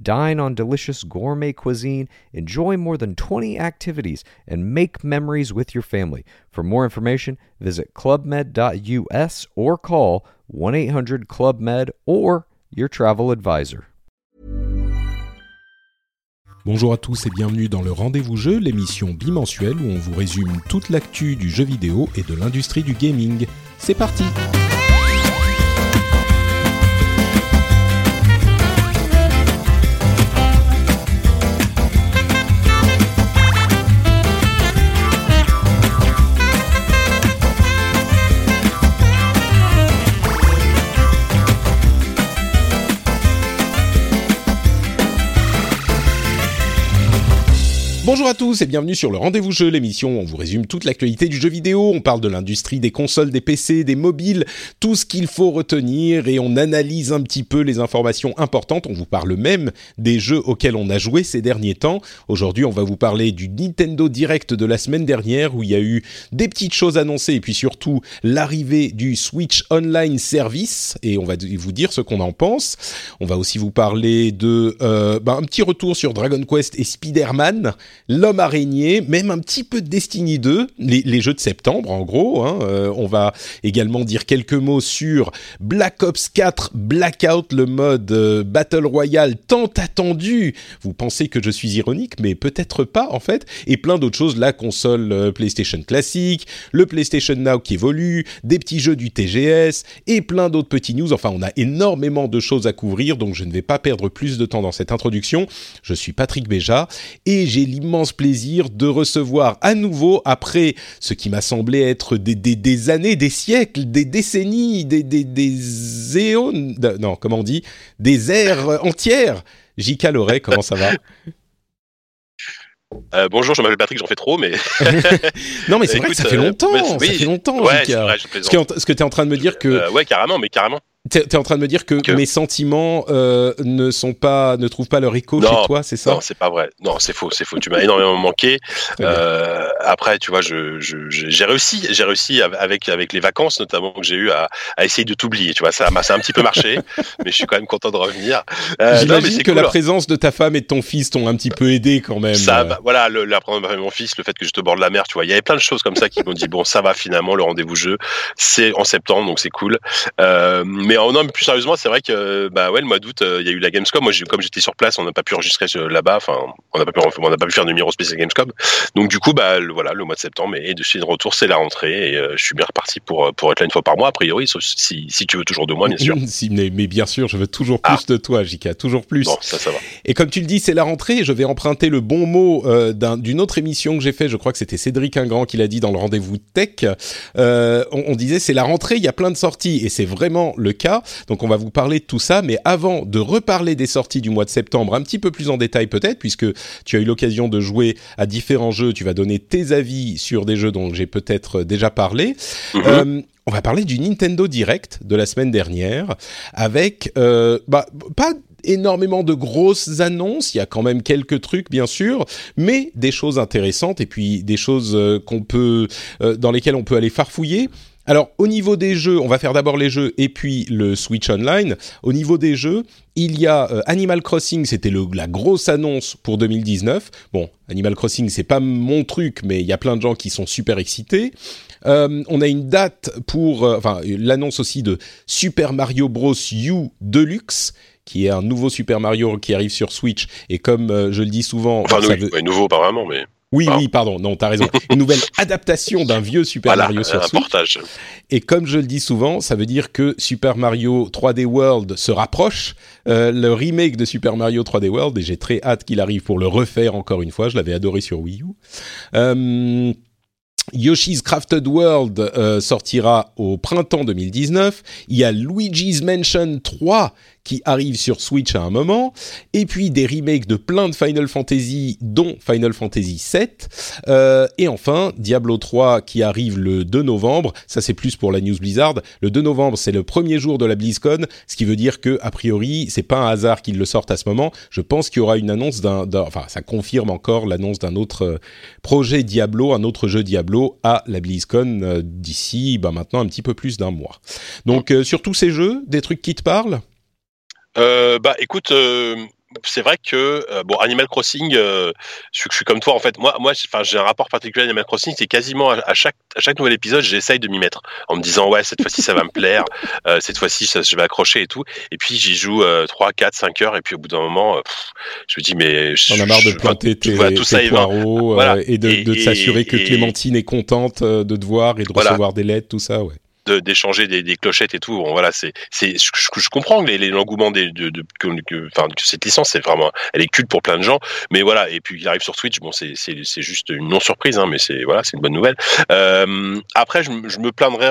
Dine on delicious gourmet cuisine, enjoy more than 20 activities, and make memories with your family. For more information, visit clubmed.us or call 1 800 Club Med or your travel advisor. Bonjour à tous et bienvenue dans le Rendez-vous Jeu, l'émission bimensuelle où on vous résume toute l'actu du jeu vidéo et de l'industrie du gaming. C'est parti! Bonjour à tous et bienvenue sur le Rendez-vous Jeu, l'émission où on vous résume toute l'actualité du jeu vidéo, on parle de l'industrie des consoles, des PC, des mobiles, tout ce qu'il faut retenir et on analyse un petit peu les informations importantes, on vous parle même des jeux auxquels on a joué ces derniers temps. Aujourd'hui on va vous parler du Nintendo Direct de la semaine dernière où il y a eu des petites choses annoncées et puis surtout l'arrivée du Switch Online Service et on va vous dire ce qu'on en pense. On va aussi vous parler de euh, bah, un petit retour sur Dragon Quest et Spider-Man L'homme araignée, même un petit peu de Destiny 2, les, jeux de septembre en gros. Hein. Euh, on va également dire quelques mots sur Black Ops 4 Blackout, le mode euh, Battle Royale tant attendu. Vous pensez que je suis ironique, mais peut-être pas en fait. Et plein d'autres choses, la console euh, PlayStation classique, le PlayStation Now qui évolue, des petits jeux du TGS et plein d'autres petits news. Enfin, on a énormément de choses à couvrir, donc je ne vais pas perdre plus de temps dans cette introduction. Je suis Patrick Béja et j'ai l'immense plaisir de recevoir à nouveau, après ce qui m'a semblé être des, des, années, des siècles, des décennies, des, des, des éons, non, comment on dit, des ères entières. J.K. Loret, comment ça va? Euh, bonjour, je m'appelle Patrick, j'en fais trop, mais. non, mais c'est vrai que ça fait euh, longtemps. ça fait longtemps, ouais, ce que tu es en train de me dire que. Euh, ouais, carrément, mais carrément. T'es es en train de me dire que, mes sentiments euh, ne sont pas, ne trouvent pas leur écho chez toi, c'est ça Non, c'est pas vrai. Non, c'est faux, c'est faux. Tu m'as énormément manqué. Euh, après, tu vois, je, j'ai réussi, j'ai réussi avec avec les vacances notamment que j'ai eu à, à, essayer de t'oublier. Tu vois, ça, ça a un petit peu marché, mais je suis quand même content de revenir. Euh, J'imagine que la présence de ta femme et de ton fils t'ont un petit peu aidé quand même. Ça, bah, voilà, le, la de mon fils, le fait que je te borde la mer, tu vois, il y avait plein de choses comme ça qui m'ont dit bon, ça va finalement, le rendez-vous jeu, c'est en septembre, donc c'est cool. Euh, mais mais non, mais plus sérieusement, c'est vrai que bah ouais, le mois d'août, euh, il y a eu la Gamescom. Moi, comme j'étais sur place, on n'a pas pu enregistrer là-bas. Enfin, on n'a pas pu, on n'a pas pu faire de numéro spécial Gamescom. Donc du coup, bah le, voilà, le mois de septembre et de suite de retour, c'est la rentrée et euh, je suis bien reparti pour pour être là une fois par mois, a priori, sauf si, si tu veux toujours de moi, bien sûr. si, mais, bien sûr, je veux toujours plus ah. de toi, Jika, toujours plus. Bon, ça, ça va. Et comme tu le dis, c'est la rentrée. Je vais emprunter le bon mot euh, d'une autre émission que j'ai fait. Je crois que c'était Cédric Ingrand qui l'a dit dans le rendez-vous tech. on, on disait c'est la rentrée, il y a plein de sorties et c'est vraiment le cas. Donc on va vous parler de tout ça, mais avant de reparler des sorties du mois de septembre, un petit peu plus en détail peut-être, puisque tu as eu l'occasion de jouer à différents jeux, tu vas donner tes avis sur des jeux dont j'ai peut-être déjà parlé. Mhm. Euh, on va parler du Nintendo Direct de la semaine dernière, avec euh, bah, pas énormément de grosses annonces, il y a quand même quelques trucs bien sûr, mais des choses intéressantes et puis des choses euh, qu'on peut dans lesquelles on peut aller farfouiller. Alors, au niveau des jeux, on va faire d'abord les jeux et puis le Switch Online. Au niveau des jeux, il y a euh, Animal Crossing, c'était la grosse annonce pour 2019. Bon, Animal Crossing, c'est pas mon truc, mais il y a plein de gens qui sont super excités. Euh, on a une date pour, euh, enfin, l'annonce aussi de Super Mario Bros. U Deluxe qui est un nouveau Super Mario qui arrive sur Switch. Et comme je le dis souvent, enfin, nouveau vraiment, mais oui, oui, pardon, non, t'as raison. Une nouvelle adaptation d'un vieux Super Mario sur un Switch. Portage. Et comme je le dis souvent, ça veut dire que Super Mario 3D World se rapproche. Euh, le remake de Super Mario 3D World, et j'ai très hâte qu'il arrive pour le refaire encore une fois. Je l'avais adoré sur Wii U. Euh, Yoshi's Crafted World euh, sortira au printemps 2019. Il y a Luigi's Mansion 3 qui arrive sur Switch à un moment, et puis des remakes de plein de Final Fantasy, dont Final Fantasy VII, euh, et enfin Diablo 3 qui arrive le 2 novembre. Ça c'est plus pour la news Blizzard. Le 2 novembre c'est le premier jour de la BlizzCon, ce qui veut dire que a priori c'est pas un hasard qu'ils le sortent à ce moment. Je pense qu'il y aura une annonce d'un, enfin ça confirme encore l'annonce d'un autre euh, projet Diablo, un autre jeu Diablo à la BlizzCon euh, d'ici bah, maintenant un petit peu plus d'un mois. Donc euh, sur tous ces jeux, des trucs qui te parlent? Euh, bah écoute, euh, c'est vrai que euh, bon Animal Crossing, euh, je, suis- je suis comme toi en fait. Moi, moi, j'ai- enfin j'ai un rapport particulier à Animal Crossing. C'est quasiment à, à chaque à chaque nouvel épisode, j'essaye de m'y mettre en me disant ouais cette fois-ci ça va me plaire, euh, cette fois-ci je vais accrocher et tout. Et puis j'y joue euh, 3, 4, 5 heures et puis au bout d'un moment, pff, je me dis mais je, On a marre de planter tes, voilà, tout tes ça poireaux Voilà. et de, de s'assurer que Clémentine est contente de te voir et de Voilà. recevoir des lettres, tout ça, ouais. D'échanger des, des clochettes et tout. Bon, voilà, c'est, c'est, je, je- comprends que l'engouement de, de, que, cette licence, c'est vraiment, elle est culte pour plein de gens. Mais voilà, et puis il arrive sur Switch, bon, c'est, c'est, juste une non surprise, hein, mais c'est, voilà, c'est une bonne nouvelle. Euh, après, je, me- plaindrai.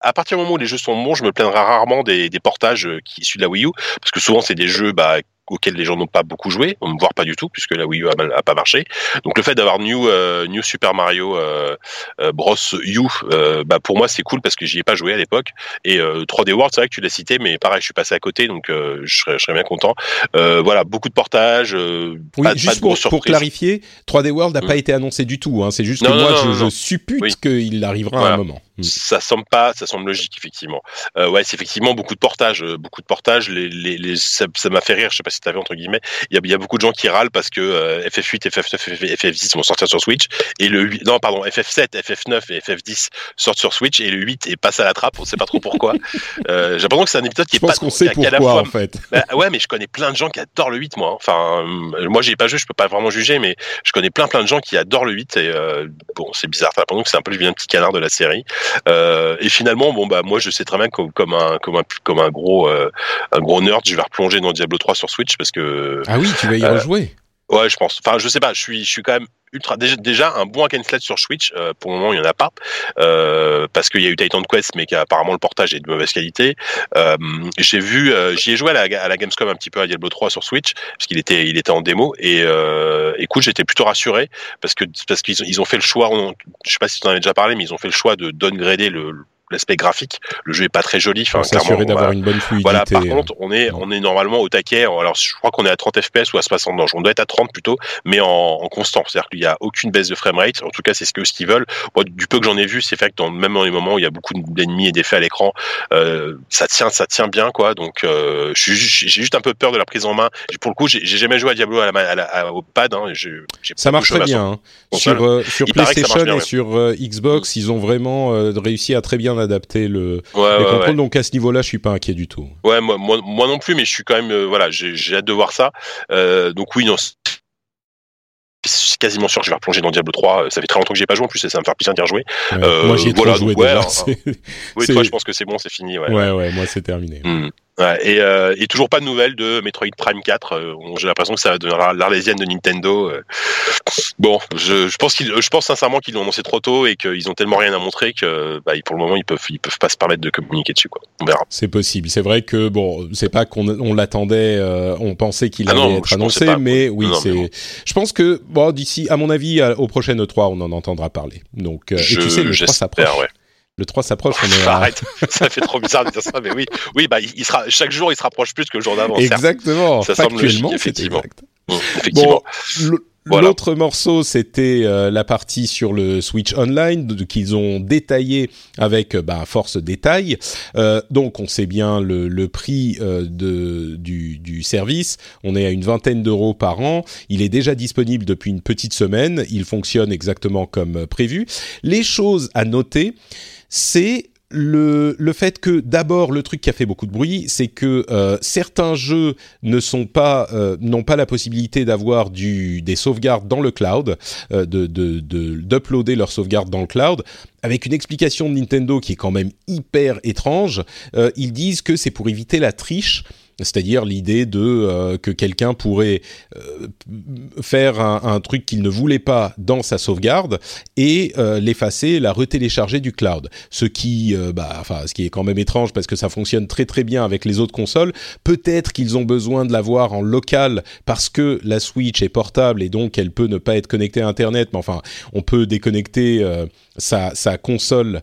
À partir du moment où les jeux sont bons, je me plaindrai rarement des, des portages euh, qui issus de la Wii U, parce que souvent c'est des jeux bah, auxquels les gens n'ont pas beaucoup joué, voire pas du tout, puisque la Wii U a, mal- a pas marché. Donc le fait d'avoir New, euh, New Super Mario euh, euh, Bros U, euh, bah pour moi c'est cool parce que j'y ai pas joué à l'époque. Et euh, 3D World, c'est vrai que tu l'as cité, mais pareil, je suis passé à côté, donc je, serais, je serais bien content. Voilà, beaucoup de portages, Oui, pas, pas juste de pour, clarifier, 3D World n'a Mm. pas été annoncé du tout. Hein. C'est juste Non, que non, moi, non, je, suppute Oui. qu'il arrivera à un moment. Mm. ça semble pas ça semble logique effectivement ouais c'est effectivement beaucoup de portages beaucoup de portages les, les, les ça ça m'a fait rire je sais pas si vu entre guillemets il y a, il y a beaucoup de gens qui râlent parce que euh, FF8 FF9 FF10 vont sortir sur Switch et le 8, non pardon FF7 FF9 et FF10 sortent sur Switch et le 8 est passe à la trappe on sait pas trop pourquoi euh, j'ai l'impression que c'est un épisode qui Je est pense pas qu'on sait pourquoi, fois en fait. bah, ouais, mais je connais plein de gens qui adorent le 8, moi. hein. Enfin, euh, moi, j'ai pas joué, je peux pas vraiment juger, mais je connais plein, plein de gens qui adorent le 8. Et euh, bon, c'est bizarre. T'as l'impression que c'est un peu le vilain petit canard de la série. Euh, et finalement, bon, bah, moi, je sais très bien que comme un, comme un, comme un gros, euh, un gros nerd, je vais replonger dans Diablo 3 sur Switch parce que, Ah oui, tu vas y Euh, rejouer. ouais, je pense. Enfin, je sais pas. Je suis, je suis quand même ultra. Déjà, déjà un bon hack and sur Switch. euh, pour le moment, il y en a pas euh, parce qu'il y a eu Titan Quest, mais qu'apparemment le portage est de mauvaise qualité. Euh, j'ai vu, j'y ai joué à la, à la Gamescom un petit peu à Diablo 3 sur Switch parce qu'il était, il était en démo et écoute, j'étais plutôt rassuré parce que parce qu'ils ont, ils ont fait le choix. on- je sais pas si tu en avais déjà parlé, mais ils ont fait le choix de downgrader le l'aspect graphique. Le jeu est pas très joli. Enfin, s'assurer d'avoir une bonne fluidité. Voilà, par euh. contre, on est, on est normalement au taquet. Alors, je crois qu'on est à 30 FPS ou à 60. Non, on doit être à 30 plutôt, mais en, en constant. C'est-à-dire qu'il n'y a aucune baisse de framerate. En tout cas, c'est ce que ce qu'ils veulent. Moi, du peu que j'en ai vu, c'est fait que dans, même dans les moments où il y a beaucoup d'ennemis et d'effets à l'écran, euh, ça tient, ça tient bien, quoi. Donc, euh, j'ai juste un peu peur de la prise en main. Pour le coup, j'ai jamais joué à Diablo à la, ma- à la- à- au pad. Hein, Ça marche très bien. hein. Sur, euh, sur PlayStation bien, et ouais. sur Xbox, ils ont vraiment réussi à très bien adapter le, Ouais, les ouais, contrôles. ouais. Donc à ce niveau-là, je suis pas inquiet du tout. Ouais, moi, moi, moi non plus, mais je suis quand même, euh, voilà, j'ai hâte de voir ça. Euh, donc oui, non, quasiment sûr que je vais replonger dans Diablo 3. Ça fait très longtemps que j'ai pas joué en plus, et ça va me faire plaisir d'y rejouer. Ouais. Euh, moi, j'y ai voilà, trop joué donc, ouais, déjà. c'est- Oui, toi, je pense que c'est bon, c'est fini. Ouais. ouais, ouais, moi, c'est terminé. Hmm. Ouais, et, euh, et toujours pas de nouvelles de Metroid Prime 4. Euh, j'ai l'impression que ça devenir l'arlésienne de Nintendo. Euh, bon, je, je pense qu'ils, je pense sincèrement qu'ils l'ont annoncé trop tôt et qu'ils ont tellement rien à montrer que, bah, pour le moment, ils peuvent, ils peuvent pas se permettre de communiquer dessus. Quoi. On verra. C'est possible. C'est vrai que bon, c'est pas qu'on on l'attendait, euh, on pensait qu'il Ah allait non, être je annoncé, pas. mais oui, c'est. bon. Je pense que bon, d'ici, à mon avis, au prochain E3, on en entendra parler. Donc, euh, et Je- tu sais, le 3 j'espère, s'approche. ouais. Le 3 s'approche. À- Arrête, ça fait trop bizarre de dire ça, mais oui, oui, bah, il sera chaque jour, il se rapproche plus que le jour d'avant. Exactement. Ça semble logique, effectivement. exact. Effectivement. Bon, Voilà. L'autre morceau, c'était euh, la partie sur le Switch Online qu'ils ont détaillé avec euh, bah, force détail. Euh, donc, on sait bien le, le prix euh, de, du, du service. On est à une vingtaine d'euros par an. Il est déjà disponible depuis une petite semaine. Il fonctionne exactement comme prévu. Les choses à noter, c'est le, le fait que d'abord le truc qui a fait beaucoup de bruit, c'est que euh, certains jeux ne sont pas euh, n'ont pas la possibilité d'avoir du des sauvegardes dans le cloud, euh, de de de- d'uploader leurs sauvegardes dans le cloud. Avec une explication de Nintendo qui est quand même hyper étrange, Euh, ils disent que c'est pour éviter la triche c'est-à-dire l'idée de euh, que quelqu'un pourrait euh, faire un, truc qu'il ne voulait pas dans sa sauvegarde et euh, l'effacer, la retélécharger du cloud. Ce qui, bah, enfin, ce qui est quand même étrange parce que ça fonctionne très très bien avec les autres consoles. Peut-être qu'ils ont besoin de l'avoir en local parce que la Switch est portable et donc elle peut ne pas être connectée à Internet. Mais enfin, on peut déconnecter sa, console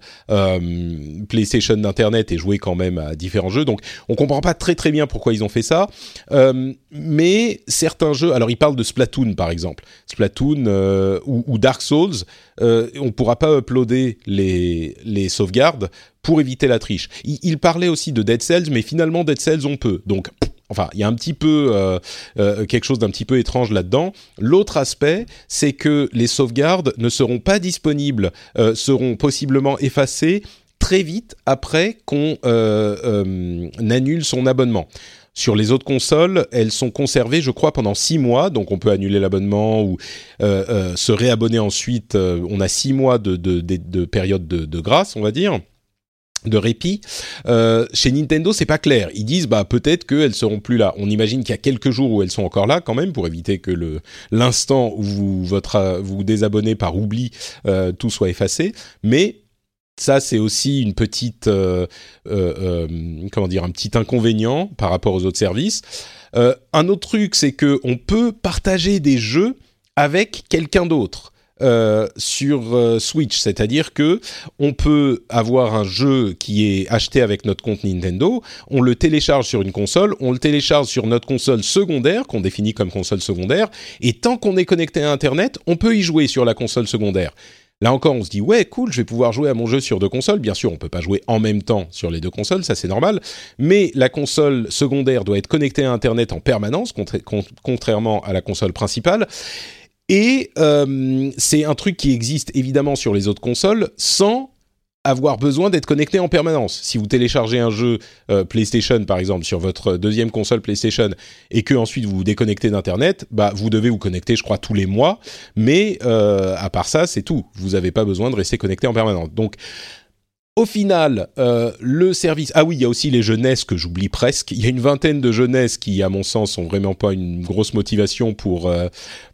PlayStation d'Internet et jouer quand même à différents jeux. Donc, on comprend pas très très bien pourquoi ils ont fait ça. Euh, mais certains jeux, alors ils parlent de Splatoon par exemple, Splatoon euh, ou, Dark Souls, euh, on pourra pas uploader les, sauvegardes pour éviter la triche. Il, parlait aussi de Dead Cells, mais finalement Dead Cells on peut. Donc Enfin, il y a un petit peu quelque chose d'un petit peu étrange là-dedans. L'autre aspect, c'est que les sauvegardes ne seront pas disponibles, seront possiblement effacées très vite après qu'on annule son abonnement. Sur les autres consoles, elles sont conservées, je crois, pendant six mois. Donc, on peut annuler l'abonnement ou euh, euh, se réabonner ensuite. Euh, on a six mois de, de, période de, grâce, on va dire de répit. chez Nintendo, c'est pas clair. Ils disent bah peut-être qu'elles seront plus là. On imagine qu'il y a quelques jours où elles sont encore là quand même pour éviter que le l'instant où vous votre vous désabonnez par oubli tout soit effacé. Mais ça c'est aussi euh, euh, euh, un petit inconvénient par rapport aux autres services. un autre truc c'est que on peut partager des jeux avec quelqu'un d'autre. sur Switch, c'est-à-dire que on peut avoir un jeu qui est acheté avec notre compte Nintendo, on le télécharge sur une console, on le télécharge sur notre console secondaire qu'on définit comme console secondaire, et tant qu'on est connecté à Internet, on peut y jouer sur la console secondaire. Là encore, on se dit ouais, cool, je vais pouvoir jouer à mon jeu sur deux consoles. Bien sûr, on peut pas jouer en même temps sur les deux consoles, ça c'est normal. Mais la console secondaire doit être connectée à Internet en permanence, contrairement à la console principale. Et euh, c'est un truc qui existe évidemment sur les autres consoles sans avoir besoin d'être connecté en permanence. Si vous téléchargez un jeu euh, PlayStation par exemple sur votre deuxième console PlayStation et que ensuite vous vous déconnectez d'internet, bah vous devez vous connecter je crois tous les mois, mais euh, à part ça c'est tout. Vous n'avez pas besoin de rester connecté en permanence. Donc au final, euh, le service. Ah oui, il y a aussi les jeunesses que j'oublie presque. Il y a une vingtaine de jeunesses qui, à mon sens, sont vraiment pas une grosse motivation pour euh,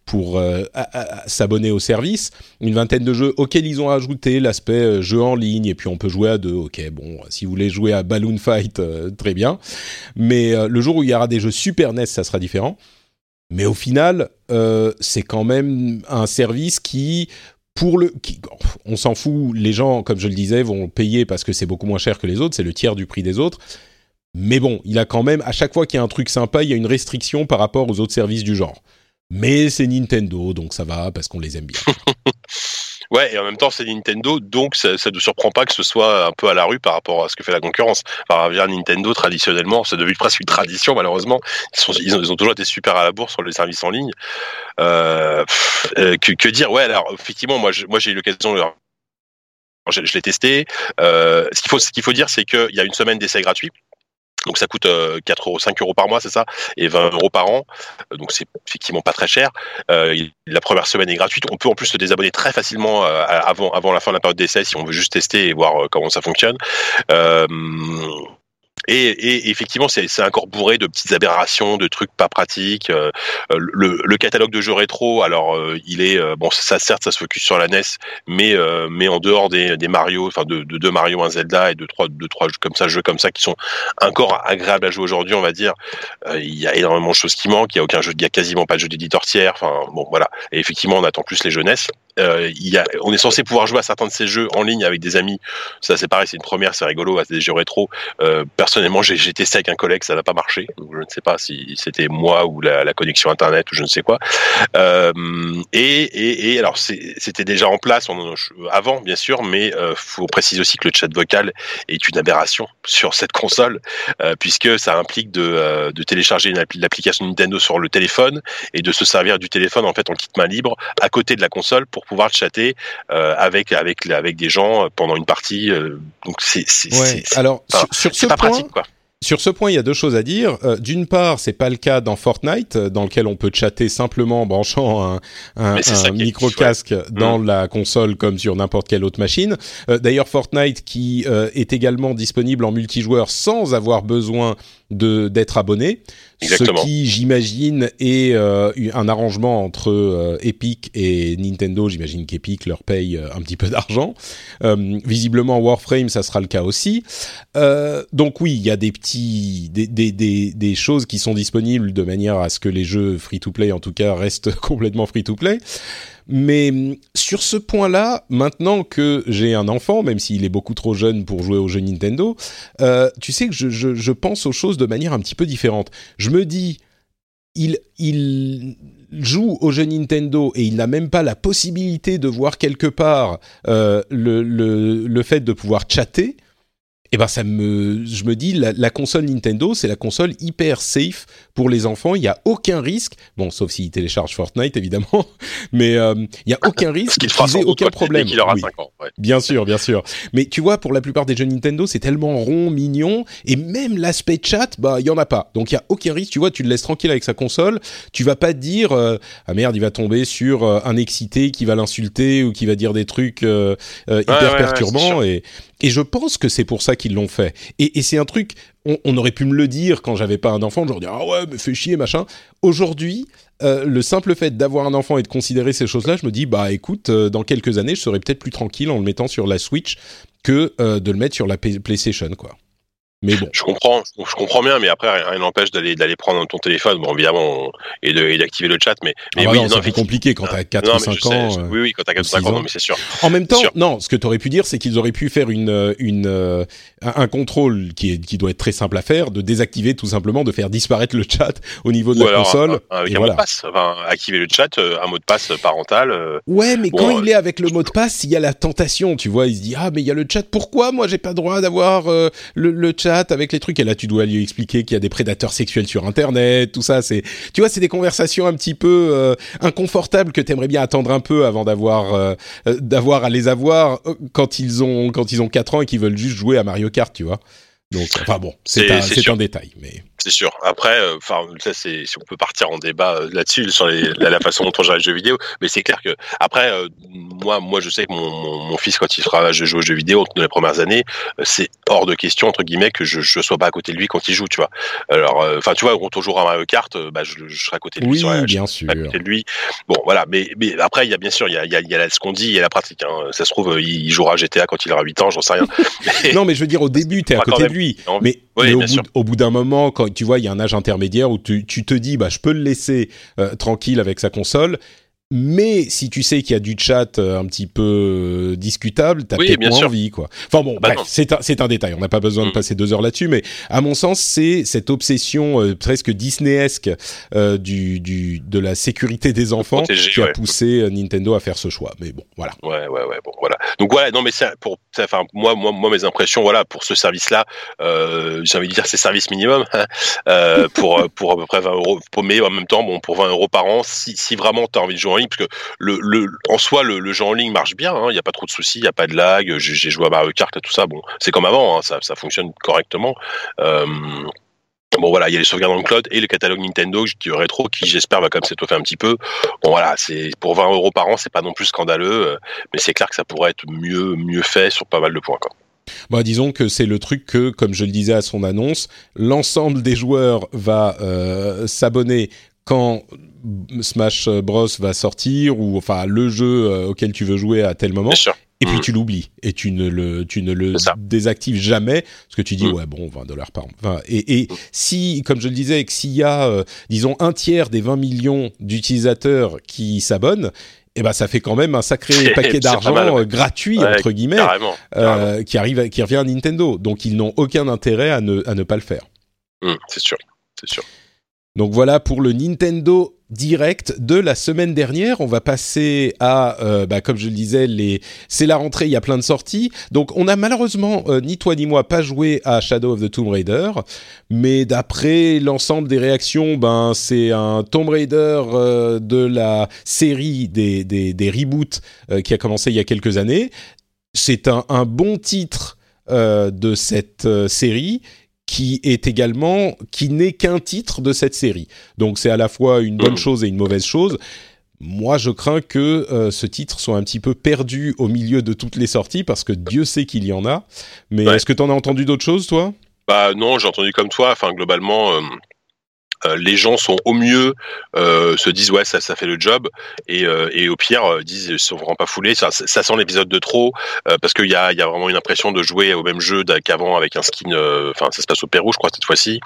pour euh, s'abonner au service. Une vingtaine de jeux auxquels ils ont ajouté l'aspect jeu en ligne et puis on peut jouer à deux. Ok, bon, si vous voulez jouer à Balloon Fight, très bien. Mais le jour où il y aura des jeux Super NES, ça sera différent. Mais au final, c'est quand même un service qui pour le, on s'en fout. Les gens, comme je le disais, vont payer parce que c'est beaucoup moins cher que les autres. C'est le tiers du prix des autres. Mais bon, il a quand même, à chaque fois qu'il y a un truc sympa, il y a une restriction par rapport aux autres services du genre. Mais c'est Nintendo, donc ça va parce qu'on les aime bien. Ouais, et en même temps, c'est Nintendo, donc ça, ne surprend pas que ce soit un peu à la rue par rapport à ce que fait la concurrence. Enfin, via Nintendo, traditionnellement, c'est devenu presque une tradition, malheureusement. Ils, ont, toujours été super à la bourse sur les services en ligne. Euh, euh, que, dire? Ouais, alors, effectivement, moi, moi j'ai eu l'occasion de je, je l'ai testé. Euh, ce qu'il faut, ce qu'il faut dire, c'est qu'il y a une semaine d'essai gratuit. Donc ça coûte 4 euh, euros, 5 euros par mois, c'est ça, et 20 euros par an. Euh, donc c'est effectivement pas très cher. Euh, la première semaine est gratuite. On peut en plus se désabonner très facilement avant, avant la fin de la période d'essai si on veut juste tester et voir comment ça fonctionne. Et, effectivement, c'est encore bourré de petites aberrations, de trucs pas pratiques. Euh, le, le, catalogue de jeux rétro, alors euh, il est euh, bon, ça certes, ça se focus sur la NES, mais mais en dehors des, Mario, enfin de, de deux Mario, un Zelda et de trois de trois jeux comme ça, jeux comme ça qui sont encore agréables à jouer aujourd'hui, on va dire. il y a énormément de choses qui manquent. Il y a aucun jeu, il y a quasiment pas de jeu d'éditeur tiers. Enfin bon, voilà. Et effectivement, on attend plus les jeunesses. Euh, y a, on est censé pouvoir jouer à certains de ces jeux en ligne avec des amis. Ça, c'est pareil, c'est une première, c'est rigolo, à des jeux rétro. Euh, personnellement, j'ai testé avec un collègue, ça n'a pas marché. Donc, je ne sais pas si c'était moi ou la, la, connexion internet ou je ne sais quoi. Euh, et, et, et, alors, c'était déjà en place on, avant, bien sûr, mais euh, faut préciser aussi que le chat vocal est une aberration sur cette console, euh, puisque ça implique de, de télécharger l'application Nintendo sur le téléphone et de se servir du téléphone en fait en kit main libre à côté de la console pour pouvoir chatter avec avec avec des gens pendant une partie. Donc c'est alors sur, ce pas point, pratique quoi. sur ce point, il y a deux choses à dire. Euh, D'une part, c'est pas le cas dans Fortnite, euh, dans lequel on peut chatter simplement en branchant un, un, un micro casque dans mm. la console comme sur n'importe quelle autre machine. Euh, D'ailleurs, Fortnite qui euh, est également disponible en multijoueur sans avoir besoin de d'être abonné. Ce qui, j'imagine, est euh, un arrangement entre euh, Epic et Nintendo. J'imagine qu'Epic leur paye euh, un petit peu d'argent. Euh, visiblement, Warframe, ça sera le cas aussi. Euh, donc oui, il y a des petits, des, des, des, choses qui sont disponibles de manière à ce que les jeux free-to-play, en tout cas, restent complètement free-to-play. Mais hum, sur ce point-là, maintenant que j'ai un enfant, même s'il est beaucoup trop jeune pour jouer aux jeux Nintendo, euh, tu sais que je, pense aux choses de manière un petit peu différente. Je me dis, il, il joue aux jeux Nintendo et il n'a même pas la possibilité de voir quelque part euh, le, le, fait de pouvoir chatter eh ben ça me, je me dis la, la console Nintendo c'est la console hyper safe pour les enfants. Il y a aucun risque, bon sauf s'ils téléchargent Fortnite évidemment, mais euh, il y a aucun risque qu'ils aient aucun problème. Qu'il aura oui. 5 ans, ouais. Bien sûr, bien sûr. Mais tu vois pour la plupart des jeux Nintendo c'est tellement rond, mignon et même l'aspect chat bah il y en a pas. Donc il y a aucun risque. Tu vois tu le laisses tranquille avec sa console. Tu vas pas te dire euh, ah merde il va tomber sur euh, un excité qui va l'insulter ou qui va dire des trucs euh, hyper ouais, ouais, perturbants et et je pense que c'est pour ça qu'ils l'ont fait. Et, c'est un truc, on, aurait pu me le dire quand j'avais pas un enfant, genre ah ouais mais fais chier machin. Aujourd'hui, euh, le simple fait d'avoir un enfant et de considérer ces choses-là, je me dis bah écoute, euh, dans quelques années, je serai peut-être plus tranquille en le mettant sur la Switch que euh, de le mettre sur la PlayStation quoi. Mais bon. Je comprends, je comprends bien, mais après rien n'empêche d'aller d'aller prendre ton téléphone, bon évidemment, et d'activer le chat, mais, mais ah oui, bah non, c'est compliqué quand t'as 4 ou 5 ans. Sais, oui, oui, quand t'as 4 ou 5 ans, non, mais c'est sûr. En même temps, non, ce que t'aurais pu dire, c'est qu'ils auraient pu faire une une euh, un contrôle qui est qui doit être très simple à faire, de désactiver tout simplement, de faire disparaître le chat au niveau de ou la alors, console. Avec un voilà. mot de passe, enfin, activer le chat, euh, un mot de passe parental. Euh, ouais, mais bon, quand il est avec le mot de passe, il y a la tentation, tu vois, il se dit ah mais il y a le chat, pourquoi moi j'ai pas le droit d'avoir le, le chat avec les trucs là tu dois lui expliquer qu'il y a des prédateurs sexuels sur Internet, tout ça. C'est, tu vois, c'est des conversations un petit peu euh, inconfortables que t'aimerais bien attendre un peu avant d'avoir, euh, d'avoir à les avoir quand ils ont, quand ils ont 4 ans et qu'ils veulent juste jouer à Mario Kart, tu vois. Donc, enfin bon, c'est un, c'est un détail, mais c'est sûr. Après, enfin, euh, ça c'est si on peut partir en débat euh, là-dessus sur les, la, la, façon dont on gère les jeux vidéo, mais c'est clair que après, euh, moi, moi, je sais que mon, mon, mon, fils quand il sera je joue aux jeux vidéo dans les premières années, euh, c'est hors de question entre guillemets que je, je sois pas à côté de lui quand il joue, tu vois. Alors, enfin, tu vois, quand on jouera à Mario Kart, bah, je, je serai à côté de lui. Oui, bien sûr. À côté de lui. Bon, voilà. Mais, mais après, il y a bien sûr, il y a, il y a, y a ce qu'on dit, il y a la pratique. Hein. Ça se trouve, il, jouera à GTA quand il aura 8 ans, j'en sais rien. Mais... non, mais je veux dire, au début, t'es à côté de lui. Mais, oui, mais au, bout, au bout d'un moment, quand tu vois, il y a un âge intermédiaire où tu, tu, te dis bah je peux le laisser euh, tranquille avec sa console mais si tu sais qu'il y a du chat euh, un petit peu euh, discutable, t'as oui, peut-être moins sûr. envie, quoi. Enfin bon, bah bref, c'est un, c'est un détail. On n'a pas besoin mm. de passer deux heures là-dessus, mais à mon sens, c'est cette obsession euh, presque Disneyesque euh, du, du, de la sécurité des enfants Protéger, qui a ouais. poussé Nintendo à faire ce choix. Mais bon, voilà. Ouais, ouais, ouais. Bon, voilà. Donc voilà. Non, mais pour, enfin, moi, moi, moi, mes impressions, voilà, pour ce service-là, euh, j'ai envie de dire, c'est service minimum euh, pour pour à peu près 20 euros. Mais en même temps, bon, pour 20 euros par an, si, si vraiment t'as envie de jouer en ligne, parce que le, en soi, le, jeu en ligne marche bien, il hein, n'y a pas trop de soucis, il n'y a pas de lag, j'ai joué à Mario Kart et tout ça, bon, c'est comme avant, hein, ça, fonctionne correctement. Euh, Bon voilà, il y a les sauvegardes le cloud et le catalogue Nintendo qui rétro qui j'espère va quand même s'étoffer un petit peu. Bon voilà, c'est pour 20 euros par an, c'est pas non plus scandaleux, euh, mais c'est clair que ça pourrait être mieux mieux fait sur pas mal de points. Quoi. Bah, disons que c'est le truc que, comme je le disais à son annonce, l'ensemble des joueurs va euh, s'abonner quand Smash Bros va sortir ou enfin le jeu euh, auquel tu veux jouer à tel moment. Et puis mmh. tu l'oublies et tu ne le tu ne le désactives jamais parce que tu dis mmh. ouais bon 20 dollars par enfin, et, et mmh. si comme je le disais que s'il y a euh, disons un tiers des 20 millions d'utilisateurs qui s'abonnent et eh ben ça fait quand même un sacré paquet d'argent euh, gratuit ouais, entre guillemets carrément, carrément. Euh, qui arrive à, qui revient à Nintendo donc ils n'ont aucun intérêt à ne à ne pas le faire c'est sûr c'est sûr donc voilà pour le Nintendo Direct de la semaine dernière. On va passer à, euh, bah, comme je le disais, c'est la rentrée, il y a plein de sorties. Donc on a malheureusement, euh, ni toi ni moi, pas joué à Shadow of the Tomb Raider. Mais d'après l'ensemble des réactions, ben, c'est un Tomb Raider euh, de la série des, des, reboots qui a commencé il y a quelques années. C'est un, bon titre de cette série qui est également qui n'est qu'un titre de cette série. Donc c'est à la fois une bonne mmh. chose et une mauvaise chose. Moi, je crains que euh, ce titre soit un petit peu perdu au milieu de toutes les sorties parce que Dieu sait qu'il y en a. Mais est-ce que tu en as entendu d'autres choses, toi? Bah non, j'ai entendu comme toi. Enfin, globalement. Euh, euh, les gens sont au mieux se disent ouais ça ça fait le job. Et, au pire disent ils sont vraiment pas foulés. Ça, ça sent l'épisode de trop parce qu'il y y a vraiment une impression de jouer au même jeu qu'avant avec un skin enfin ça se passe au Pérou je crois cette fois-ci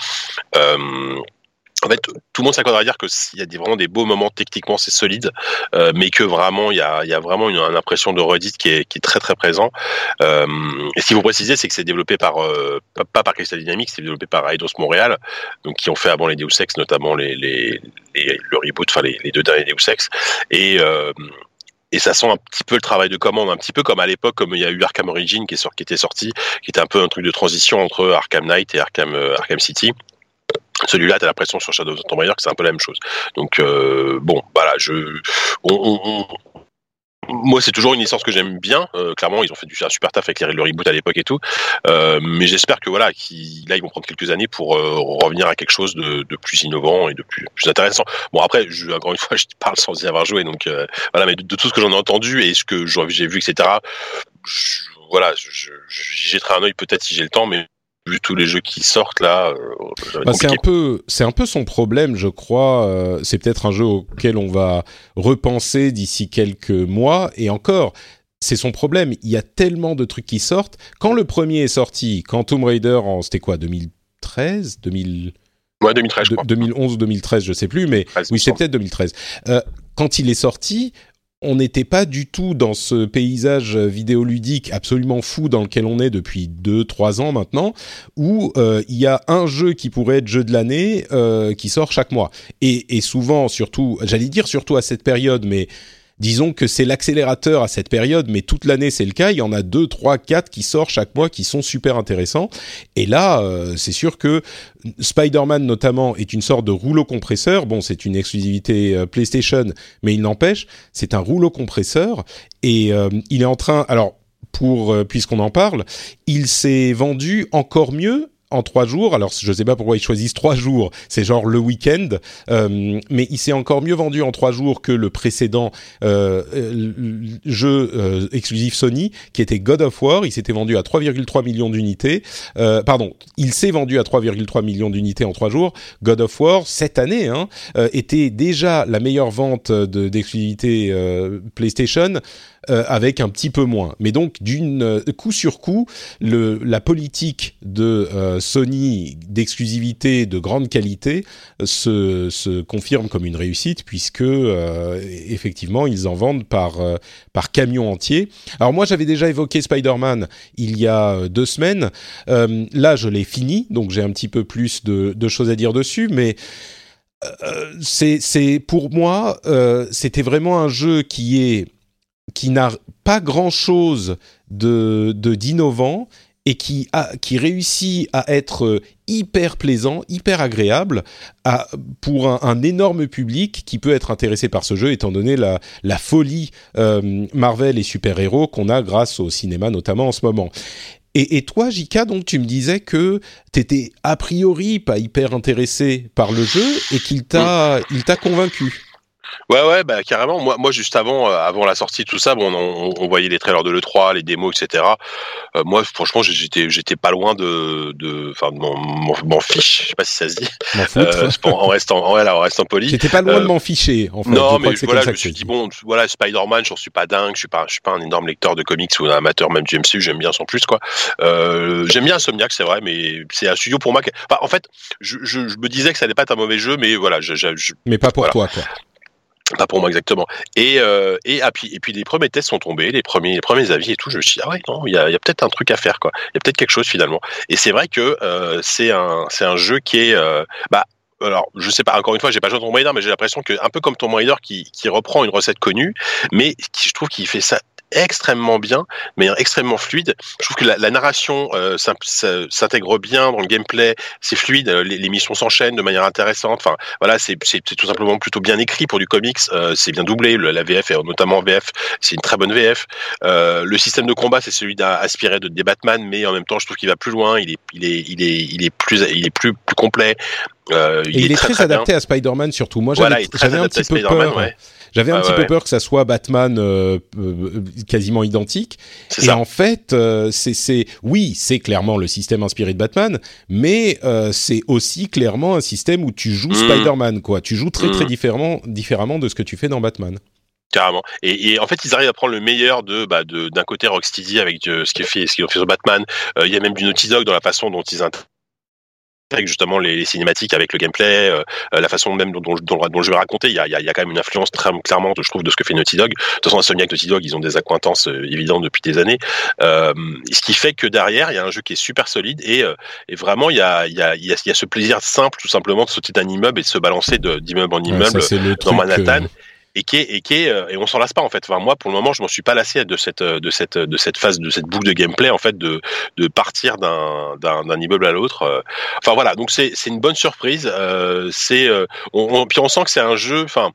en fait, tout le monde s'accorde à dire que s'il y a des, vraiment des beaux moments techniquement, c'est solide, euh, mais que vraiment il y a, y a vraiment une, une, impression de redite qui est, qui est très très présent. Euh, et ce qu'il faut préciser, c'est que c'est développé par euh, pas, par Crystal Dynamics, c'est développé par Eidos Montréal, donc qui ont fait avant les Deus Ex, notamment les, les, les le reboot, enfin les, les, deux derniers Deus Ex, et euh, et ça sent un petit peu le travail de commande, un petit peu comme à l'époque, comme il y a eu Arkham Origin qui, est qui était sorti, qui était un peu un truc de transition entre Arkham Knight et Arkham, euh, Arkham City. Celui-là, tu as l'impression sur Shadow of the Tomb Raider que c'est un peu la même chose. Donc euh, bon, voilà, je, moi, c'est toujours une licence que j'aime bien. Euh, clairement, ils ont fait du un super taf avec le reboot à l'époque et tout. Euh, mais j'espère que voilà, là, ils vont prendre quelques années pour revenir à quelque chose de, plus innovant et de plus, plus intéressant. Bon, après, je, encore une fois, je parle sans y avoir joué, donc voilà. Mais de, tout ce que j'en ai entendu et ce que j'ai vu, etc. voilà, je, j'y jetterai un œil peut-être si j'ai le temps, mais vu tous les jeux qui sortent là. Euh, bah, c'est un peu, c'est un peu son problème, je crois. Euh, c'est peut-être un jeu auquel on va repenser d'ici quelques mois et encore. C'est son problème. Il y a tellement de trucs qui sortent. Quand le premier est sorti, quand Tomb Raider en c'était quoi 2013, 2000. Ouais, 2013, je crois. 2011 ou 2013, je sais plus, mais oui, c'est peut-être 2013. Euh, quand il est sorti, on n'était pas du tout dans ce paysage vidéoludique absolument fou dans lequel on est depuis 2-3 ans maintenant, où euh, il y a un jeu qui pourrait être jeu de l'année euh, qui sort chaque mois. Et, et souvent, surtout, j'allais dire surtout à cette période, mais disons que c'est l'accélérateur à cette période, mais toute l'année c'est le cas. Il y en a deux, trois, quatre qui sortent chaque mois qui sont super intéressants. Et là, euh, c'est sûr que Spider-Man notamment est une sorte de rouleau compresseur. Bon, c'est une exclusivité euh, PlayStation, mais il n'empêche, c'est un rouleau compresseur et euh, il est en train. Alors pour puisqu'on en parle, il s'est vendu encore mieux en trois jours. Alors, je ne sais pas pourquoi ils choisissent trois jours. C'est genre le week-end, euh, mais il s'est encore mieux vendu en trois jours que le précédent euh, jeu euh, exclusif Sony, qui était God of War. Il s'était vendu à 3,3 millions d'unités. Euh, pardon, il s'est vendu à 3,3 millions d'unités en trois jours. God of War cette année hein, euh, était déjà la meilleure vente d'exclusivité PlayStation. Euh, avec un petit peu moins. Mais donc, d'une euh, coup sur coup, le, la politique de euh, Sony d'exclusivité de grande qualité se, se, confirme comme une réussite puisque effectivement, ils en vendent par par camion entier. Alors moi, j'avais déjà évoqué Spider-Man il y a deux semaines. là, je l'ai fini, donc j'ai un petit peu plus de, de choses à dire dessus, mais c'est pour moi, c'était vraiment un jeu qui est qui n'a pas grand-chose de d'innovant et qui a qui réussit à être hyper plaisant, hyper agréable à, pour un, énorme public qui peut être intéressé par ce jeu étant donné la, la folie euh, Marvel et super-héros qu'on a grâce au cinéma notamment en ce moment. Et, et toi, Jika, donc tu me disais que t'étais a priori pas hyper intéressé par le jeu et qu'il t'a il t'a convaincu. Ouais, ouais, bah carrément. Moi, moi juste avant, euh, avant la sortie de tout ça, bon, on, on, voyait les trailers de l'E3, les démos, etc. Euh, moi, franchement, j'étais, j'étais pas loin de, de, enfin, m'en fiche. Je sais pas si ça se dit. Euh, en restant, en, voilà, en restant poli. J'étais pas loin de m'en ficher. En fait. Non, mais voilà, je me suis dit bon, voilà, Spider-Man, j'en suis pas dingue. Je suis pas, je suis pas un énorme lecteur de comics ou un amateur même du MCU. J'aime bien sans plus quoi. J'aime bien Insomniac, c'est vrai, mais c'est un studio pour moi. Enfin, en fait, je, je, je, me disais que ça n'allait pas être un mauvais jeu, mais voilà, je, mais pas pour toi, quoi. Pas pour moi exactement. Et euh, et, ah, puis, et puis les premiers tests sont tombés, les premiers les premiers avis et tout. Je me suis dit ah ouais non il y a, y a peut-être un truc à faire quoi. Il y a peut-être quelque chose finalement. Et c'est vrai que euh, c'est un un jeu qui est euh, bah alors je sais pas encore une fois j'ai pas joué à Tomb Raider mais j'ai l'impression que un peu comme Tomb Raider qui qui reprend une recette connue mais qui, je trouve qu'il fait ça extrêmement bien, mais extrêmement fluide. Je trouve que la, narration euh, s'intègre bien dans le gameplay, c'est fluide, les, les missions s'enchaînent de manière intéressante. Enfin, voilà, c'est tout simplement plutôt bien écrit pour du comics. Euh, c'est bien doublé, la VF, et notamment VF, c'est une très bonne VF. Euh, le système de combat, c'est celui d'inspirer de des Batman, mais en même temps, je trouve qu'il va plus loin. Il est, il est, il est, il est plus, il est plus, plus complet. Euh, il, il, est, très, très adapté à Spider-Man surtout. Moi, j'avais voilà, un petit peu peur. Ouais. J'avais un petit peu peur que ça soit Batman euh, euh, quasiment identique. Et ça. en fait, euh, c'est oui, c'est clairement le système inspiré de Batman, mais c'est aussi clairement un système où tu joues mmh. Spider-Man, quoi. Tu joues très mmh. très différemment, différemment de ce que tu fais dans Batman. Carrément. Et, et, en fait, ils arrivent à prendre le meilleur de, bah, d'un côté Rocksteady avec ce qu'ils fait, ce qu'ils ont fait sur Batman. Il y a même du Naughty Dog dans la façon dont ils avec justement les, les, cinématiques, avec le gameplay, euh, la façon même dont, dont, dont, je vais raconter, il y a, il y a, quand même une influence très clairement, je trouve, de ce que fait Naughty Dog. De toute façon, Sony avec Naughty Dog, ils ont des accointances euh, évidentes depuis des années. Euh, ce qui fait que derrière, il y a un jeu qui est super solide et, euh, et vraiment, il y, a, il, y a, il, y a, ce plaisir simple, tout simplement, de sauter d'un immeuble et de se balancer d'immeuble en immeuble dans Manhattan et qui est, et qui est, euh, et on s'en lasse pas en fait. Enfin, moi, pour le moment, je m'en suis pas lassé de cette, de cette, de cette phase, de cette boucle de gameplay en fait, de, de partir d'un, d'un, d'un immeuble à l'autre. Euh. Enfin voilà, donc c'est, c'est une bonne surprise. Euh, c'est, on, on, puis on sent que c'est un jeu. Enfin,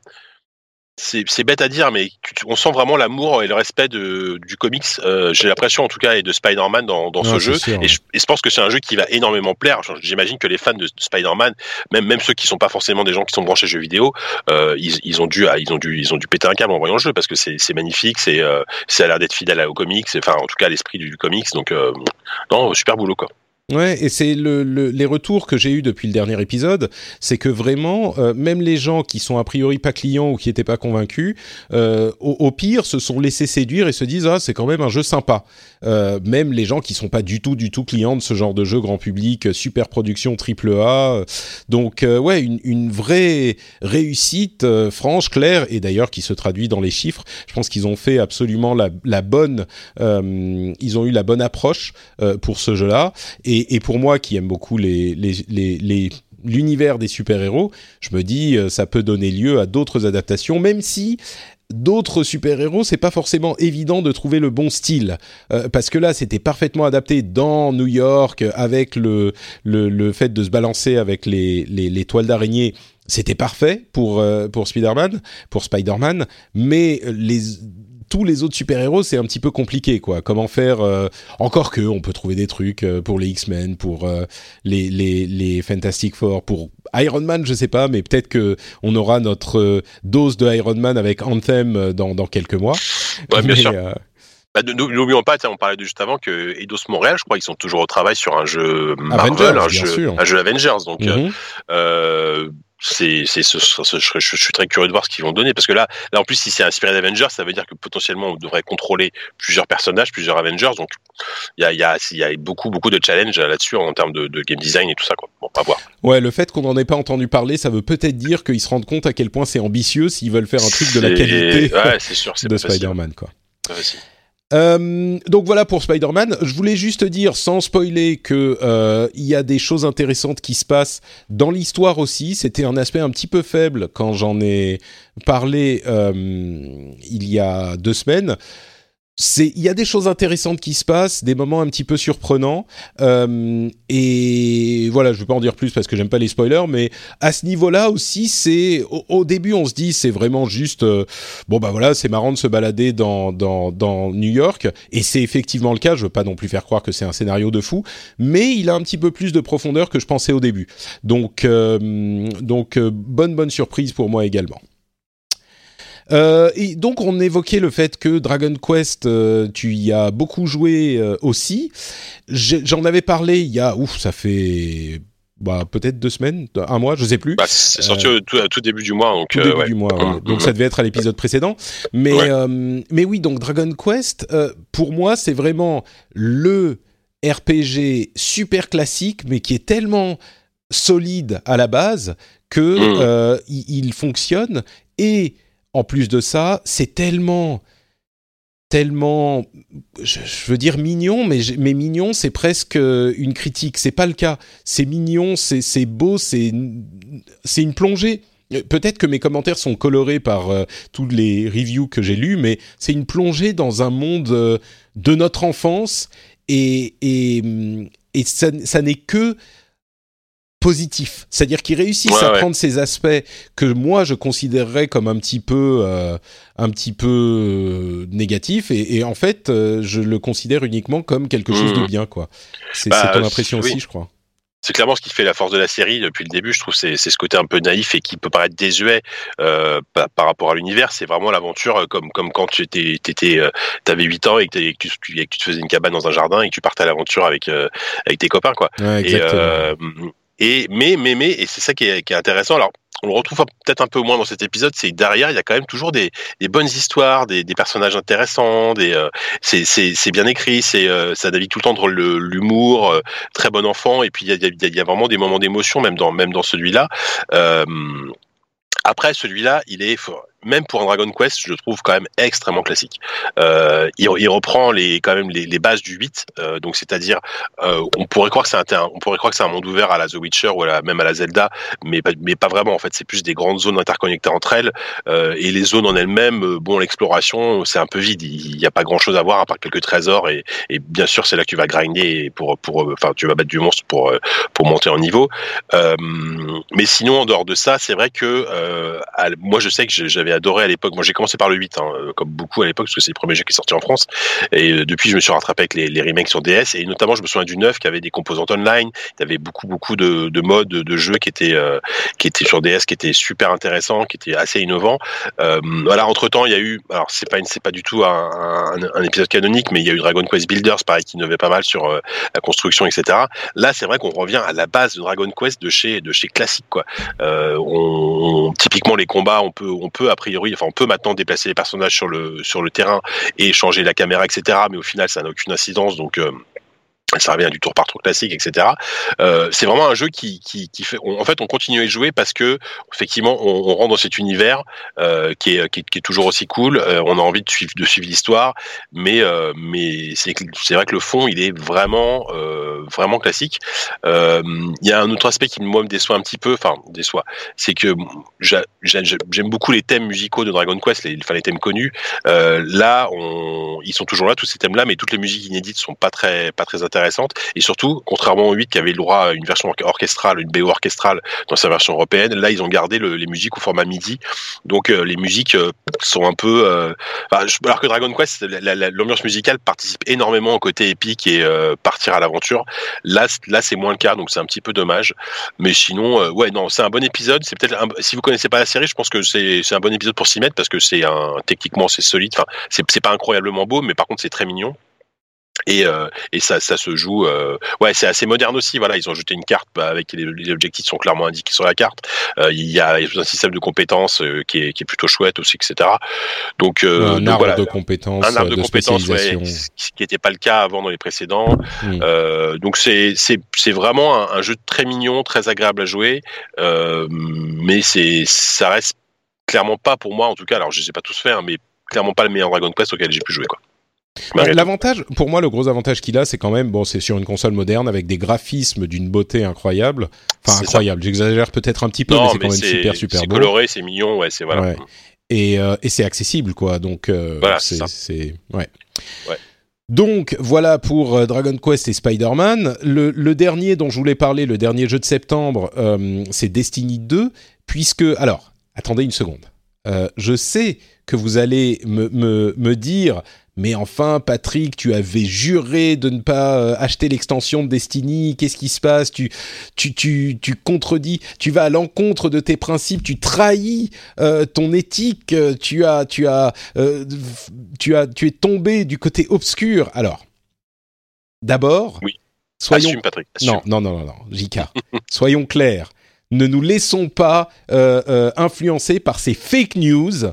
c'est bête à dire, mais on sent vraiment l'amour et le respect de, du comics. Euh, J'ai l'impression, en tout cas, et de Spider-Man dans, dans ce jeu. Sûr, et, je, et, je, pense que c'est un jeu qui va énormément plaire. J'imagine que les fans de Spider-Man, même même ceux qui sont pas forcément des gens qui sont branchés jeux vidéo, euh, ils, ils, ont dû ils ont dû ils ont dû péter un câble en voyant le jeu parce que c'est magnifique, c'est euh, ça a l'air d'être fidèle au comics, enfin en tout cas à l'esprit du, du, comics. Donc euh, non, super boulot quoi. Ouais, et c'est le, le, les retours que j'ai eu depuis le dernier épisode, c'est que vraiment, euh, même les gens qui sont a priori pas clients ou qui étaient pas convaincus, euh, au, au, pire, se sont laissés séduire et se disent ah c'est quand même un jeu sympa. Euh, même les gens qui sont pas du tout du tout clients de ce genre de jeu grand public, super production triple A. Donc euh, ouais, une, une, vraie réussite euh, franche, claire et d'ailleurs qui se traduit dans les chiffres. Je pense qu'ils ont fait absolument la, la bonne, ils ont eu la bonne approche pour ce jeu-là et et, pour moi qui aime beaucoup les, les, les, les l'univers des super-héros, je me dis euh, ça peut donner lieu à d'autres adaptations, même si d'autres super-héros, c'est pas forcément évident de trouver le bon style euh, parce que là, c'était parfaitement adapté dans New York avec le le, le fait de se balancer avec les les, les toiles d'araignée. C'était parfait pour euh, pour Spider-Man, pour Spider-Man, mais les tous les autres super-héros, c'est un petit peu compliqué, quoi. Comment faire euh, Encore que, on peut trouver des trucs euh, pour les X-Men, pour euh, les, les, les Fantastic Four, pour Iron Man, je sais pas, mais peut-être que on aura notre dose de Iron Man avec Anthem dans, dans quelques mois. Ouais, bien mais, sûr. Bah, N'oublions pas, on parlait de juste avant que Eidos Montréal, je crois, ils sont toujours au travail sur un jeu Marvel, Avengers, un, jeu, un jeu Avengers. Donc, mm -hmm. euh, c'est, c'est, ce, ce, je, je, suis très curieux de voir ce qu'ils vont donner parce que là, là en plus, si c'est inspiré d'Avengers, ça veut dire que potentiellement on devrait contrôler plusieurs personnages, plusieurs Avengers. Donc, il y a, y, a, y a beaucoup, beaucoup de challenges là-dessus en termes de, de, game design et tout ça. Quoi. Bon, on va voir. Ouais, le fait qu'on n'en ait pas entendu parler, ça veut peut-être dire qu'ils se rendent compte à quel point c'est ambitieux s'ils veulent faire un truc de la qualité ouais, sûr, de Spider-Man, quoi. Euh, donc voilà pour Spider-Man. Je voulais juste dire, sans spoiler, que euh, il y a des choses intéressantes qui se passent dans l'histoire aussi. C'était un aspect un petit peu faible quand j'en ai parlé euh, il y a deux semaines il y a des choses intéressantes qui se passent, des moments un petit peu surprenants euh, et voilà, je vais pas en dire plus parce que j'aime pas les spoilers, mais à ce niveau-là aussi, c'est au, au, début on se dit c'est vraiment juste euh, bon bah voilà, c'est marrant de se balader dans dans dans New York et c'est effectivement le cas. Je veux pas non plus faire croire que c'est un scénario de fou, mais il a un petit peu plus de profondeur que je pensais au début. Donc euh, donc euh, bonne bonne surprise pour moi également. Euh, et donc on évoquait le fait que Dragon Quest, euh, tu y as beaucoup joué euh, aussi. J'en avais parlé il y a, ouf, ça fait bah, peut-être deux semaines, un mois, je sais plus. Bah, c'est sorti euh, tout, tout, début du mois, donc tout début ouais. du mois. Ouais. Donc ça devait être à l'épisode précédent. Mais ouais. mais oui, donc Dragon Quest, pour moi, c'est vraiment le RPG super classique, mais qui est tellement solide à la base que mmh. il, il fonctionne et en plus de ça, c'est tellement tellement, je, veux dire mignon, mais, mais mignon, c'est presque une critique. C'est pas le cas. C'est mignon, c'est beau, c'est une plongée peut-être que mes commentaires sont colorés par euh, tous les reviews que j'ai lus, mais c'est une plongée dans un monde euh, de notre enfance et, et, et ça n'est que positif. C'est-à-dire qu'ils réussissent Ouais, à ouais. prendre ces aspects que moi je considérerais comme un petit peu, euh, un petit peu euh, négatifs et, et en fait euh, je le considère uniquement comme quelque chose de Mhm. bien quoi. C'est Bah, ton impression oui. aussi, je crois. c'est clairement ce qui fait la force de la série depuis le début. Je trouve c'est ce côté un peu naïf et qui peut paraître désuet euh, par, par rapport à l'univers. C'est vraiment l'aventure comme comme quand tu étais euh, t'avais 8 ans et que, tu, tu- et que tu te faisais une cabane dans un jardin et que tu partais à l'aventure avec euh, avec tes copains quoi. Ouais, Et, exactement. Et mais mais mais et c'est ça qui est, qui est intéressant. Alors on le retrouve peut-être un peu moins dans cet épisode, c'est que derrière il y a quand même toujours des, des bonnes histoires, des, des personnages intéressants, des euh, c'est bien écrit, c'est euh, ça navigue tout le temps le- l'humour, euh, très bon enfant et puis il y a, y a- y a vraiment des moments d'émotion même dans même dans celui-là. Euh, après celui-là, il est faut- même pour un Dragon Quest, je le trouve quand même extrêmement classique. Euh, il, reprend les quand même les, bases du 8, euh, donc c'est-à-dire euh, on pourrait croire que c'est un, on pourrait croire que c'est un monde ouvert à la The Witcher ou à même à la Zelda, mais pas, mais pas vraiment en fait. C'est plus des grandes zones interconnectées entre elles et les zones en elles-mêmes. Bon, l'exploration c'est un peu vide. Il n'y a pas grand-chose à voir à part quelques trésors et, bien sûr c'est là que tu vas grinder pour pour enfin tu vas battre du monstre pour pour monter en niveau. Mais sinon en dehors de ça, c'est vrai que moi je sais que j'avais adoré à l'époque. Moi j'ai commencé par le 8 hein, euh, comme beaucoup à l'époque parce que c'est le premier jeu qui est sorti en France et euh, depuis je me suis rattrapé avec les, les remakes sur DS et notamment je me souviens du 9 qui avait des composantes online, il y avait beaucoup beaucoup de, de modes de jeu qui étaient euh, qui étaient sur DS qui étaient super intéressants, qui étaient assez innovants. Voilà, entre temps il y a eu alors c'est pas pas du tout un, épisode canonique mais il y a eu Dragon Quest Builders pareil qui innovait pas mal sur la construction etc. Là c'est vrai qu'on revient à la base de Dragon Quest de chez de chez classique quoi. Typiquement les combats on peut on peut a priori enfin on peut maintenant déplacer les personnages sur le terrain et changer la caméra etc. Mais au final ça n'a aucune incidence donc euh, ça revient du tour par tour classique, etc. Euh, c'est vraiment un jeu qui, fait. en fait, on continue à y jouer parce que effectivement, on, rentre dans cet univers euh, qui, est, toujours aussi cool. Euh, on a envie de suivre, l'histoire, mais c'est vrai que le fond, il est vraiment vraiment classique. Il y a un autre aspect qui moi me déçoit un petit peu, enfin déçoit, c'est que j'a- j'a- j'aime beaucoup les thèmes musicaux de Dragon Quest, les, enfin les thèmes connus. Là, ils sont toujours là, tous ces thèmes-là, mais toutes les musiques inédites sont pas très intéressantes. Et surtout, contrairement au 8 qui avait le droit à une version or- orchestrale, une BO orchestrale dans sa version européenne, là, ils ont gardé le- les musiques au format MIDI. Donc, euh, les musiques euh, sont un peu. euh, je- alors que Dragon Quest, la- la- l'ambiance musicale participe énormément au côté épique et partir à l'aventure. Là, là, c'est moins le cas, donc c'est un petit peu dommage. Mais sinon, ouais, non, c'est un bon épisode. C'est peut-être si vous connaissez pas la série, je pense que c'est un bon épisode pour s'y mettre parce que c'est techniquement c'est solide. Enfin, c'est pas incroyablement beau, mais par contre c'est très mignon. Et, euh, et ça, ça se joue. euh, ouais, c'est assez moderne aussi. Voilà, ils ont ajouté une carte bah, avec les, les objectifs sont clairement indiqués sur la carte. Euh, il y a un système de compétences euh, qui, est, qui est plutôt chouette aussi, etc. Donc, euh, un donc arbre voilà, de compétences, un arbre de, de compétences, ouais, ce qui n'était pas le cas avant dans les précédents. Mm. Euh, donc c'est c'est c'est vraiment un, un jeu très mignon, très agréable à jouer, euh, mais c'est ça reste clairement pas pour moi en tout cas. Alors je sais pas tous faire, mais clairement pas le meilleur Dragon Quest auquel j'ai pu jouer quoi. Tout. L'avantage, pour moi, le gros avantage qu'il a, c'est quand même, bon, c'est sur une console moderne avec des graphismes d'une beauté incroyable. Enfin, C'est incroyable. J'exagère peut-être un petit peu, mais c'est quand même super, super c'est beau. coloré, c'est mignon, ouais, c'est voilà. Ouais. Et, euh, et c'est accessible, quoi. Donc, euh, Voilà, c'est, c'est ça. c'est- ouais. Ouais. Donc voilà pour euh, Dragon Quest et Spider-Man. Le, le dernier dont je voulais parler, le dernier jeu de septembre, euh, c'est Destiny 2, puisque alors attendez une seconde. Euh, je sais que vous allez me, me, me dire, mais enfin Patrick, tu avais juré de ne pas euh, acheter l'extension de Destiny. Qu'est-ce qui se passe? Tu tu tu tu contredis, tu vas à l'encontre de tes principes, tu trahis euh, ton éthique, tu as tu as euh, tu as tu es tombé du côté obscur. Alors, d'abord, Oui. soyons Assume Patrick. assume. non, non, non, non, non, JK. Soyons clairs. Ne nous laissons pas euh, influencer par ces fake news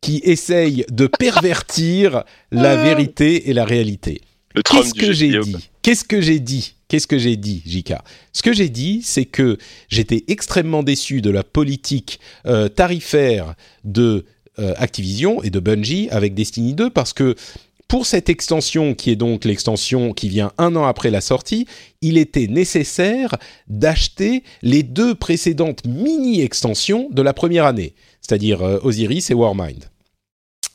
qui essayent de pervertir la vérité et la réalité. Qu'est-ce que j'ai dit. Qu'est-ce que j'ai dit Qu'est-ce que j'ai dit, JK Ce que j'ai dit, c'est que j'étais extrêmement déçu de la politique euh, tarifaire de euh, Activision et de Bungie avec Destiny 2 parce que pour cette extension, qui est donc l'extension qui vient un an après la sortie, il était nécessaire d'acheter les deux précédentes mini-extensions de la première année, c'est-à-dire euh, Osiris et Warmind.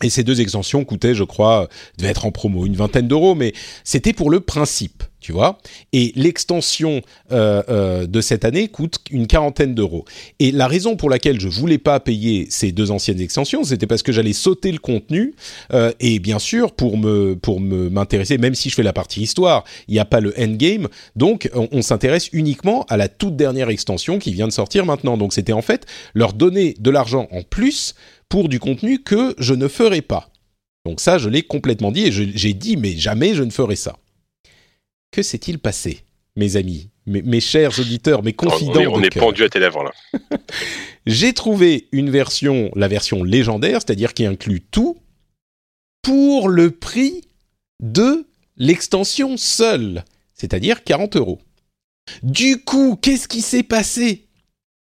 Et ces deux extensions coûtaient, je crois, devaient être en promo, une vingtaine d'euros, mais c'était pour le principe, tu vois. Et l'extension euh, euh, de cette année coûte une quarantaine d'euros. Et la raison pour laquelle je voulais pas payer ces deux anciennes extensions, c'était parce que j'allais sauter le contenu. Euh, et bien sûr, pour me pour m'intéresser, même si je fais la partie histoire, il n'y a pas le endgame. Donc, on, on s'intéresse uniquement à la toute dernière extension qui vient de sortir maintenant. Donc, c'était en fait leur donner de l'argent en plus pour du contenu que je ne ferai pas. Donc ça, je l'ai complètement dit et j'ai dit, mais jamais je ne ferai ça. Que s'est-il passé, mes amis, mes, mes, chers auditeurs, mes confidents On est, on est pendu à tes lèvres là. j'ai trouvé une version, la version légendaire, c'est-à-dire qui inclut tout, pour le prix de l'extension seule, c'est-à-dire 40 euros. Du coup, qu'est-ce qui s'est passé?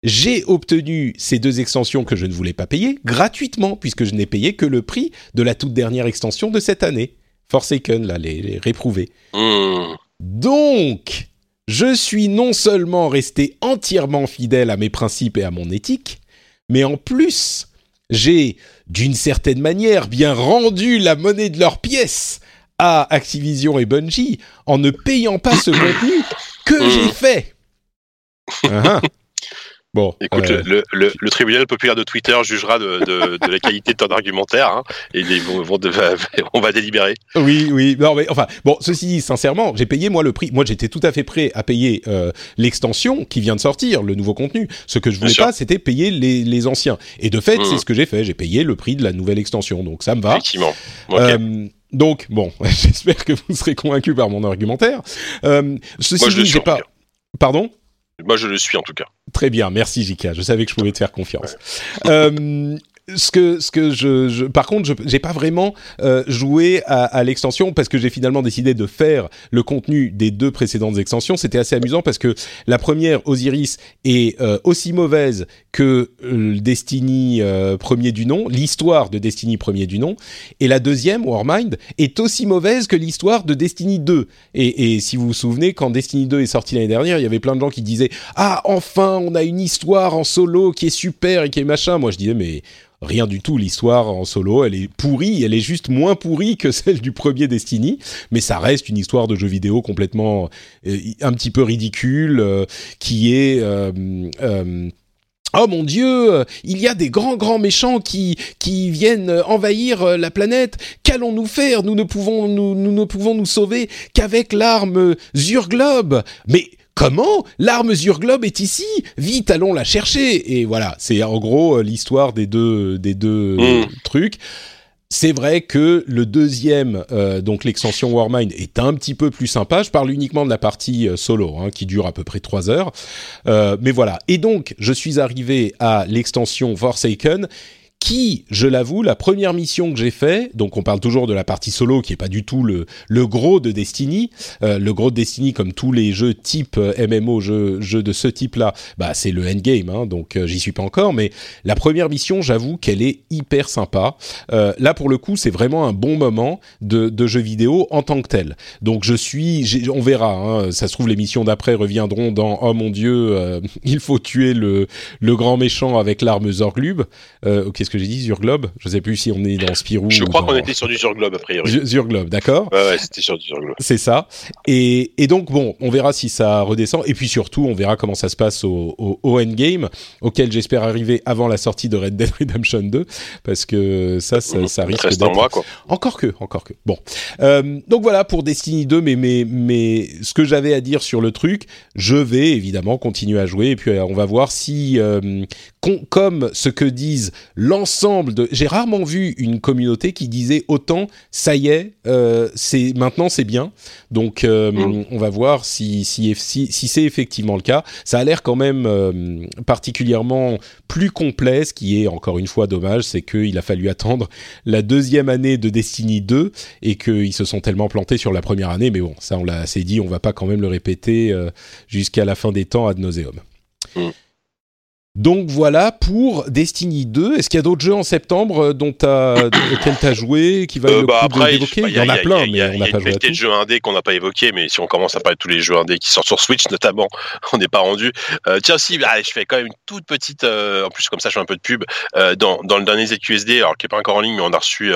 J'ai obtenu ces deux extensions que je ne voulais pas payer gratuitement, puisque je n'ai payé que le prix de la toute dernière extension de cette année. Forsaken, là, les, les réprouvés. Mmh. Donc, je suis non seulement resté entièrement fidèle à mes principes et à mon éthique, mais en plus, j'ai, d'une certaine manière, bien rendu la monnaie de leurs pièces à Activision et Bungie en ne payant pas ce contenu que j'ai fait. Uh -huh. Bon, écoute, euh... le, le, le, tribunal populaire de Twitter jugera de, de, de la qualité de ton argumentaire hein, et ils vont, vont de, on va délibérer. Oui, oui. Non, mais enfin, bon, ceci dit, sincèrement, j'ai payé moi le prix. Moi, j'étais tout à fait prêt à payer euh, l'extension qui vient de sortir, le nouveau contenu. Ce que je voulais pas, c'était payer les, les, anciens. Et de fait, mmh. c'est ce que j'ai fait. J'ai payé le prix de la nouvelle extension, donc ça me va. Effectivement. Okay. Euh, donc, bon, j'espère que vous serez convaincu par mon argumentaire. Euh, ceci moi, je dit, j'ai pas. Pardon? Moi, je le suis en tout cas. Très bien, merci Jika. Je savais que je pouvais te faire confiance. euh, ce que, ce que je, je par contre, je j'ai pas vraiment euh, joué à, à l'extension parce que j'ai finalement décidé de faire le contenu des deux précédentes extensions. C'était assez amusant parce que la première Osiris est euh, aussi mauvaise que euh, Destiny premier du nom, l'histoire de Destiny premier du nom, et la deuxième Warmind est aussi mauvaise que l'histoire de Destiny 2. Et, et si vous vous souvenez, quand Destiny 2 est sorti l'année dernière, il y avait plein de gens qui disaient ah enfin on a une histoire en solo qui est super et qui est machin. Moi je disais mais rien du tout. L'histoire en solo, elle est pourrie, elle est juste moins pourrie que celle du premier Destiny, mais ça reste une histoire de jeu vidéo complètement euh, un petit peu ridicule, euh, qui est euh, Oh mon Dieu, il y a des grands grands méchants qui qui viennent envahir la planète. Qu'allons-nous faire? Nous ne pouvons nous, nous ne pouvons nous sauver qu'avec l'arme Zurglobe. Mais Comment L'arme Zurglobe est ici? Vite, allons la chercher Et voilà, c'est en gros l'histoire des deux, des deux mmh. trucs. C'est vrai que le deuxième, euh, donc l'extension Warmind, est un petit peu plus sympa. Je parle uniquement de la partie euh, solo, hein, qui dure à peu près trois heures. Euh, mais voilà. Et donc, je suis arrivé à l'extension Forsaken, qui, je l'avoue, la première mission que j'ai fait, donc on parle toujours de la partie solo qui est pas du tout le, le gros de Destiny, euh, le gros de Destiny comme tous les jeux type euh, MMO, jeux, jeux de ce type-là, bah c'est le endgame, hein, donc euh, j'y suis pas encore, mais la première mission, j'avoue qu'elle est hyper sympa. Euh, là pour le coup, c'est vraiment un bon moment de, de jeu vidéo en tant que tel. Donc je suis, on verra, hein, ça se trouve les missions d'après reviendront dans oh mon dieu, euh, il faut tuer le, le grand méchant avec l'arme Zorglub. Qu'est-ce que j'ai dit Zurglobe Je sais plus si on est dans Spirou. Je crois dans... qu'on était sur du Zurglobe a priori. Zurglobe, d'accord. Ouais, ouais c'était sur du Zurglobe. C'est ça. Et, et, donc bon, on verra si ça redescend. Et puis surtout, on verra comment ça se passe au, au, au endgame, auquel j'espère arriver avant la sortie de Red Dead Redemption 2, parce que ça, ça, ça risque d'être. mois, quoi. Encore que, encore que. Bon. Euh, donc voilà pour Destiny 2, mais mais mais ce que j'avais à dire sur le truc, je vais évidemment continuer à jouer. Et puis on va voir si, euh, comme ce que disent l'ensemble de. J'ai rarement vu une communauté qui disait autant ça y est, euh, c'est maintenant c'est bien. Donc euh, mmh. on va voir si si si, si c'est effectivement le cas. Ça a l'air quand même euh, particulièrement plus complet. Ce qui est encore une fois dommage, c'est qu'il a fallu attendre la deuxième année de Destiny 2 et qu'ils se sont tellement plantés sur la première année. Mais bon, ça on l'a assez dit, on va pas quand même le répéter jusqu'à la fin des temps ad nauseum. Mmh. Donc voilà pour Destiny 2. Est-ce qu'il y a d'autres jeux en septembre euh, dont as, auxquels tu as joué qui valent Euh, le bah, coup après, bah, Il y en a plein, il y a- mais on il y n'a a pas joué à qualité tout. de jeux indés qu'on n'a pas évoqué, mais si on commence à parler de tous les jeux indés qui sortent sur Switch notamment, on n'est pas rendu. Euh, tiens, si, allez, je fais quand même une toute petite, euh, en plus comme ça je fais un peu de pub, euh, dans, dans le dernier ZQSD, alors qui est pas encore en ligne, mais on a reçu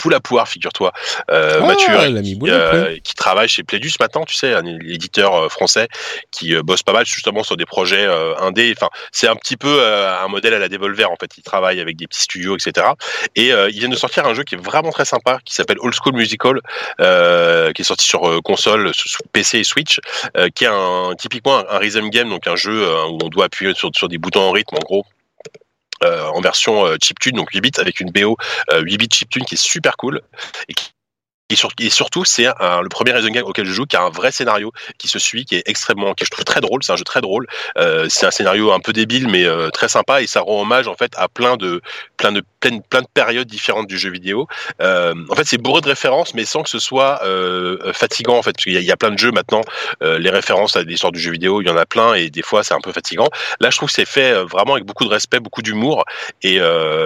Boule à Poire, figure-toi, Ah, Mathieu, qui, travaille chez Pledus maintenant, tu sais, un éditeur français qui bosse pas mal justement sur des projets indés. Enfin, c'est un petit peu euh, un modèle à la Devolver en fait. Il travaille avec des petits studios, etc. Et euh, ils viennent de sortir un jeu qui est vraiment très sympa, qui s'appelle Old School Musical, euh, qui est sorti sur console, PC et Switch, qui est un, typiquement un, rhythm game, donc un jeu où on doit appuyer sur, des boutons en rythme en gros. en version euh, chiptune, donc 8 bits, avec une BO euh, 8 bits chiptune qui est super cool et qui et, sur- et surtout, c'est le premier Rhythm Game auquel je joue qui a un vrai scénario qui se suit, qui est extrêmement, qui je trouve très drôle. C'est un jeu très drôle. Euh, c'est un scénario un peu débile, mais euh, très sympa et ça rend hommage en fait à plein de, plein de, plein, plein de périodes différentes du jeu vidéo. Euh, en fait, c'est bourré de références, mais sans que ce soit fatigant en fait, parce y, a- il y a plein de jeux maintenant. les références à l'histoire du jeu vidéo, il y en a plein et des fois c'est un peu fatigant. Là, je trouve que c'est fait vraiment avec beaucoup de respect, beaucoup d'humour et,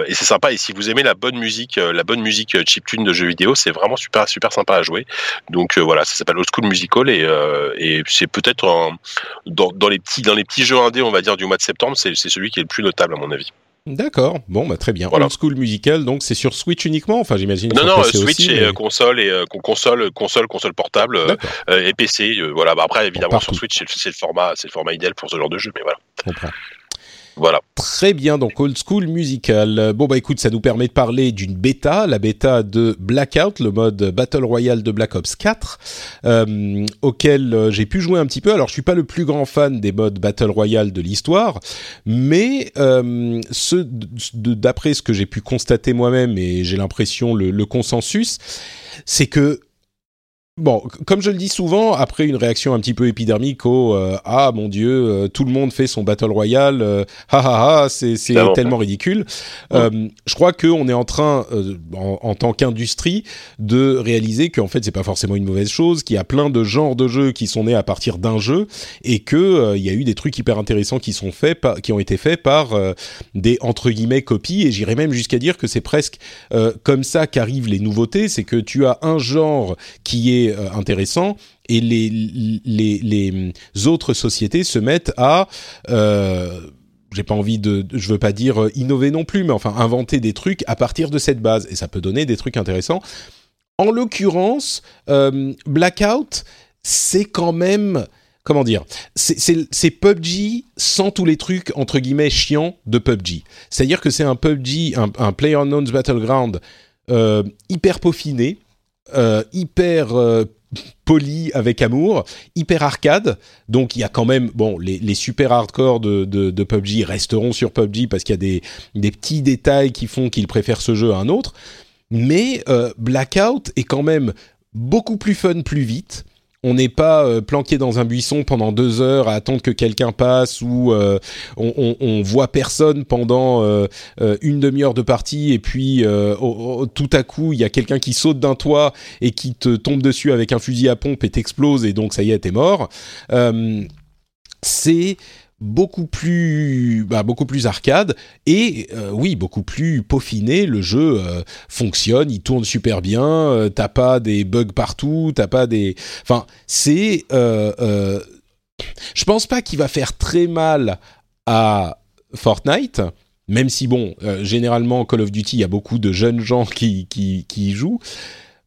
c'est sympa. Et si vous aimez la bonne musique, la bonne musique chiptune de jeux vidéo, c'est vraiment super super sympa à jouer. Donc euh, voilà, ça s'appelle Old School Musical et, euh, et c'est peut-être dans, dans les petits dans les petits jeux indés, on va dire du mois de septembre, c'est celui qui est le plus notable à mon avis. D'accord. Bon, bah très bien. Voilà. Old School Musical, donc c'est sur Switch uniquement? Enfin, j'imagine. Non non, euh, Switch aussi, et mais- euh, console et euh, con- console console console portable euh, et PC. voilà, bah après évidemment sur Switch c'est le- c'est le format c'est le format idéal pour ce genre de jeu, mais voilà. Voilà. Très bien, donc Old School Musical. Bon bah écoute, ça nous permet de parler d'une bêta, la bêta de Blackout, le mode Battle Royale de Black Ops 4, euh, auquel euh, j'ai pu jouer un petit peu. Alors je suis pas le plus grand fan des modes Battle Royale de l'histoire, mais euh, ce, d'après ce que j'ai pu constater moi-même, et j'ai l'impression le, le consensus, c'est que Bon, comme je le dis souvent, après une réaction un petit peu épidermique au euh, ah mon dieu, euh, tout le monde fait son battle royale, euh, ah ah ah, c'est tellement ridicule. Euh, je crois que on est en train, en, en tant qu'industrie, de réaliser qu'en fait c'est pas forcément une mauvaise chose, qu'il y a plein de genres de jeux qui sont nés à partir d'un jeu et que il y a eu des trucs hyper intéressants qui sont faits, par, qui ont été faits par des entre guillemets copies et j'irais même jusqu'à dire que c'est presque comme ça qu'arrivent les nouveautés, c'est que tu as un genre qui est euh, intéressant et les, les, les autres sociétés se mettent à euh, j'ai pas envie de, je veux pas dire euh, innover non plus, mais enfin inventer des trucs à partir de cette base et ça peut donner des trucs intéressants. En l'occurrence, euh, Blackout, c'est quand même comment dire, c'est- PUBG sans tous les trucs entre guillemets chiants de PUBG. C'est-à-dire que c'est un PUBG, un, un PlayerUnknown's Battleground hyper peaufiné, euh, hyper euh, poli avec amour, hyper arcade. Donc il y a quand même, bon, les, les super hardcore de, de, de PUBG resteront sur PUBG parce qu'il y a des, des petits détails qui font qu'ils préfèrent ce jeu à un autre. Mais euh, Blackout est quand même beaucoup plus fun plus vite. On n'est pas euh, planqué dans un buisson pendant deux heures à attendre que quelqu'un passe ou euh, on, on, on voit personne pendant euh, euh, une demi-heure de partie et puis euh, tout à coup il y a quelqu'un qui saute d'un toit et qui te tombe dessus avec un fusil à pompe et t'explose et donc ça y est t'es mort. Euh, c'est beaucoup plus bah, beaucoup plus arcade et euh, oui beaucoup plus peaufiné. Le jeu euh, fonctionne il tourne super bien euh, t'as pas des bugs partout t'as pas des enfin c'est je pense pas qu'il va faire très mal à Fortnite même si bon généralement Call of Duty il y a beaucoup de jeunes gens qui qui, qui y jouent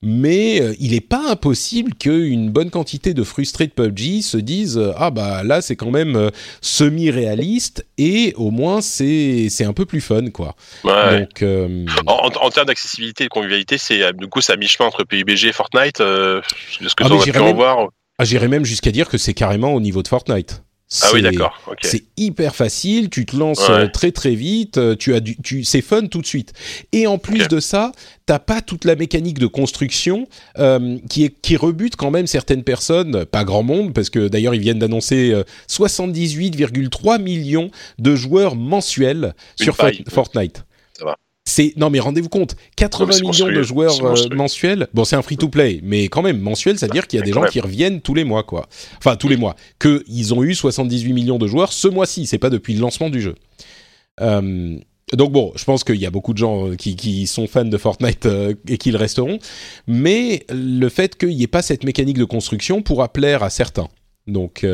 mais euh, il n'est pas impossible qu'une bonne quantité de frustrés de PUBG se disent euh, ah bah là c'est quand même euh, semi-réaliste et au moins c'est c'est un peu plus fun quoi. Ouais. Donc euh, En, termes d'accessibilité et de convivialité, c'est du coup à mi-chemin entre PUBG et Fortnite. Euh, de ce que Ah, pu en même- voir. ah, j'irais même jusqu'à dire que c'est carrément au niveau de Fortnite. Ah oui, d'accord. C'est hyper facile, tu te lances Ouais. euh, très très vite, euh, tu as du, tu, c'est fun tout de suite. Et en plus de ça, t'as pas toute la mécanique de construction euh, qui est qui rebute quand même certaines personnes, pas grand monde, parce que d'ailleurs ils viennent d'annoncer euh, 78,3 millions de joueurs mensuels Une sur Fortnite. C'est non mais rendez-vous compte, 80 Non, mais c'est millions monstrueux. de joueurs euh, mensuels. Bon, c'est un free to play, mais quand même mensuel, ça veut dire qu'il y a des gens même. qui reviennent tous les mois quoi. Enfin tous les mois. Que ils ont eu 78 millions de joueurs ce mois-ci, c'est pas depuis le lancement du jeu. donc bon, je pense qu'il y a beaucoup de gens qui, qui sont fans de Fortnite et qui le resteront, mais le fait qu'il n'y ait pas cette mécanique de construction pourra plaire à certains. Donc,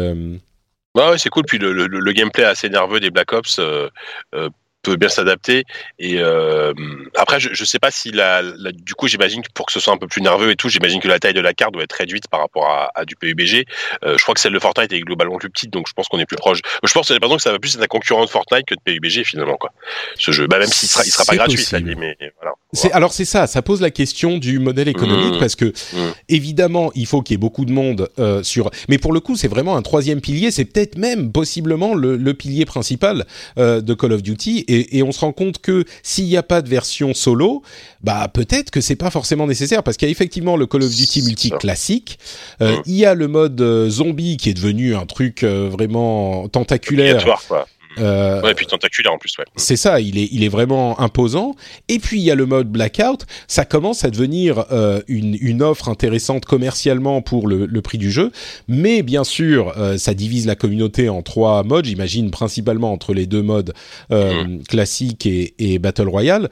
Ouais, c'est cool. Puis le, le, le, gameplay assez nerveux des Black Ops euh, euh, peut bien s'adapter. Et euh, après, je, je sais pas si la, du coup, j'imagine que pour que ce soit un peu plus nerveux et tout, j'imagine que la taille de la carte doit être réduite par rapport à, à du PUBG. Euh, je crois que celle de Fortnite est globalement plus petite, donc je pense qu'on est plus proche. Je pense pardon que ça va plus être un concurrent de Fortnite que de PUBG finalement quoi. Ce jeu, bah, même s'il sera, il sera pas gratuit, ça, mais voilà. C'est, alors c'est ça, ça pose la question du modèle économique mmh. parce que mmh. évidemment il faut qu'il y ait beaucoup de monde euh, sur, mais pour le coup c'est vraiment un troisième pilier, c'est peut-être même possiblement le, le pilier principal euh, de Call of Duty et, et, on se rend compte que s'il n'y a pas de version solo, bah peut-être que c'est pas forcément nécessaire parce qu'il y a effectivement le Call of Duty multi classique, euh, mmh. il y a le mode euh, zombie qui est devenu un truc euh, vraiment tentaculaire. Quoi. Euh, ouais, et puis tentaculaire en plus, ouais. C'est ça, il est, il est vraiment imposant. Et puis il y a le mode blackout, ça commence à devenir euh, une, une offre intéressante commercialement pour le, le prix du jeu, mais bien sûr, euh, ça divise la communauté en trois modes, j'imagine principalement entre les deux modes euh, mmh. classique et, et Battle Royale.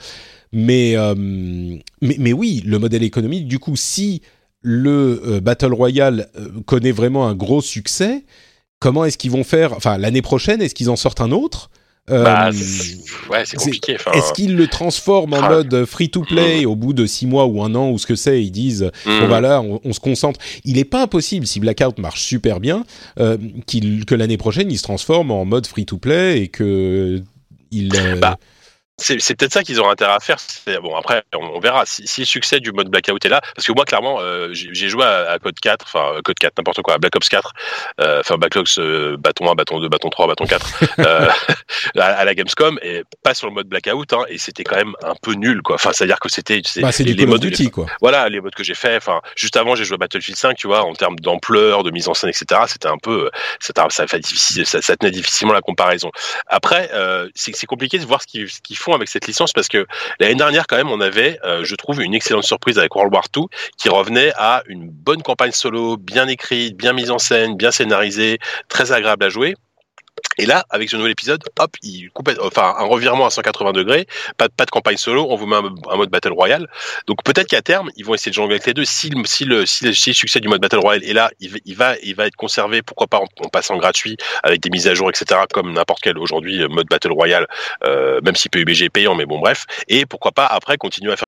Mais, euh, mais, mais oui, le modèle économique, du coup, si le euh, Battle Royale connaît vraiment un gros succès, comment est-ce qu'ils vont faire Enfin, l'année prochaine, est-ce qu'ils en sortent un autre? Bah, euh, ouais, c'est compliqué. Est-ce qu'ils le transforment en ah. mode free-to-play mmh. au bout de six mois ou un an ou ce que c'est? Ils disent, mmh. bon voilà, on, on, se concentre. Il n'est pas impossible, si Blackout marche super bien, euh, que l'année prochaine, il se transforme en mode free-to-play et que il... Euh, bah c'est peut-être ça qu'ils ont intérêt à faire. Bon, après, on, verra si, si, le succès du mode Blackout est là. Parce que moi, clairement, euh, j'ai joué à, à, Code 4, enfin, euh, Code 4, n'importe quoi, à Black Ops 4, euh, enfin, Black Ops euh, bâton 1, bâton 2, bâton 3, bâton 4, euh, à, à, la Gamescom, et pas sur le mode Blackout, hein, et c'était quand même un peu nul, quoi. Enfin, c'est-à-dire que c'était. Bah, c'est du les modes d'outils, quoi. Voilà, les modes que j'ai fait. Enfin, juste avant, j'ai joué à Battlefield 5, tu vois, en termes d'ampleur, de mise en scène, etc. C'était un peu. Ça, ça, difficile, ça, ça tenait difficilement la comparaison. Après, euh, c'est compliqué de voir ce qu'ils qu font avec cette licence parce que l'année dernière, quand même, on avait, euh, je trouve, une excellente surprise avec World War II qui revenait à une bonne campagne solo, bien écrite, bien mise en scène, bien scénarisée, très agréable à jouer. Et là, avec ce nouvel épisode, hop, il coupe, enfin, un revirement à 180 degrés, pas, de campagne solo, on vous met un, mode Battle Royale. Donc peut-être qu'à terme, ils vont essayer de jongler avec les deux. Si, le, si, le, si le succès du mode Battle Royale est là, il, va, il va être conservé, pourquoi pas en, en, passant gratuit, avec des mises à jour, etc., comme n'importe quel aujourd'hui mode Battle Royale, euh, même si PUBG est payant, mais bon, bref. Et pourquoi pas après continuer à faire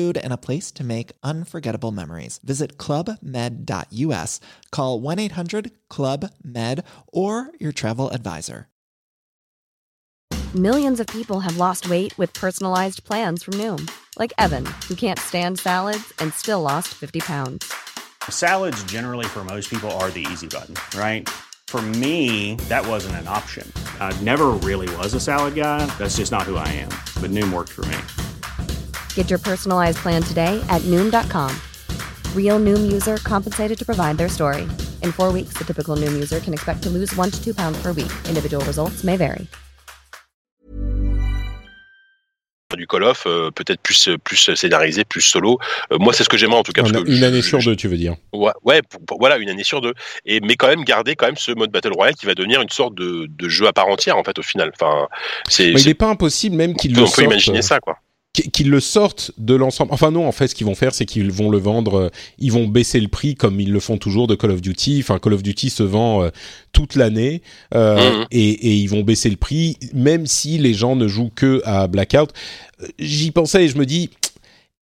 food, and a place to make unforgettable memories. Visit clubmed.us, call 1 800 Club Med, or your travel advisor. Millions of people have lost weight with personalized plans from Noom, like Evan, who can't stand salads and still lost 50 pounds. Salads, generally, for most people, are the easy button, right? For me, that wasn't an option. I never really was a salad guy. That's just not who I am. But Noom worked for me. Get your personalized plan today at noom.com. Real noom user compensated to provide their story. In four weeks, the typical noom user can expect to lose one to two pounds per week. Individual results may vary. Du Call of, euh, peut-être plus, plus scénarisé, plus solo. Euh, moi, c'est ce que j'aime en tout cas. Une, parce que une je, année je, sur je, deux, tu veux dire Ouais, ouais pour, pour, voilà, une année sur deux. Et, mais quand même garder quand même ce mode Battle Royale qui va devenir une sorte de, de jeu à part entière en fait au final. Enfin, c'est. il n'est pas impossible même qu'il le On peut imaginer ça quoi qu'ils le sortent de l'ensemble. Enfin non, en fait, ce qu'ils vont faire, c'est qu'ils vont le vendre, euh, ils vont baisser le prix comme ils le font toujours de Call of Duty. Enfin, Call of Duty se vend euh, toute l'année euh, mmh. et, et, ils vont baisser le prix, même si les gens ne jouent que à Blackout. J'y pensais et je me dis,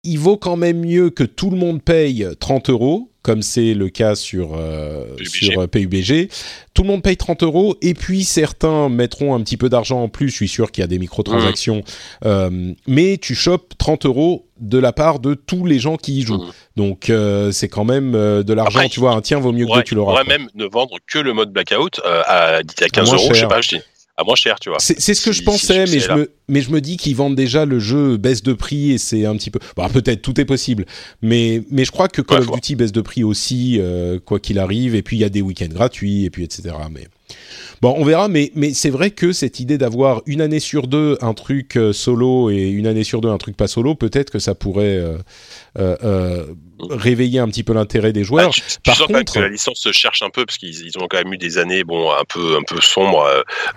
il vaut quand même mieux que tout le monde paye 30 euros comme c'est le cas sur, euh, PUBG. sur PUBG. Tout le monde paye 30 euros et puis certains mettront un petit peu d'argent en plus. Je suis sûr qu'il y a des microtransactions. Mmh. Euh, mais tu chopes 30 euros de la part de tous les gens qui y jouent. Mmh. Donc euh, c'est quand même euh, de l'argent. Tu vois, un tien vaut mieux que deux, tu l'auras. On pourrait même ne vendre que le mode Blackout euh, à, à 15 euros, cher. je sais pas, je dis. À moins cher, tu vois. C'est ce que Si- je pensais, si mais, je me, mais je me dis qu'ils vendent déjà le jeu baisse de prix et c'est un petit peu. Bah, peut-être, tout est possible. Mais, mais je crois que Call of Duty baisse de prix aussi, euh, quoi qu'il arrive. Et puis il y a des week-ends gratuits, et puis etc. Mais bon, on verra. Mais, mais c'est vrai que cette idée d'avoir une année sur deux un truc euh, solo et une année sur deux un truc pas solo, peut-être que ça pourrait euh, euh, réveiller un petit peu l'intérêt des Ah, joueurs. tu, tu Par sens quand même contre- que la licence se cherche un peu parce qu'ils ils ont quand même eu des années bon un peu un peu sombres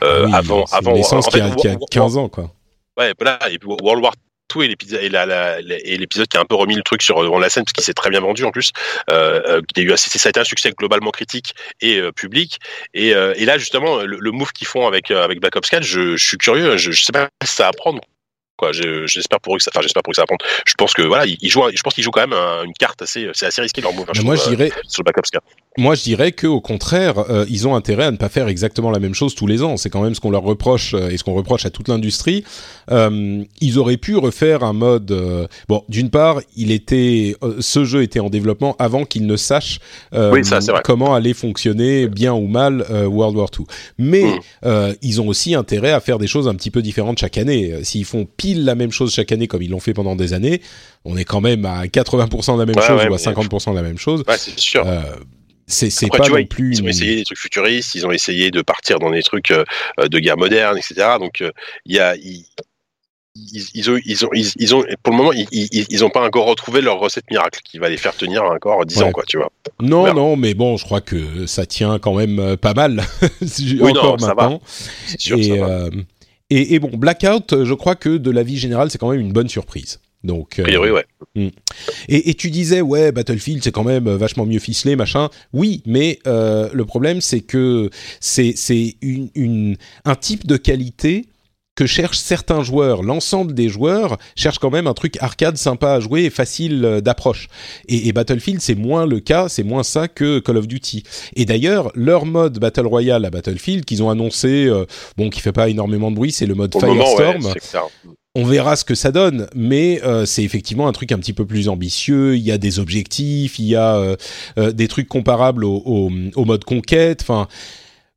euh, Oui, avant une licence en qui, fait, a, qui a Wo- Wo- 15 ans, quoi. Ouais, voilà, et puis World War 2 et l'épisode l'épisode qui a un peu remis le truc sur devant la scène parce qu'il s'est très bien vendu en plus. Euh, euh, ça a été un succès globalement critique et euh, public. Et, euh, là justement le, move qu'ils font avec euh, Black Ops 4, je, suis curieux. Je, je sais pas si ça va prendre. Quoi, Je- j'espère pour eux que ça, enfin j'espère pour eux que ça va prendre. Je pense que voilà, ils, jouent, je pense qu'ils jouent quand même un- une carte assez, c'est assez risqué leur move. hein, moi, je dirais, euh, sur le 4. Moi, je dirais que au contraire, euh, ils ont intérêt à ne pas faire exactement la même chose tous les ans. C'est quand même ce qu'on leur reproche euh, et ce qu'on reproche à toute l'industrie. Euh, ils auraient pu refaire un mode. euh, bon, d'une part, il était, ce jeu était en développement avant qu'ils ne sachent Oui, ça, comment allait fonctionner bien ou mal World War II. Mais Mm. euh, ils ont aussi intérêt à faire des choses un petit peu différentes chaque année. S'ils font pile la même chose chaque année comme ils l'ont fait pendant des années, on est quand même à 80% de la même Ouais, chose ouais, ou à mais- 50% de la même chose. Ouais, c'est sûr. Euh, c'est pas tu vois, non plus ils ont essayé des trucs futuristes, ils ont essayé de partir dans des trucs euh, de guerre moderne, etc. Donc euh, il y a ils, ont ils ont ils, ils ont pour le moment ils, ils, ils ont pas encore retrouvé leur recette miracle qui va les faire tenir encore 10 Ouais. ans quoi, tu vois. Non, non, mais bon, je crois que ça tient quand même pas mal. Oui, encore non, ça va. maintenant. C'est sûr, ça Et, va. euh, et, et bon, Blackout, je crois que de la vie générale, c'est quand même une bonne surprise. Donc, A euh, priori, ouais. et, et tu disais, ouais, Battlefield, c'est quand même euh, vachement mieux ficelé, machin. Oui, mais euh, le problème, c'est que c'est c'est une, une, un type de qualité que cherchent certains joueurs. L'ensemble des joueurs cherchent quand même un truc arcade sympa à jouer et facile euh, d'approche. Et, et Battlefield, c'est moins le cas, c'est moins ça que Call of Duty. Et d'ailleurs, leur mode Battle Royale à Battlefield, qu'ils ont annoncé, euh, bon, qui fait pas énormément de bruit, c'est le mode moment, ouais, Firestorm on verra ce que ça donne, mais euh, c'est effectivement un truc un petit peu plus ambitieux. Il y a des objectifs, il y a euh, euh, des trucs comparables au, au, au mode conquête. Enfin,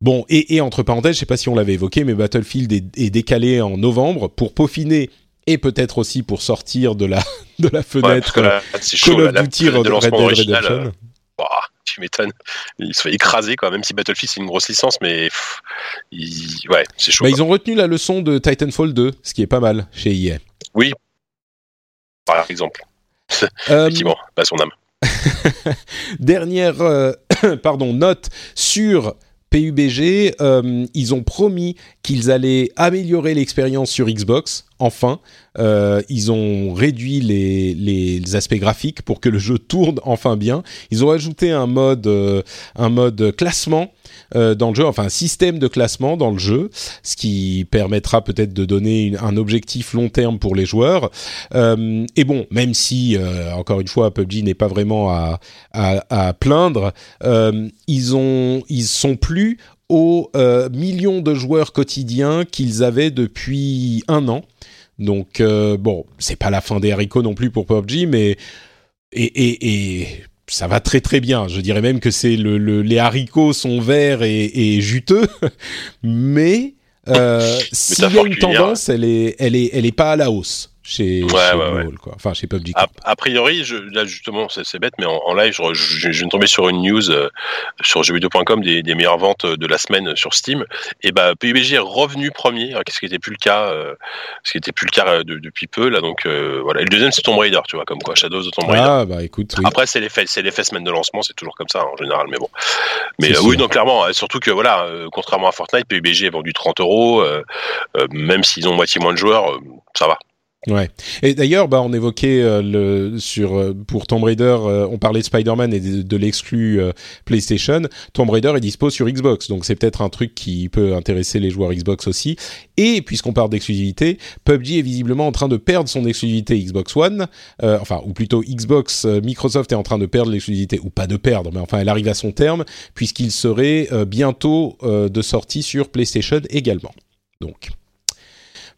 bon, et, et entre parenthèses, je sais pas si on l'avait évoqué, mais Battlefield est, est décalé en novembre pour peaufiner et peut-être aussi pour sortir de la de la Ouais, fenêtre parce que là, c'est chaud. Call là, of la- Duty de Red Dead original, Redemption. euh, tu m'étonnes. Il se fait écraser, quoi. Même si Battlefield, c'est une grosse licence, mais pff, ouais, c'est chaud. Bah, ils ont retenu la leçon de Titanfall 2, ce qui est pas mal chez EA. Oui, par exemple. Euh, Effectivement, pas son âme. Dernière euh, pardon, note sur PUBG, euh, ils ont promis qu'ils allaient améliorer l'expérience sur Xbox. Enfin, Euh, ils ont réduit les, aspects graphiques pour que le jeu tourne enfin bien. Ils ont ajouté un mode, euh, un mode classement euh, dans le jeu, enfin un système de classement dans le jeu, ce qui permettra peut-être de donner un objectif long terme pour les joueurs. Et bon, même si encore une fois PUBG n'est pas vraiment à, plaindre, ils ont ils sont plus aux millions de joueurs quotidiens qu'ils avaient depuis un an. Donc euh, bon, c'est pas la fin des haricots non plus pour PUBG, mais et, et, et ça va très très bien. Je dirais même que c'est le, le- les haricots sont verts et, et juteux, mais euh, s'il y a une tendance, elle est elle est elle est pas à la hausse chez, Ouais, chez ouais, quoi. Enfin chez PUBG. A, a priori, je, là justement, c'est bête, mais en, en live, je, je, je viens de tomber sur une news euh, sur jeuxvideo.com des, des meilleures ventes de la semaine sur Steam. Et bah, PUBG est revenu premier, hein, ce qui n'était plus le cas, euh, ce qui était plus le cas euh, de- depuis peu là. Donc euh, voilà. Et le deuxième, c'est Tomb Raider, tu vois, comme quoi Shadows de Tomb Raider. Ah bah écoute, oui. Après, c'est l'effet, c'est l'effet semaine de lancement, c'est toujours comme ça en général, mais bon. Mais euh, oui, donc clairement, euh, surtout que voilà, euh, contrairement à Fortnite, PUBG est vendu 30 euros, euh, euh, même s'ils ont moitié moins de joueurs, euh, ça va. Ouais. Et d'ailleurs, bah, on évoquait euh, le sur euh, pour Tomb Raider, euh, on parlait de Spider-Man et de, de l'exclu euh, PlayStation. Tomb Raider est dispo sur Xbox, donc c'est peut-être un truc qui peut intéresser les joueurs Xbox aussi. Et puisqu'on parle d'exclusivité, PUBG est visiblement en train de perdre son exclusivité Xbox One, euh, enfin ou plutôt Xbox euh, Microsoft est en train de perdre l'exclusivité ou pas de perdre, mais enfin elle arrive à son terme puisqu'il serait bientôt de sortie sur PlayStation également. Donc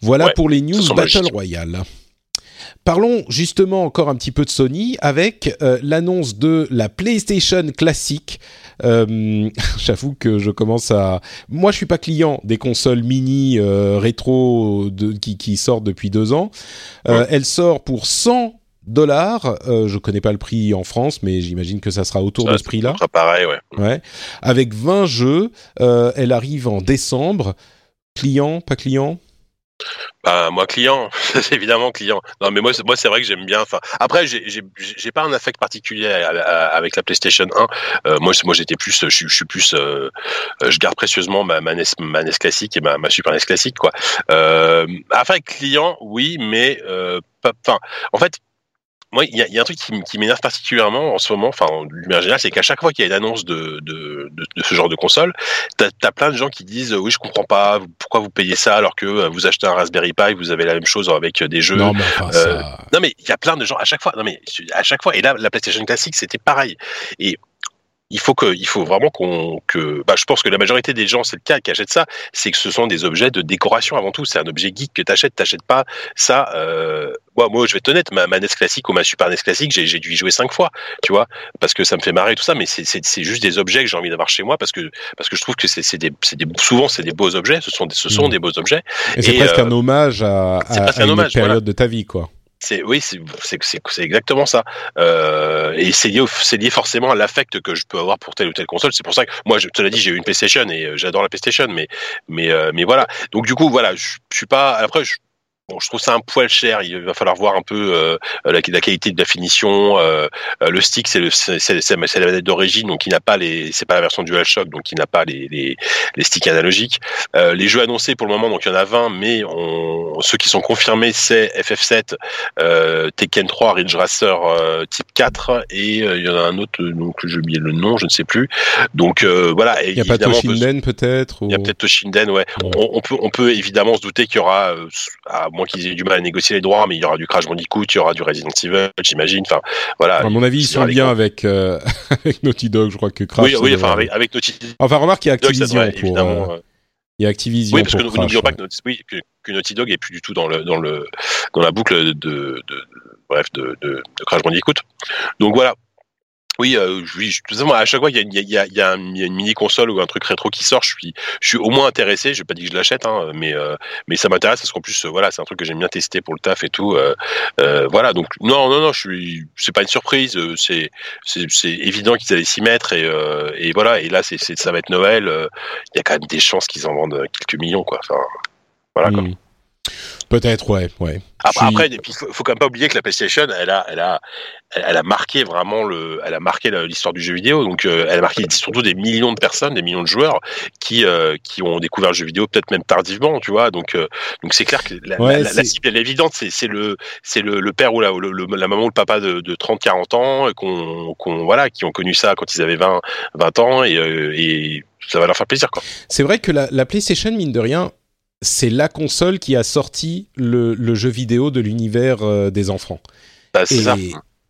voilà Ouais, pour les news Battle logique. Royale. parlons justement encore un petit peu de Sony avec euh, l'annonce de la PlayStation classique. Euh, J'avoue que je commence à. Moi, je suis pas client des consoles mini euh, rétro de, qui, qui sortent depuis deux ans. Elle sort pour 100 dollars. Euh, je connais pas le prix en France, mais j'imagine que ça sera autour Ça, de ce prix-là. ça sera pareil, ouais. Ouais. Avec 20 jeux. Euh, elle arrive en décembre. Client, pas client? Bah, moi, client, évidemment client. Non, mais moi, moi, c'est vrai que j'aime bien. Enfin, après, j'ai, j'ai, pas un affect particulier avec la PlayStation 1. Euh, moi, moi, j'étais plus, je, suis- plus, euh, je garde précieusement ma, NES, classique et ma, Super NES classique, quoi. Euh, après, client, oui, mais. Enfin, en fait. Moi, il y, a- il y a un truc qui, m'énerve particulièrement en ce moment, enfin, en lumière générale, c'est qu'à chaque fois qu'il y a une annonce de, de, de, de ce genre de console, t'as as plein de gens qui disent euh, oui je comprends pas pourquoi vous payez ça alors que euh, vous achetez un Raspberry Pi vous avez la même chose avec euh, des jeux Non, mais enfin, ça. il y a plein de gens à chaque fois non mais à chaque fois et là la PlayStation classique c'était pareil et il faut que il faut vraiment qu'on que bah je pense que la majorité des gens c'est le cas qui achètent ça c'est que ce sont des objets de décoration avant tout c'est un objet geek que t'achètes t'achètes pas ça euh, moi moi je vais être honnête ma, ma NES classique ou ma Super NES classique j'ai dû y jouer cinq fois tu vois parce que ça me fait marrer et tout ça mais c'est juste des objets que j'ai envie d'avoir chez moi parce que parce que je trouve que c'est des c'est des souvent c'est des beaux objets ce sont des ce sont Mhm. des beaux objets Et c'est presque euh, un hommage à, à- presque à un une hommage, période voilà. de ta vie, quoi. C'est oui, c'est exactement ça. Euh, et c'est lié lié forcément à l'affect que je peux avoir pour telle ou telle console. C'est pour ça que moi, je te l'ai dit, j'ai eu une PlayStation et euh, j'adore la PlayStation, mais mais euh, mais voilà. Donc du coup, voilà, je, je suis pas. Après, je, Bon, je trouve ça un poil cher. Il va falloir voir un peu euh, la, la qualité de la finition. Euh, le stick, c'est la manette d'origine, donc il n'a pas les. C'est pas la version DualShock, donc il n'a pas les, les les sticks analogiques. Euh, les jeux annoncés pour le moment, donc il y en a 20, mais on, ceux qui sont confirmés, c'est FF7, euh, Tekken 3, Ridge Racer euh, Type 4, et euh, il y en a un autre, donc j'ai oublié le nom, je ne sais plus. Donc euh, voilà. Il n'y a pas Toshinden peut-être ou... il y a peut-être Toshinden, ouais. Ouais. On, on peut, on peut évidemment se douter qu'il y aura, euh, à moins qu'ils aient du mal à négocier les droits, mais il y aura du Crash Bandicoot, il y aura du Resident Evil, j'imagine. Enfin, voilà. À mon avis, ils sont bien avec, euh, avec Naughty Dog, je crois que Crash. Oui, oui, devrait enfin, aller. avec, avec Naughty Enfin, remarque, il y a Dog, Activision devrait pour. évidemment. euh, euh, Il y a Activision Oui, parce que nous n'oublions pas que, oui, que, que Naughty Dog est plus du tout dans le dans le dans la boucle de, de, de- bref de, de, de Crash Bandicoot. Donc voilà. Oui, euh, façon, à chaque fois qu'il y a, une- mini console ou un truc rétro qui sort, je suis je suis au moins intéressé. Je vais pas dire que je l'achète, hein, mais euh, mais ça m'intéresse parce qu'en plus, euh, voilà, c'est un truc que j'aime bien tester pour le taf et tout. voilà, donc non, non, non, je suis. C'est pas une surprise. C'est c'est évident qu'ils allaient s'y mettre et et voilà. Et là, c'est ça va être Noël. Il y a quand même des chances qu'ils en vendent quelques millions, quoi. Enfin, voilà. quoi. Peut-être, ouais, ouais. Après, puis, faut, faut quand même pas oublier que la PlayStation, elle a, elle a, elle, a marqué vraiment le, elle a marqué l'histoire du jeu vidéo. Donc, euh, elle a marqué surtout des millions de personnes, des millions de joueurs qui, euh, qui ont découvert le jeu vidéo peut-être même tardivement, tu vois. Donc, euh, donc c'est clair que la, Ouais, la- la- c'est- la cible elle est évidente. C'est, le, c'est le, le père ou la, le- le- la maman ou le papa de, de 30, 40 ans, qu'on, qu'on, voilà, qui ont connu ça quand ils avaient 20, 20 ans et, et ça va leur faire plaisir, quoi. C'est vrai que la, la PlayStation, mine de rien, c'est la console qui a sorti le, le jeu vidéo de l'univers euh, des enfants. Bah, c'est Et, ça.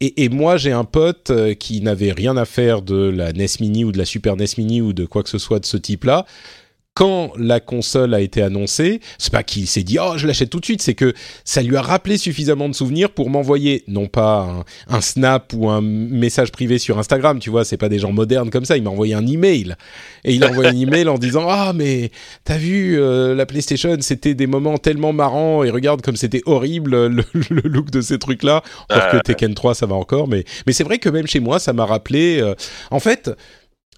et, et moi, j'ai un pote euh, qui n'avait rien à faire de la NES Mini ou de la Super NES Mini ou de quoi que ce soit de ce type-là. Quand la console a été annoncée, c'est pas qu'il s'est dit oh je l'achète tout de suite, c'est que ça lui a rappelé suffisamment de souvenirs pour m'envoyer non pas un, un snap ou un message privé sur Instagram, tu vois, c'est pas des gens modernes comme ça. Il m'a envoyé un email et il a envoyé un email en disant ah mais t'as vu euh, la PlayStation, c'était des moments tellement marrants et regarde comme c'était horrible le, le look de ces trucs là. Encore que Euh, Tekken 3 ça va encore, mais mais c'est vrai que même chez moi ça m'a rappelé. euh, en fait,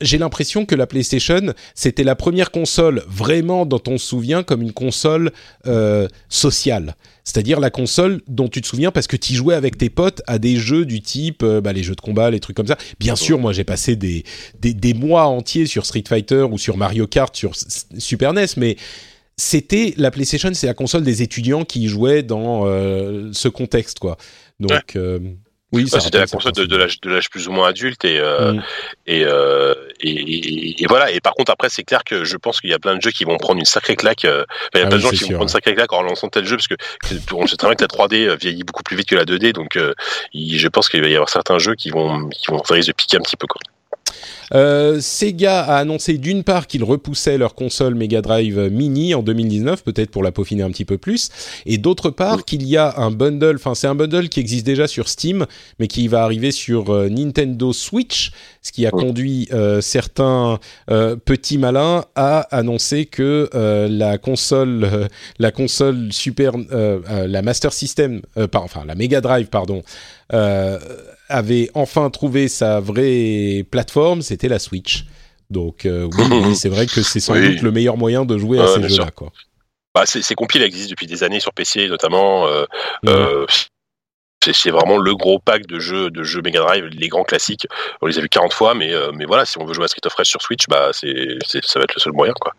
j'ai l'impression que la PlayStation, c'était la première console vraiment dont on se souvient comme une console euh, sociale. C'est-à-dire la console dont tu te souviens parce que tu jouais avec tes potes à des jeux du type euh, bah, les jeux de combat, les trucs comme ça. Bien sûr, moi j'ai passé des, des, des mois entiers sur Street Fighter ou sur Mario Kart sur Super NES, mais c'était la PlayStation, c'est la console des étudiants qui y jouaient dans euh, ce contexte, quoi. Donc, oui, Ouais, c'était la console de, de l'âge de l'âge plus ou moins adulte et, euh, Mm. et, euh, et, et- et voilà et par contre après c'est clair que je pense qu'il y a plein de jeux qui vont prendre une sacrée claque euh, enfin, il y a Ah plein oui, de gens qui sûr, vont prendre une sacrée claque en lançant tel jeu parce que, on sait très bien que la 3D euh, vieillit beaucoup plus vite que la 2D donc euh, je pense qu'il va y avoir certains jeux qui vont qui vont ça risque de piquer un petit peu quoi. Euh, Sega a annoncé d'une part qu'ils repoussaient leur console Mega Drive Mini en 2019, peut-être pour la peaufiner un petit peu plus, et d'autre part qu'il y a un bundle, enfin c'est un bundle qui existe déjà sur Steam, mais qui va arriver sur euh, Nintendo Switch, ce qui a conduit euh, certains petits malins à annoncer que la console, la console Super, la Master System, enfin la Mega Drive, pardon, avait enfin trouvé sa vraie plateforme, c'était la Switch. Donc euh, oui, c'est vrai que c'est sans doute le meilleur moyen de jouer à ces jeux-là. Quoi. Bah, ces compiles existent depuis des années sur PC notamment. Euh, euh, c'est vraiment le gros pack de jeux de jeux Mega Drive, les grands classiques. On les a vus 40 fois, mais, mais voilà, si on veut jouer à Street of Rage sur Switch, bah, c'est ça va être le seul moyen. quoi.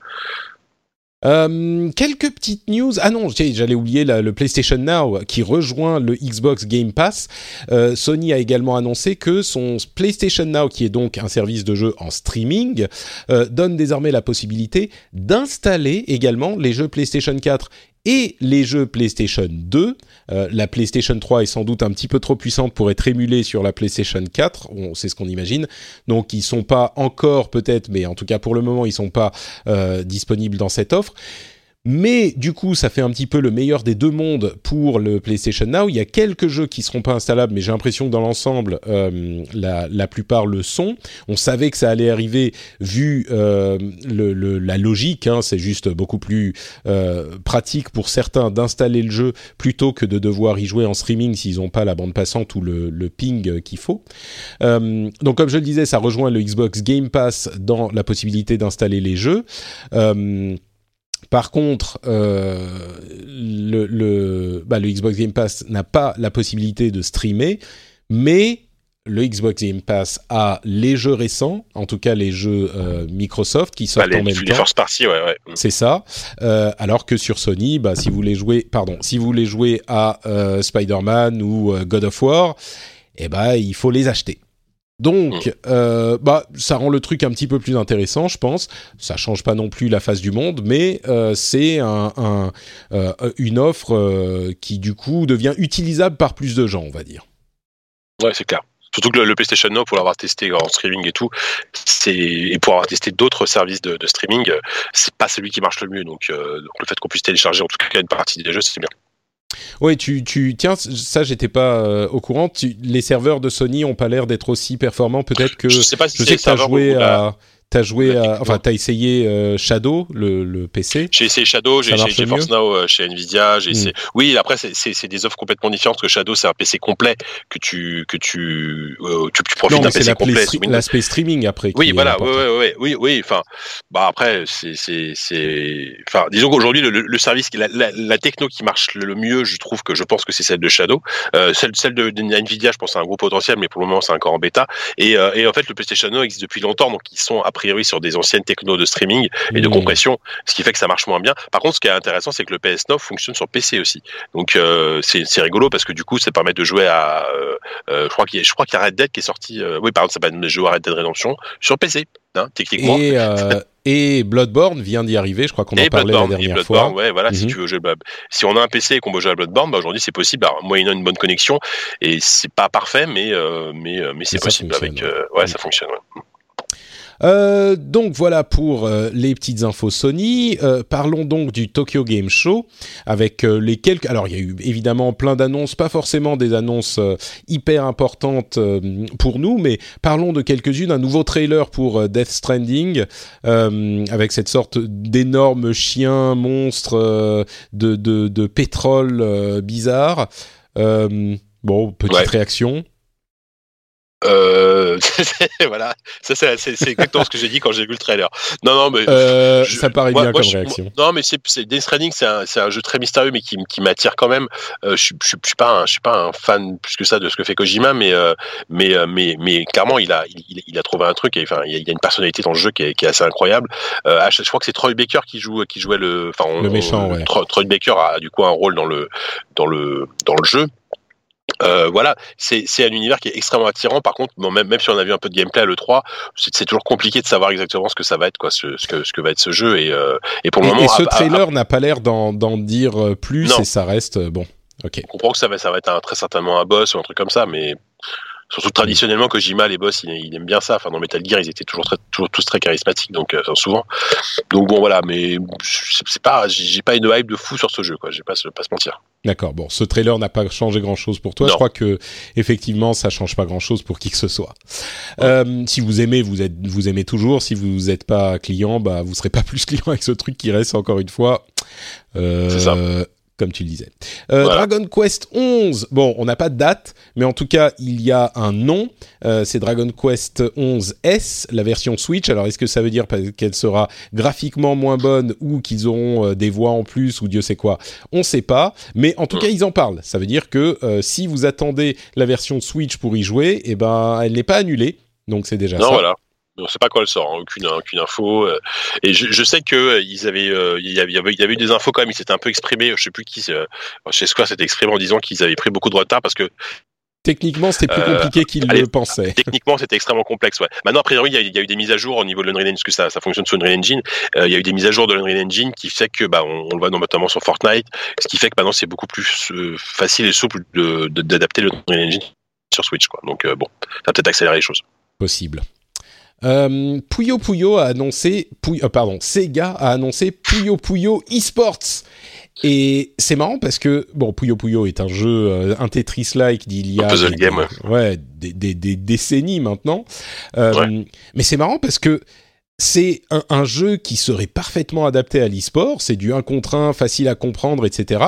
Euh, quelques petites news. Ah non, j'allais oublier le PlayStation Now qui rejoint le Xbox Game Pass. Euh, Sony a également annoncé que son PlayStation Now, qui est donc un service de jeu en streaming, euh, donne désormais la possibilité d'installer également les jeux PlayStation 4 et les jeux PlayStation 2. Euh, la PlayStation 3 est sans doute un petit peu trop puissante pour être émulée sur la PlayStation 4, c'est ce qu'on imagine. Donc ils sont pas encore peut-être, mais en tout cas pour le moment ils sont pas euh, disponibles dans cette offre. Mais du coup, ça fait un petit peu le meilleur des deux mondes pour le PlayStation Now. Il y a quelques jeux qui seront pas installables, mais j'ai l'impression que dans l'ensemble, euh, la, la, plupart le sont. On savait que ça allait arriver vu euh, le, le, la logique. Hein, c'est juste beaucoup plus euh, pratique pour certains d'installer le jeu plutôt que de devoir y jouer en streaming s'ils n'ont pas la bande passante ou le, le ping qu'il faut. Euh, donc, comme je le disais, ça rejoint le Xbox Game Pass dans la possibilité d'installer les jeux. Euh, par contre, euh, le, le, bah, le, Xbox Game Pass n'a pas la possibilité de streamer, mais le Xbox Game Pass a les jeux récents, en tout cas les jeux euh, Microsoft qui sortent bah, en même les temps. Party, ouais, ouais. C'est ça. Euh, alors que sur Sony, bah, si vous voulez jouer, pardon, si vous voulez jouer à Spider-Man ou God of War, eh bah, il faut les acheter. Donc, mm. euh, bah, ça rend le truc un petit peu plus intéressant, je pense. Ça change pas non plus la face du monde, mais euh, c'est un, un, euh, une offre qui du coup devient utilisable par plus de gens, on va dire. Ouais, c'est clair. Surtout que le, le, PlayStation Now, pour l'avoir testé en streaming et tout, et pour avoir testé d'autres services de, de streaming, c'est pas celui qui marche le mieux. Donc, donc le fait qu'on puisse télécharger en tout cas une partie des jeux, c'est bien. Oui, tu, tu, tiens, ça, j'étais pas euh, au courant. Tu, les serveurs de Sony ont pas l'air d'être aussi performants. Peut-être que je sais pas si je sais que tu as joué à. T'as joué à, enfin t'as essayé euh, Shadow le, le PC. J'ai essayé Shadow, j'ai essayé GeForce Now euh, chez Nvidia, j'ai essayé. Mm. Oui, après c'est des offres complètement différentes que Shadow, c'est un PC complet que tu que tu euh, tu, tu profites d'un PC complet. L'aspect streaming après. Oui, voilà, oui, oui, oui, oui, enfin, bah après c'est c'est enfin disons qu'aujourd'hui le, le, service, la, la, la, techno qui marche le mieux, je trouve que je pense que c'est celle de Shadow, euh, celle celle de, de, Nvidia, je pense c'est un gros potentiel, mais pour le moment c'est encore en bêta. Et, et en fait le PlayStation Now existe depuis longtemps, donc ils sont priori sur des anciennes technos de streaming et de compression, ce qui fait que ça marche moins bien. Par contre, ce qui est intéressant, c'est que le PS9 fonctionne sur PC aussi. Donc euh, c'est rigolo parce que du coup, ça permet de jouer à. Euh, euh, je crois qu'il y, a Red Dead qui est sorti. Euh, oui, par exemple, ça permet de jouer à Red Dead Redemption sur PC, hein, techniquement. Et Et Bloodborne vient d'y arriver, je crois qu'on en parlait la dernière fois. Ouais, voilà, mm -hmm. si mmh. tu veux jouer, si on a un PC et qu'on veut jouer à Bloodborne, bah aujourd'hui c'est possible, alors, moyennant une bonne connexion, et c'est pas parfait, mais euh, mais mais c'est possible avec, euh, ouais, mmh. ça fonctionne. Ouais. Euh, donc voilà pour euh, les petites infos Sony. Euh, parlons donc du Tokyo Game Show avec les quelques. Alors il y a eu évidemment plein d'annonces, pas forcément des annonces hyper importantes pour nous, mais parlons de quelques-unes. Un nouveau trailer pour Death Stranding avec cette sorte d'énorme chien monstre de, de, de, pétrole bizarre. bon, petite ouais. réaction. Euh, voilà, ça c'est exactement ce que j'ai dit quand j'ai vu le trailer. Non, non, mais euh, je, ça paraît moi, bien moi, comme je, réaction. non, mais c'est Death Stranding, c'est un, un, jeu très mystérieux, mais qui, qui m'attire quand même. Euh, je, je, je, suis pas, un, je suis pas un fan plus que ça de ce que fait Kojima, mais euh, mais euh, mais mais clairement, il a il, il, a trouvé un truc. Et, enfin, il y a une personnalité dans le jeu qui est, qui est assez incroyable. Euh, je crois que c'est Troy Baker qui joue qui jouait le, enfin, le méchant. Ouais. Troy, Troy Baker a du coup un rôle dans le dans le dans le jeu. Euh, voilà, c'est un univers qui est extrêmement attirant. Par contre, bon, même, même si on a vu un peu de gameplay à l'E3, c'est toujours compliqué de savoir exactement ce que ça va être, quoi, ce, ce, que, ce que va être ce jeu. Et, euh, et pour le et, moment. Et ce trailer n'a pas l'air d'en dire plus non. et ça reste bon. Ok. On comprend que ça va, ça va être un, très certainement un boss ou un truc comme ça, mais Surtout traditionnellement, Kojima, les boss, il, il aime bien ça. Enfin, dans Metal Gear, ils étaient toujours, très, toujours tous très charismatiques, donc euh, souvent. Donc bon, voilà, mais c'est pas, j'ai pas une hype de fou sur ce jeu, quoi. J'ai pas, pas se mentir. D'accord. Bon, ce trailer n'a pas changé grand chose pour toi. Non. Je crois que effectivement, ça change pas grand chose pour qui que ce soit. Euh, si vous aimez, vous êtes, vous aimez toujours. Si vous n'êtes pas client, bah vous serez pas plus client avec ce truc qui reste encore une fois. Euh, C'est ça. Comme tu le disais. Euh, Voilà. Dragon Quest 11. Bon, on n'a pas de date, mais en tout cas, il y a un nom. Euh, c'est Dragon Quest 11 S, la version Switch. Alors, est-ce que ça veut dire qu'elle sera graphiquement moins bonne ou qu'ils auront euh, des voix en plus ou Dieu sait quoi? On sait pas. Mais en tout cas, ils en parlent. Ça veut dire que si vous attendez la version Switch pour y jouer, eh ben, elle n'est pas annulée. Donc, c'est déjà Non, ça. voilà. On sait pas quand elle sort, hein, aucune, aucune info. euh, et je, je sais que euh, ils avaient, euh, il y avait, il y avait- il y avait eu des infos quand même. Ils s'étaient un peu exprimés. Je sais plus qui. euh, chez Square s'était exprimé en disant qu'ils avaient pris beaucoup de retard parce que Techniquement, c'était plus Euh, compliqué qu'ils allez, le pensaient. techniquement c'était extrêmement complexe. Ouais. Maintenant, a priori, il y, y a eu des mises à jour au niveau de l'Unreal Engine, parce que ça, ça fonctionne sur Unreal Engine. Euh, il y a eu des mises à jour de l'Unreal Engine qui fait que, bah, on, on le voit notamment sur Fortnite, ce qui fait que maintenant c'est beaucoup plus euh, facile et souple de- de- d'adapter le Unreal Engine sur Switch. Quoi. Donc euh, bon, ça va peut-être accélérer les choses. possible. Euh, Puyo Puyo a annoncé, Puyo- euh, pardon, Sega a annoncé Puyo Puyo eSports. Et c'est marrant parce que bon, Puyo Puyo est un jeu, euh, un Tetris-like d'il y a puzzle des, game, ouais. ouais, des, des- des décennies maintenant. Mais c'est marrant parce que c'est un, un jeu qui serait parfaitement adapté à l'e-sport. C'est du 1 contre 1, facile à comprendre, etc.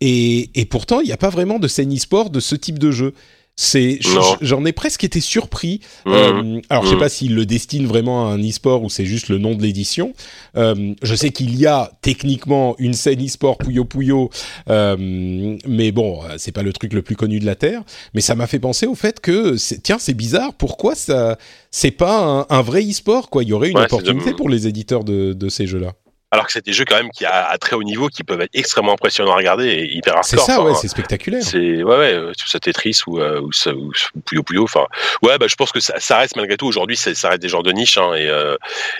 Et, et pourtant, il n'y a pas vraiment de scène e-sport de ce type de jeu. C'est, j'en ai presque été surpris. Mhm. Euh, alors, je sais Mhm. pas s'il le destine vraiment à un e-sport ou c'est juste le nom de l'édition. Euh, je sais qu'il y a techniquement une scène e-sport Puyo Puyo, euh, mais bon, euh, c'est pas le truc le plus connu de la terre. Mais ça m'a fait penser au fait que, tiens, c'est bizarre. Pourquoi ça, c'est pas un, un vrai e-sport quoi? Il y aurait une Ouais, opportunité de- pour les éditeurs de, de ces jeux-là. Alors que c'est des jeux quand même qui à, à très haut niveau qui peuvent être extrêmement impressionnants à regarder et hyper C'est hardcore. ça, Enfin, ouais, c'est spectaculaire. C'est ouais ouais, euh, tout ça Tetris ou euh, ou, ça- ou Puyo Puyo. Enfin ouais, bah je pense que ça, ça reste malgré tout aujourd'hui, c'est- ça reste des genres de niche hein, et euh,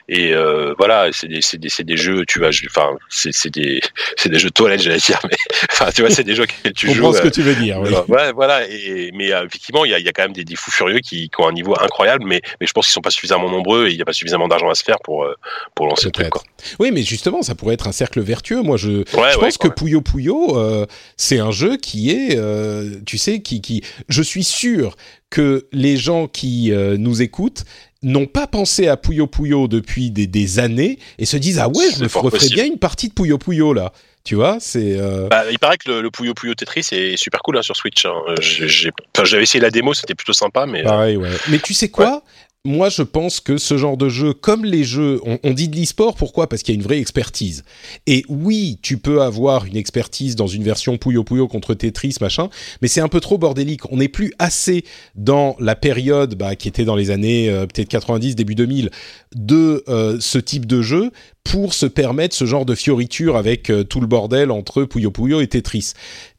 et euh, voilà, c'est des c'est des c'est des jeux, tu vois, je- enfin c'est c'est des c'est des jeux de toilette, j'allais dire, mais enfin tu vois, c'est des jeux que tu Je joues. comprends ce que euh, tu veux dire. Oui. euh, Ouais, voilà. Et, mais euh, effectivement, il y a, il y a quand même des, des fous furieux qui, qui ont un niveau incroyable, mais, mais je pense qu'ils sont pas suffisamment nombreux et il n'y a pas suffisamment d'argent à se faire pour, euh, pour lancer le truc. Quoi. Oui, mais justement, ça pourrait être un cercle vertueux. Moi, je, Ouais, je ouais, pense que. Puyo Puyo, euh, c'est un jeu qui est, euh, tu sais, qui, qui, je suis sûr que les gens qui euh, nous écoutent n'ont pas pensé à Puyo Puyo depuis des, des années et se disent ah ouais, je me referais possible. bien une partie de Puyo Puyo là. Tu vois, c'est Bah, il paraît que le, le Puyo Puyo Tetris est super cool hein, sur Switch. hein. J'ai- j'ai- enfin, J'avais essayé la démo, c'était plutôt sympa, mais pareil, ouais. Mais tu sais quoi? Moi, je pense que ce genre de jeu, comme les jeux, on, dit de l'e-sport, pourquoi? Parce qu'il y a une vraie expertise. Et oui, tu peux avoir une expertise dans une version Puyo Puyo contre Tetris, machin, mais c'est un peu trop bordélique. On n'est plus assez dans la période bah, qui était dans les années euh, peut-être 90, début 2000, de euh, ce type de jeu pour se permettre ce genre de fioriture avec euh, tout le bordel entre Puyo Puyo et Tetris.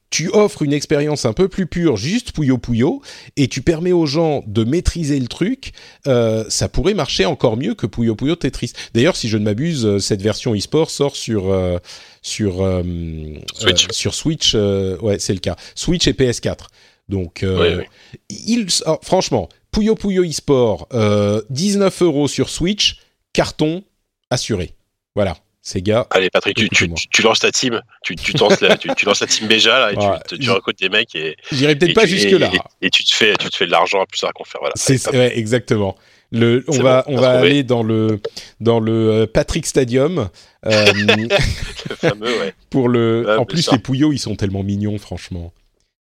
Tu offres une expérience un peu plus pure, juste Puyo Puyo, et tu permets aux gens de maîtriser le truc, euh, ça pourrait marcher encore mieux que Puyo Puyo Tetris. D'ailleurs, si je ne m'abuse, euh, cette version e-sport sort sur euh, sur euh, Switch. sur Switch, ouais, c'est le cas. Switch et PS4. Donc, Oui, il, alors, franchement, Puyo Puyo e-sport, euh, 19 euros sur Switch, carton assuré. Voilà, Sega. allez Patrick, tu, tu, tu, lances ta team, tu, tu, lances la, tu, tu lances la team Beja là, et tu, recrutes des mecs et, J'irai peut-être pas tu- jusque et- là. Et, et tu te fais, tu te fais de l'argent à plus tard qu'on faire. Voilà. C'est ouais, exactement. Le, on va bon, on va trouvé. aller dans le dans le euh, Patrick Stadium euh, le fameux, ouais. pour le. Ouais, en plus les Pouillots ils sont tellement mignons franchement.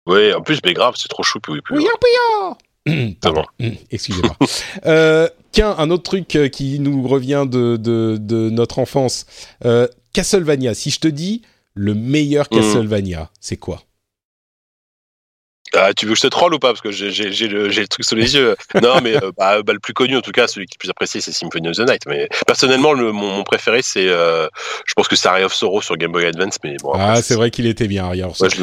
Ouais, en plus, mais grave, c'est trop chou. Pouillot Pouillot. Pardon, excusez-moi. euh, tiens un autre truc euh, qui nous revient de de, de notre enfance. Euh, Castlevania. Si je te dis le meilleur Mhm. Castlevania, c'est quoi? Ah, tu veux que je te troll ou pas? Parce que j'ai le, le truc sous les yeux. Non, mais euh, bah, bah, le plus connu, en tout cas, celui qui est le plus apprécié, c'est Symphony of the Night. Mais personnellement, le, mon, mon préféré, c'est. euh, je pense que c'est Area of Sorrow sur Game Boy Advance. Mais bon, après, Ah c'est vrai qu'il était bien of Ouais, je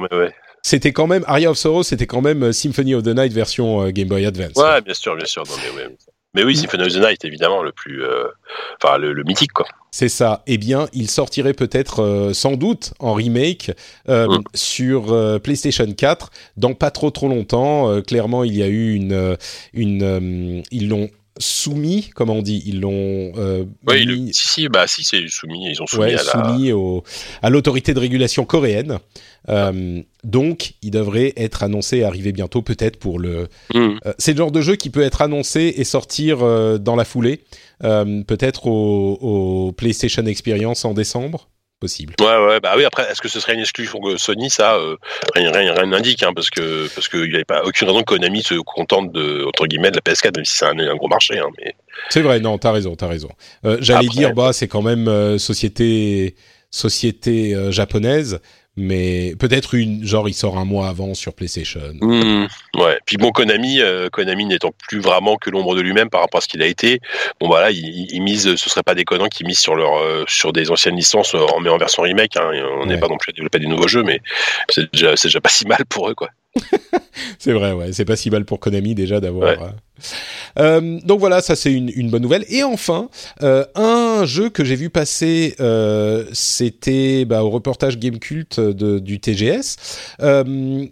mais ouais. C'était quand même Aria of Sorrow, c'était quand même euh, Symphony of the Night version euh, Game Boy Advance. Ouais, bien sûr, bien sûr. Non, mais ouais. Mais oui, Symphony of the Night, évidemment, le plus, enfin le, mythique quoi. C'est ça. Eh bien, il sortirait peut-être sans doute en remake mm. sur PlayStation 4 dans pas trop trop longtemps. clairement, il y a eu une, une ils l'ont soumis, comment on dit Ils l'ont. Euh, oui, si, si, bah, si, c'est soumis. Ils ont soumis, à, soumis à l'autorité de régulation coréenne. Euh, donc, il devrait être annoncé et arriver bientôt, peut-être pour le. Hmm. Euh, c'est le genre de jeu qui peut être annoncé et sortir dans la foulée, peut-être au, PlayStation Experience en décembre possible. Ouais, ouais, bah oui. Après, est-ce que ce serait une exclusion Sony Ça, euh, rien, rien, rien n'indique, hein, parce que parce qu'il n'y avait pas aucune raison que Konami se contente de entre guillemets de la PS4, même si c'est un, un, gros marché. Hein, mais c'est vrai, non, t'as raison, t'as raison. Euh, J'allais dire, bah, c'est quand même euh, société société euh, japonaise mais peut-être une genre il sort un mois avant sur PlayStation. Mmh, ouais. Puis bon Konami, euh, Konami n'étant plus vraiment que l'ombre de lui-même par rapport à ce qu'il a été, bon voilà, il, mise, ce serait pas déconnant qu'ils misent sur leur euh, sur des anciennes licences euh, en mais en version remake. Hein, on n'est pas non plus à développer des nouveaux jeux, mais c'est déjà pas si mal pour eux quoi. c'est vrai, ouais, c'est pas si mal pour Konami déjà d'avoir. Euh, donc voilà, ça c'est une, bonne nouvelle. Et enfin, euh, un jeu que j'ai vu passer, euh, c'était bah, au reportage Game Cult du TGS,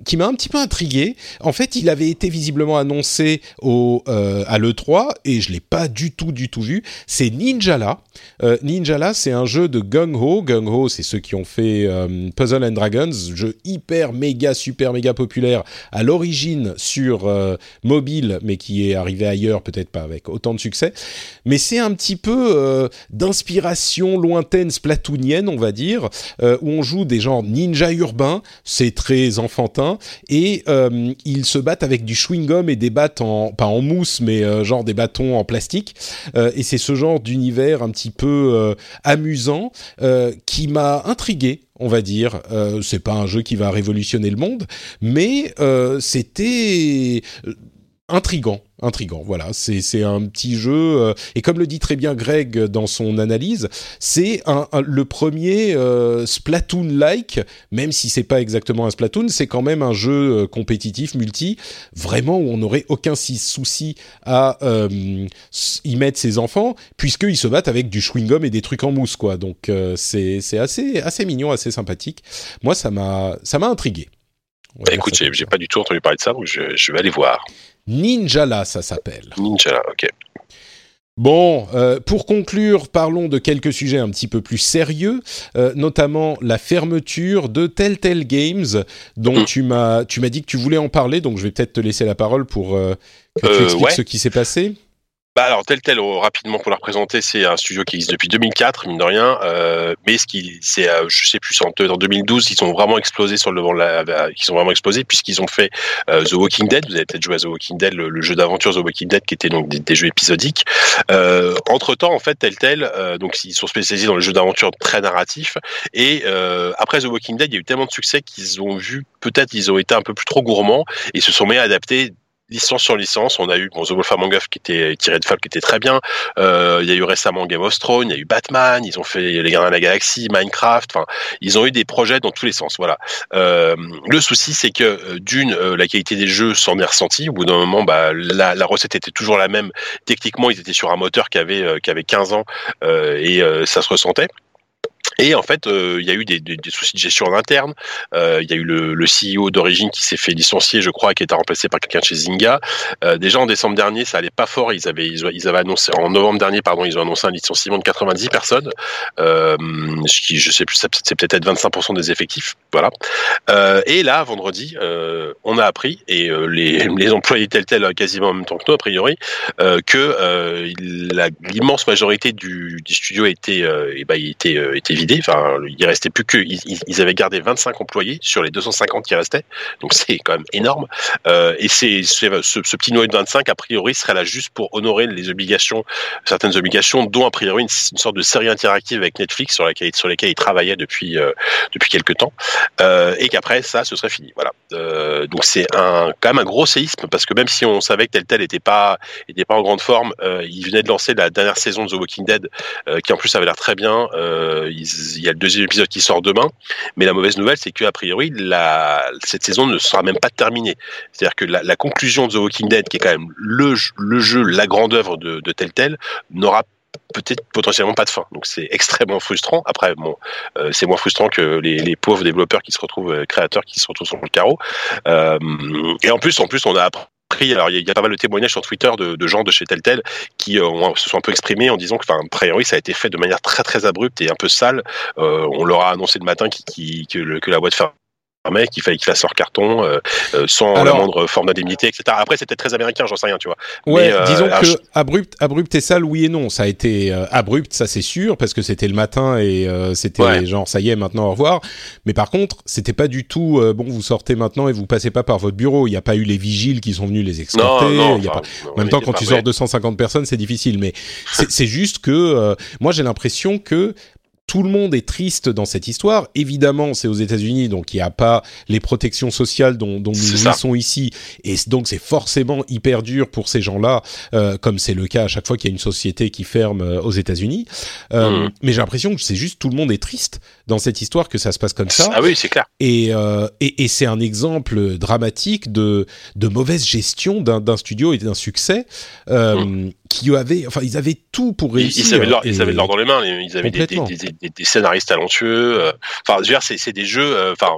qui m'a un petit peu intrigué. En fait, il avait été visiblement annoncé au, à l'E3 et je l'ai pas du tout, du tout vu. C'est Ninjala. Ninjala, c'est un jeu de Gung Ho. Gung Ho, c'est ceux qui ont fait Puzzle and Dragons, jeu hyper méga super méga populaire à l'origine sur mobile, mais qui est arrivé ailleurs, peut-être pas avec autant de succès, mais c'est un petit peu euh, d'inspiration lointaine splatoonienne, on va dire, euh, où on joue des genres ninja urbains, c'est très enfantin, et euh, ils se battent avec du chewing-gum et des battes pas en mousse, mais genre des bâtons en plastique, et c'est ce genre d'univers un petit peu amusant qui m'a intrigué on va dire. C'est pas un jeu qui va révolutionner le monde, mais c'était intrigant, intrigant. Voilà, c'est un petit jeu euh, et comme le dit très bien Greg dans son analyse, c'est un, le premier euh, Splatoon-like, même si c'est pas exactement un Splatoon, c'est quand même un jeu euh, compétitif multi, vraiment où on n'aurait aucun souci à y mettre ses enfants, puisqu'ils se battent avec du chewing gum et des trucs en mousse, quoi. Donc c'est c'est assez assez mignon, assez sympathique. Moi, ça m'a intrigué. Bah, écoute, j'ai pas du tout entendu parler de ça, donc je, je vais aller voir. Ninjala, ça s'appelle. Ninjala, ok. Bon, euh, pour conclure, parlons de quelques sujets un petit peu plus sérieux, euh, notamment la fermeture de Telltale Games, dont mm. tu m'as tu m'as dit que tu voulais en parler, donc je vais peut-être te laisser la parole pour euh, que tu expliques ce qui s'est passé. Bah alors tel tel oh, rapidement pour la représenter, c'est un studio qui existe depuis 2004 mine de rien, euh, mais ce qui c'est euh, je sais plus en, en 2012 ils ont vraiment explosé sur le devant de la ils ont vraiment explosé puisqu'ils ont fait euh, The Walking Dead, vous avez peut-être joué à The Walking Dead le, jeu d'aventure The Walking Dead qui était donc des, jeux épisodiques. Euh, entre-temps en fait tel tel donc ils sont spécialisés dans le jeu d'aventure très narratif et après The Walking Dead, il y a eu tellement de succès qu'ils ont vu peut-être ils ont été un peu plus trop gourmands et se sont mis à adapter licence sur licence. On a eu bon, The Wolf Among Us qui était tiré de qui était très bien. Euh, il y a eu récemment Game of Thrones, il y a eu Batman, ils ont fait Les Gardiens de la Galaxie, Minecraft. Enfin, ils ont eu des projets dans tous les sens. Voilà. Euh, le souci, c'est que euh, d'une, euh, la qualité des jeux s'en est ressentie. Au bout d'un moment, bah, la, recette était toujours la même. Techniquement, ils étaient sur un moteur qui avait qui avait 15 ans et ça se ressentait. Et en fait, euh, il y a eu des, soucis de gestion en interne. Euh, il y a eu le, CEO d'origine qui s'est fait licencier, je crois, qui été remplacé par quelqu'un chez Zynga. Euh, déjà en décembre dernier, ça allait pas fort. Ils avaient, annoncé en novembre dernier, pardon, ils ont annoncé un licenciement de 90 personnes. Euh, qui, je sais plus, c'est peut-être 25% des effectifs. Voilà. Et là, vendredi, on a appris et les, employés tels tels quasiment en même temps que nous, a priori, que l'immense majorité du, studio était, et ben, il était, était Enfin, il restait plus que ils, avaient gardé 25 employés sur les 250 qui restaient, donc c'est quand même énorme. Euh, et c'est ce, ce, petit noyau de 25 a priori serait là juste pour honorer les obligations, certaines obligations, dont a priori une, sorte de série interactive avec Netflix sur laquelle sur lesquelles ils travaillaient depuis euh, depuis quelques temps, euh, et qu'après ça, ce serait fini. Voilà. Euh, donc c'est un quand même un gros séisme parce que même si on savait que tel tel était pas était pas en grande forme, euh, ils venaient de lancer la dernière saison de The Walking Dead, qui en plus avait l'air très bien. Il y a le deuxième épisode qui sort demain. Mais la mauvaise nouvelle, c'est qu'a priori, la, cette saison ne sera même pas terminée. C'est-à-dire que la, la, conclusion de The Walking Dead, qui est quand même le, le jeu, la grande œuvre de, de Telltale, n'aura peut-être potentiellement pas de fin. Donc c'est extrêmement frustrant. Après, bon, euh, c'est moins frustrant que les, les, pauvres développeurs qui se retrouvent, euh, créateurs qui se retrouvent sur le carreau. Euh, et en plus, en plus, on a appris alors il y, a pas mal de témoignages sur Twitter de, gens de chez Telltale qui euh, se sont un peu exprimés en disant que, enfin, a priori, ça a été fait de manière très très abrupte et un peu sale. Euh, on leur a annoncé le matin que, que, la boîte ferme mec, qu'il fallait qu'il fasse leur carton euh, euh, sans la moindre forme d'indemnité, etc. Après, c'était très américain, j'en sais rien, tu vois. Ouais, Mais, disons euh, que abrupt, abrupt et sale, oui et non. Ça a été abrupt, ça c'est sûr, parce que c'était le matin et c'était ouais. genre ça y est, maintenant au revoir. Mais par contre, c'était pas du tout bon. Vous sortez maintenant et vous passez pas par votre bureau. Il n'y a pas eu les vigiles qui sont venus les escorter. Non, non, y a enfin, pas... En même temps, quand tu sors 250 personnes, c'est difficile. Mais c'est juste que moi j'ai l'impression que tout le monde est triste dans cette histoire. Évidemment, c'est aux États-Unis, donc il n'y a pas les protections sociales dont, dont nous jouissons ici, et donc c'est forcément hyper dur pour ces gens-là, euh, comme c'est le cas à chaque fois qu'il y a une société qui ferme euh, aux États-Unis. Euh, mmh. Mais j'ai l'impression que c'est juste tout le monde est triste dans cette histoire que ça se passe comme ça. Ah oui, c'est clair. Et, euh, et, et c'est un exemple dramatique de, de mauvaise gestion d'un studio et d'un succès. Mmh qui avaient, enfin, ils avaient tout pour réussir. Ils, avaient ils avaient l'or dans les mains. Ils avaient des, des, des, des, scénaristes talentueux. Euh, enfin, je veux dire, c'est, des jeux. Euh, enfin,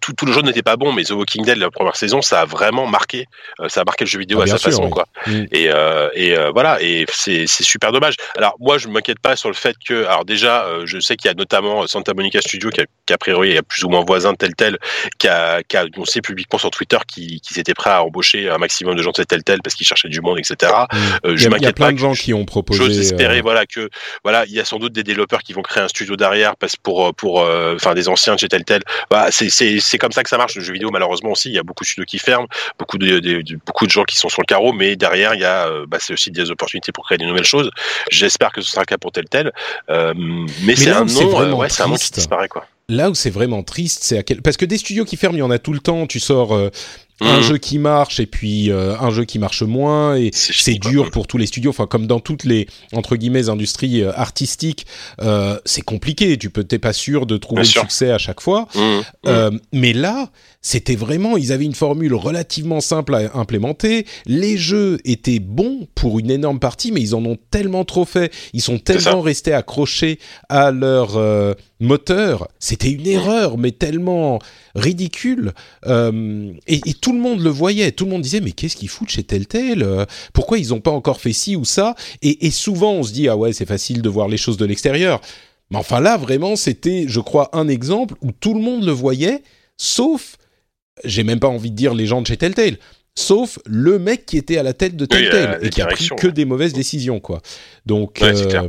tout, tout, le jeu n'était pas bon, mais The Walking Dead, la première saison, ça a vraiment marqué. Euh, ça a marqué le jeu vidéo ah, à sa sûr, façon, oui. quoi. Mm. Et, euh, et voilà. Et c'est, super dommage. Alors, moi, je m'inquiète pas sur le fait que, alors déjà, je sais qu'il y a notamment Santa Monica Studio qui, a, qui a priori est plus ou moins voisin de Telltale, qui a, qui a annoncé publiquement sur Twitter qu'ils, qu'ils étaient prêts à embaucher un maximum de gens de Telltale parce qu'ils cherchaient du monde, etc. Mm. je y a, m'inquiète il y a plein pas de gens qui ont proposé. J'ose espérer, euh... voilà, que voilà, il y a sans doute des développeurs qui vont créer un studio derrière, parce pour pour enfin euh, des anciens de chez Telltale. Bah, c'est c'est c'est comme ça que ça marche le jeu vidéo. Malheureusement aussi, il y a beaucoup de studios qui ferment, beaucoup de, de, de beaucoup de gens qui sont sur le carreau, mais derrière il y a bah, c'est aussi des opportunités pour créer des nouvelles choses. J'espère que ce sera le cas pour Telltale, euh, mais, mais c'est un nom, euh, ouais, c'est un nom qui disparaît quoi. Là où c'est vraiment triste, c'est à quel parce que des studios qui ferment, il y en a tout le temps. Tu sors euh, un mmh. jeu qui marche et puis euh, un jeu qui marche moins et c'est dur pour tous les studios. Enfin, comme dans toutes les entre guillemets industries euh, artistiques, euh, c'est compliqué. Tu peux t'es pas sûr de trouver Bien le sûr. succès à chaque fois. Mmh. mais là, c'était vraiment, ils avaient une formule relativement simple à implémenter. Les jeux étaient bons pour une énorme partie, mais ils en ont tellement trop fait. Ils sont tellement restés accrochés à leur euh, moteur. C'était une erreur, mais tellement ridicule. Euh, et, et, tout le monde le voyait. Tout le monde disait, mais qu'est-ce qu'ils foutent chez Telltale Pourquoi ils n'ont pas encore fait ci ou ça? Et, et souvent, on se dit, ah ouais, c'est facile de voir les choses de l'extérieur. Mais enfin là, vraiment, c'était, je crois, un exemple où tout le monde le voyait, sauf j'ai même pas envie de dire les gens de chez Telltale, sauf le mec qui était à la tête de Telltale oui, et qui a pris que des mauvaises décisions, quoi. Donc, ouais, euh,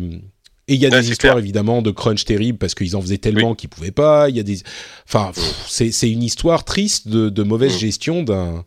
et il y a ouais, des histoires clair. évidemment de crunch terrible parce qu'ils en faisaient tellement oui. qu'ils pouvaient pas. Il y a des, enfin, c'est c'est une histoire triste de, de mauvaise mmh. gestion d'un.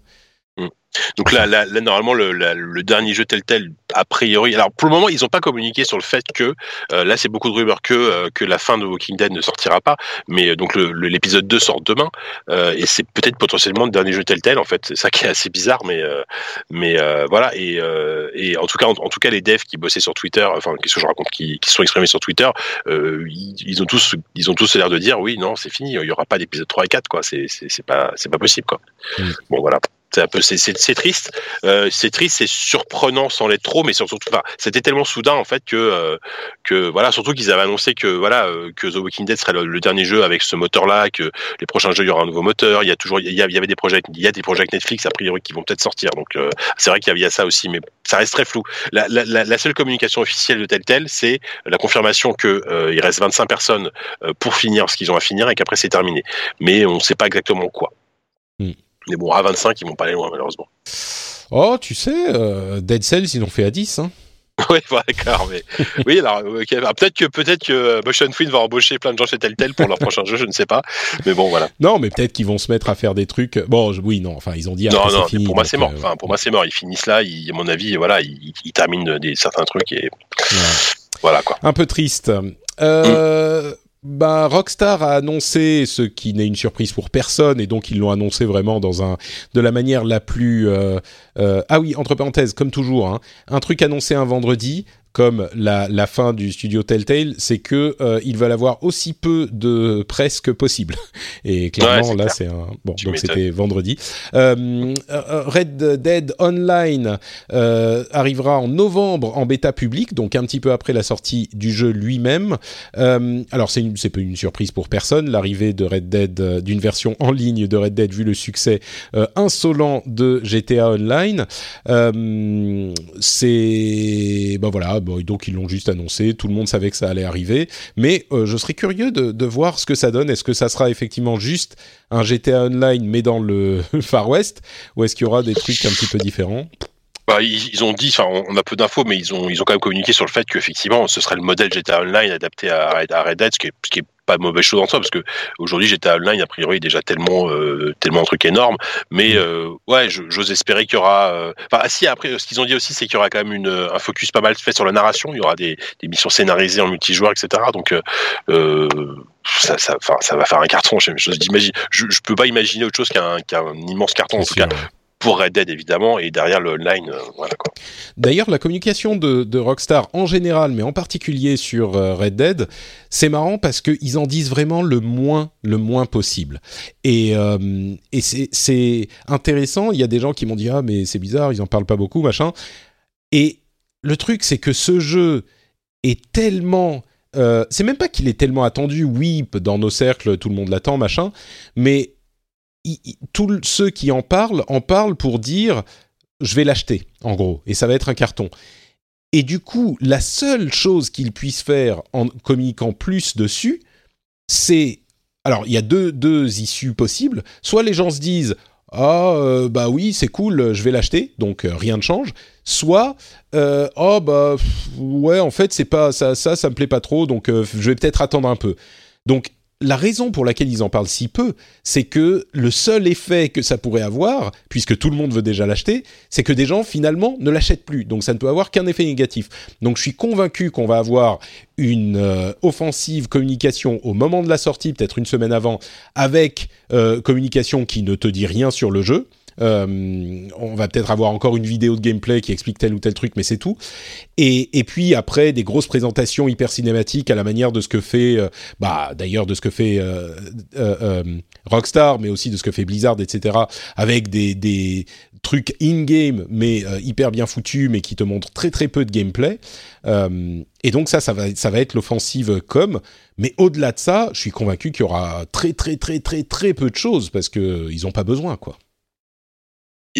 Donc là, là, là normalement, le, la, le, dernier jeu tel tel, a priori. Alors pour le moment, ils n'ont pas communiqué sur le fait que euh, là, c'est beaucoup de rumeurs que euh, que la fin de Walking Dead ne sortira pas. Mais donc l'épisode 2 sort demain euh, et c'est peut-être potentiellement le dernier jeu tel tel. En fait, c'est ça qui est assez bizarre, mais euh, mais voilà. Et, euh, et en tout cas, en, en, tout cas, les devs qui bossaient sur Twitter, enfin, qu'est-ce que je raconte, qui, qui sont exprimés sur Twitter, euh, ils, ils, ont tous ils ont tous l'air de dire oui, non, c'est fini, il y aura pas d'épisode 3 et 4 quoi. C'est c'est pas c'est pas possible quoi. Mm. Bon voilà c'est un peu c'est triste. Euh, c'est triste c'est surprenant sans l'être trop mais surtout enfin c'était tellement soudain en fait que euh, que voilà surtout qu'ils avaient annoncé que voilà euh, que The Walking Dead serait le, dernier jeu avec ce moteur là que les prochains jeux il y aura un nouveau moteur. Il y a toujours il y, avait des projets il y a des projets avec Netflix a priori qui vont peut-être sortir. Donc c'est vrai qu'il y a ça aussi mais ça reste très flou. La, seule communication officielle de Telltale c'est la confirmation que il reste 25 personnes pour finir ce qu'ils ont à finir et qu'après c'est terminé. Mais on sait pas exactement quoi. Mm. Mais bon, à 25, ils vont pas aller loin, malheureusement. Oh, tu sais, euh, Dead Cells, ils ont fait à 10. Hein. oui, voilà, d'accord. Mais oui, alors okay. alors, peut-être que peut-être que Motion Twin va embaucher plein de gens chez Telltale pour leur prochain jeu, je ne sais pas. Mais bon, voilà. Non, mais peut-être qu'ils vont se mettre à faire des trucs. Bon, je... oui, non. Enfin, ils ont dit. Non, non. fini, pour moi, c'est mort. Euh... Enfin, pour moi, c'est mort. Ils finissent là. Ils, à mon avis, voilà, ils, ils terminent des certains trucs et ouais. voilà quoi. Un peu triste. Euh, mm bah, Rockstar a annoncé ce qui n'est une surprise pour personne et donc ils l'ont annoncé vraiment dans un de la manière la plus euh, euh, ah oui entre parenthèses comme toujours hein, un truc annoncé un vendredi comme la, la fin du studio Telltale, c'est que euh, ils veulent avoir aussi peu de presse que possible. Et clairement, Ouais, là, clair. c'est un bon. Tu donc c'était vendredi. Euh, euh, Red Dead Online euh, arrivera en novembre en bêta publique, donc un petit peu après la sortie du jeu lui-même. Alors c'est c'est pas une surprise pour personne l'arrivée de Red Dead d'une version en ligne de Red Dead vu le succès insolent de GTA Online. C'est ben voilà bon, donc ils l'ont juste annoncé, tout le monde savait que ça allait arriver, mais euh, je serais curieux de, voir ce que ça donne. Est-ce que ça sera effectivement juste un GTA Online mais dans le Far West? Ou est-ce qu'il y aura des trucs un petit peu différents? Bah, ils, ont dit, enfin, on a peu d'infos, mais ils ont, ils ont quand même communiqué sur le fait qu'effectivement, ce serait le modèle GTA Online adapté à, Red- Dead, ce qui est pas mauvaise chose en soi, parce que aujourd'hui GTA Online, a priori, déjà tellement, euh, tellement un truc énorme. Mais euh, ouais, j'ose espérer qu'il y aura. euh, Enfin, ah, si après, ce qu'ils ont dit aussi, c'est qu'il y aura quand même une, un focus pas mal fait sur la narration. Il y aura des, des missions scénarisées en multijoueur, etc. Donc ça, ça, enfin, ça va faire un carton. Je, je, je, je peux pas imaginer autre chose qu'un immense carton en tout cas. Pour Red Dead évidemment et derrière le online euh, voilà. D'ailleurs, la communication de, Rockstar en général, mais en particulier sur euh, Red Dead, c'est marrant parce qu'ils en disent vraiment le moins, le moins possible. Et, euh, et c'est- intéressant. Il y a des gens qui m'ont dit ah mais c'est bizarre, ils en parlent pas beaucoup, machin. Et le truc, c'est que ce jeu est tellement euh, c'est même pas qu'il est tellement attendu, oui, dans nos cercles, tout le monde l'attend, machin, mais tous ceux qui en parlent en parlent pour dire je vais l'acheter, en gros, et ça va être un carton. Et du coup, la seule chose qu'ils puissent faire en communiquant plus dessus, c'est... Alors, il y a deux, deux issues possibles. Soit les gens se disent Ah, euh, bah oui, c'est cool, je vais l'acheter, donc euh, rien ne change. Soit euh, Oh, bah pff, ouais, en fait, c'est pas ça, ça, ça me plaît pas trop, donc euh, je vais peut-être attendre un peu. Donc, la raison pour laquelle ils en parlent si peu, c'est que le seul effet que ça pourrait avoir, puisque tout le monde veut déjà l'acheter, c'est que des gens finalement ne l'achètent plus. Donc ça ne peut avoir qu'un effet négatif. Donc je suis convaincu qu'on va avoir une euh, offensive communication au moment de la sortie, peut-être une semaine avant, avec euh, communication qui ne te dit rien sur le jeu. Euh, on va peut-être avoir encore une vidéo de gameplay qui explique tel ou tel truc, mais c'est tout. Et, et puis après des grosses présentations hyper cinématiques à la manière de ce que fait, euh, bah d'ailleurs de ce que fait euh, Rockstar, mais aussi de ce que fait Blizzard, etc. Avec des, des trucs in-game mais hyper bien foutus, mais qui te montrent très très peu de gameplay. Euh, et donc ça, ça va, ça va être l'offensive com. Mais au-delà de ça, je suis convaincu qu'il y aura très très très très très peu de choses parce que ils ont pas besoin quoi.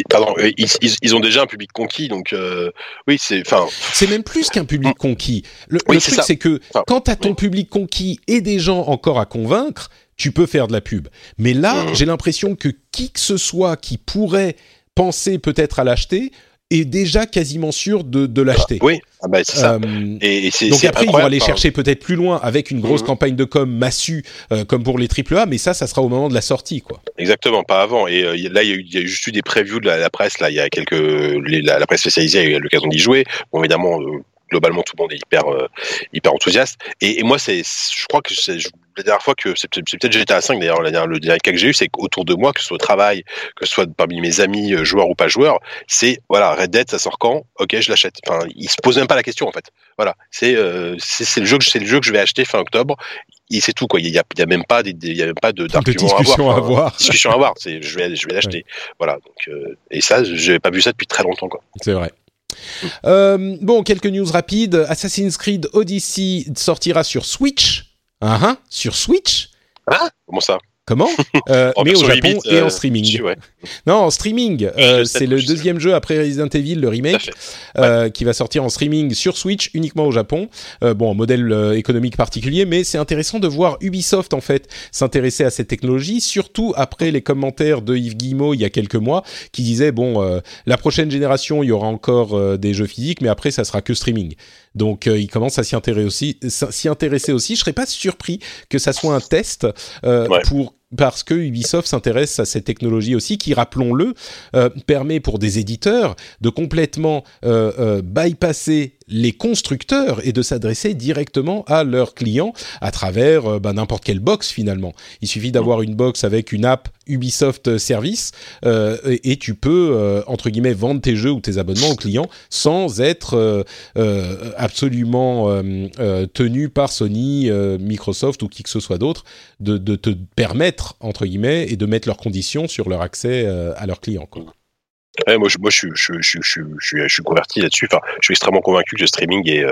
Pardon, euh, ils, ils, ils ont déjà un public conquis, donc euh, oui, c'est, enfin, C'est même plus qu'un public conquis. Le, Oui, le c'est truc, c'est que Enfin, quand tu as ton oui. public conquis et des gens encore à convaincre, tu peux faire de la pub. Mais là, Mhm. j'ai l'impression que qui que ce soit qui pourrait penser peut-être à l'acheter est déjà quasiment sûr de, de l'acheter. oui, ah bah, c'est ça. Euh, et, et c'est, donc après, ils vont aller chercher peut-être plus loin avec une grosse Mhm. campagne de com massue, euh, comme pour les AAA, mais ça, ça sera au moment de la sortie, quoi. Exactement, pas avant. Et euh, là, il y, a eu- il y a juste eu des previews de la, la presse. Là, il y a quelques les- la, la presse spécialisée a eu l'occasion d'y jouer. Bon, évidemment, euh, globalement, tout le monde est hyper euh, hyper enthousiaste. Et, et moi, c'est, je crois que c'est je- la dernière fois que c'est peut-être GTA 5 d'ailleurs. La dernière, le dernier cas que j'ai eu, c'est qu'autour de moi, que ce soit au travail, que ce soit parmi mes amis euh, joueurs ou pas joueurs, c'est voilà, Red Dead, ça sort quand? Ok, je l'achète. Enfin, ils se posent même pas la question en fait. Voilà, c'est euh, c'est le jeu que c'est le jeu que je vais acheter fin octobre. Et c'est tout quoi. Il y a, il y a même pas des, des- il y a même pas de De d'argument à discussion avoir. à Enfin, avoir. discussion à avoir. C'est, je vais, je vais l'acheter. Voilà. Donc, euh, et ça, j'avais pas vu ça depuis très longtemps, quoi. C'est vrai. Euh, bon, quelques news rapides. Assassin's Creed Odyssey sortira sur Switch. Ah, ah, sur Switch Comment ça? Comment? Euh, Mais au Japon et en euh, streaming. ouais. Non, en streaming. Euh, c'est le deuxième jeu après Resident Evil, le remake, euh, qui va sortir en streaming sur Switch uniquement au Japon. Euh, bon, modèle euh, économique particulier, mais c'est intéressant de voir Ubisoft en fait s'intéresser à cette technologie, surtout après les commentaires de Yves Guillemot il y a quelques mois, qui disait bon, euh, la prochaine génération, il y aura encore des jeux physiques, mais après ça sera que streaming. Donc euh, il commence à s'y intéresser aussi. S'y intéresser aussi. Je serais pas surpris que ça soit un test euh, Ouais. pour parce que Ubisoft s'intéresse à cette technologie aussi, qui, rappelons-le, euh, permet pour des éditeurs de complètement bypasser les constructeurs et de s'adresser directement à leurs clients à travers euh, bah, n'importe quelle box finalement. Il suffit d'avoir une box avec une app Ubisoft Service euh, et, tu peux euh, entre guillemets vendre tes jeux ou tes abonnements aux clients sans être euh, euh absolument tenu par Sony, Microsoft ou qui que ce soit d'autre de, de, te permettre entre guillemets et de mettre leurs conditions sur leur accès à leurs clients. Quoi. Ouais, moi, je, moi, je, je, je, je, suis converti là-dessus. Enfin, je suis extrêmement convaincu que le streaming est,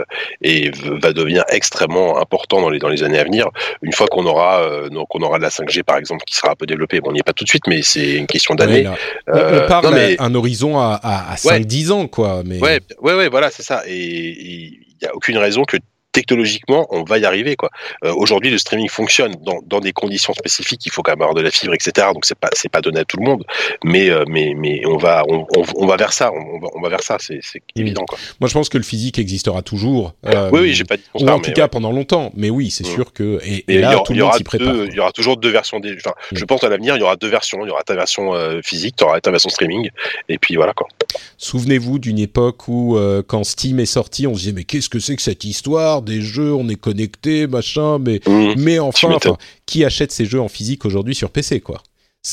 est, va devenir extrêmement important dans les, dans les années à venir. Une fois qu'on aura, euh, qu'on aura de la 5G, par exemple, qui sera un peu développée. Bon, on n'y est pas tout de suite, mais c'est une question d'années. Ouais, euh, on, parle mais... un horizon à, à, à 5-10 ouais. ans, quoi. Mais... Ouais, ouais, ouais, voilà, c'est ça. Et il n'y a aucune raison que technologiquement, on va y arriver. quoi. Euh, Aujourd'hui, le streaming fonctionne dans, dans, des conditions spécifiques. Il faut quand même avoir de la fibre, etc. Donc c'est pas c'est pas donné à tout le monde, mais euh, mais mais on va on, on, on, va vers ça. On va, on va vers ça. C'est évident. Quoi. Moi, je pense que le physique existera toujours. Euh, oui, oui, j'ai pas dit Ou en tout cas ouais. pendant longtemps. Mais oui, c'est mmh. sûr que et, et là, il y aura, tout le monde s'y prépare. Deux, il y aura toujours deux versions. Des... Enfin, mmh. je pense à l'avenir, il y aura deux versions. Il y aura ta version euh, physique, tu auras ta version streaming, et puis voilà quoi. Souvenez-vous d'une époque où quand Steam est sorti, on se disait mais qu'est-ce que c'est que cette histoire des jeux On est connecté, machin, mais, mmh, mais enfin, enfin, qui achète ces jeux en physique aujourd'hui sur PC, quoi?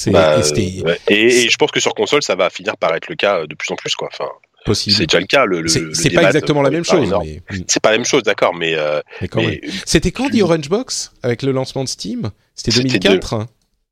Bah, et, et, et, je pense que sur console, ça va finir par être le cas de plus en plus, quoi. Enfin, possible. C'est déjà le cas. Le, c'est pas exactement la même chose. Mais... C'est pas la même chose, d'accord, mais. Euh, mais, mais... C'était quand The Orange Box avec le lancement de Steam? C'était 2004. De...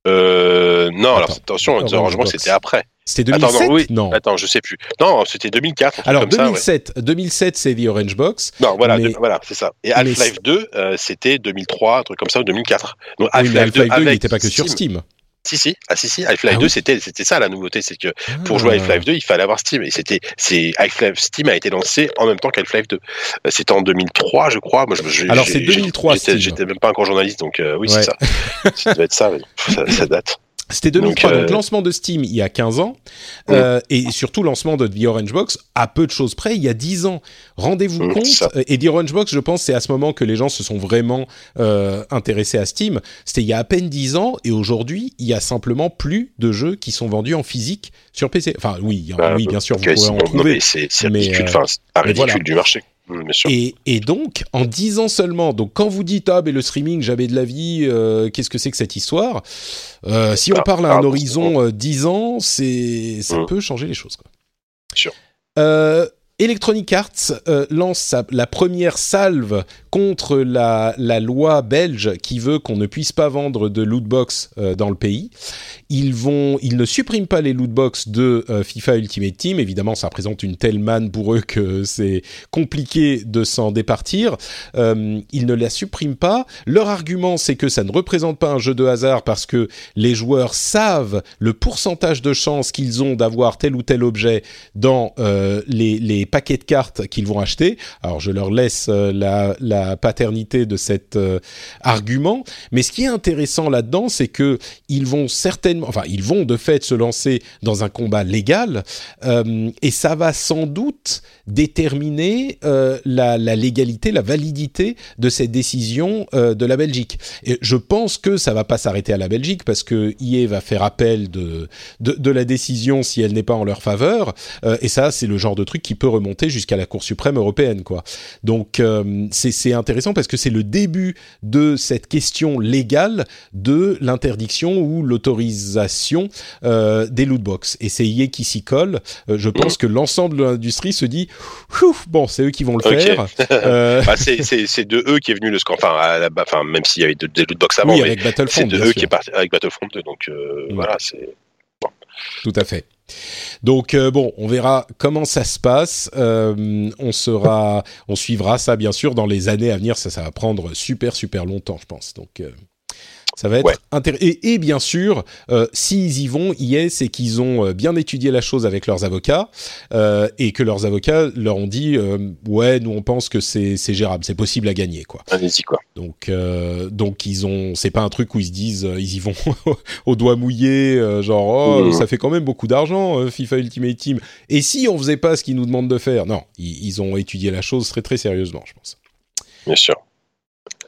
Euh, non, Attends, alors attention, The Orange Box c'était après. C'était 2007 Attends, non, oui. non, Attends, je sais plus. Non, c'était 2004. Alors 2007, ça, ouais. 2007 c'est The Orange Box. Non, voilà, mais... de, voilà, c'est ça. Et Half-Life 2, euh, c'était 2003, un truc comme ça, ou 2004. Donc Half-Life Half 2, 2 il n'était pas que sur Steam. Si si, ah si si, Half-Life ah, 2 oui. c'était c'était ça la nouveauté, c'est que pour ah. jouer à Half-Life 2, il fallait avoir Steam et c'était c'est Half-Life Steam a été lancé en même temps qu'Half-Life 2. C'était en 2003, je crois. Moi, je, Alors c'est 2003. J'étais même pas encore journaliste, donc euh, oui ouais. c'est ça. ça devait être ça, ça, ça date. C'était 2003, donc, euh... donc, lancement de Steam il y a 15 ans, mmh. euh, et surtout lancement de The Orange Box à peu de choses près il y a 10 ans. Rendez-vous mmh, compte, et The Orange Box, je pense, c'est à ce moment que les gens se sont vraiment euh, intéressés à Steam. C'était il y a à peine 10 ans, et aujourd'hui, il y a simplement plus de jeux qui sont vendus en physique sur PC. Enfin, oui, bah, oui bien sûr, vous pouvez en trouver. C'est ridicule, enfin, c'est pas ridicule voilà. du marché. Mmh, et, et, donc, en 10 ans seulement, donc quand vous dites ah ben le streaming jamais de la vie, euh, qu'est-ce que c'est que cette histoire? Euh, Si on ah, parle à un horizon euh, 10 ans, c'est ça mmh. peut changer les choses. Quoi. Sure. Euh, Electronic Arts euh, lance la première salve contre la, loi belge qui veut qu'on ne puisse pas vendre de lootbox euh, dans le pays. Ils, vont, ils ne suppriment pas les lootbox de euh, FIFA Ultimate Team. Évidemment, ça représente une telle manne pour eux que c'est compliqué de s'en départir. Ils ne la suppriment pas. Leur argument, c'est que ça ne représente pas un jeu de hasard parce que les joueurs savent le pourcentage de chances qu'ils ont d'avoir tel ou tel objet dans les paquets de cartes qu'ils vont acheter. Alors, je leur laisse la, la paternité de cet euh, argument. Mais ce qui est intéressant là-dedans, c'est que ils vont certainement, enfin, ils vont de fait se lancer dans un combat légal, euh, et ça va sans doute déterminer euh, la, légalité, la validité de cette décision euh, de la Belgique. Et je pense que ça va pas s'arrêter à la Belgique parce que IE va faire appel de, de, la décision si elle n'est pas en leur faveur. Euh, et ça, c'est le genre de truc qui peut jusqu'à la Cour suprême européenne, quoi. Donc euh, c'est intéressant parce que c'est le début de cette question légale de l'interdiction ou l'autorisation euh, des lootbox. Et c'est IE qui s'y colle. je pense que l'ensemble de l'industrie se dit bon, c'est eux qui vont le okay. faire. euh... bah, c'est de eux qui est venu le score. Enfin, à la, enfin même s'il y avait des lootbox avant, oui, avec Battlefront, c'est de eux sûr. qui est parti avec Battlefront 2. Donc euh, mmh. voilà, c'est. Tout à fait. Donc euh, bon, on verra comment ça se passe. Euh, on sera, on suivra ça bien sûr dans les années à venir. Ça, ça va prendre super super longtemps, je pense. Donc euh, ça va être ouais. intéressant. Et, et, bien sûr, euh, s'ils y vont, y c'est qu'ils ont euh, bien étudié la chose avec leurs avocats euh, et que leurs avocats leur ont dit euh, ouais, nous on pense que c'est gérable, c'est possible à gagner quoi. Allez-y quoi. Donc donc ils ont, c'est pas un truc où ils se disent ils y vont au doigt mouillé, genre oh mmh. ça fait quand même beaucoup d'argent FIFA Ultimate Team. Et si on faisait pas ce qu'ils nous demandent de faire, non, ils, ils ont étudié la chose très très sérieusement, je pense. Bien sûr.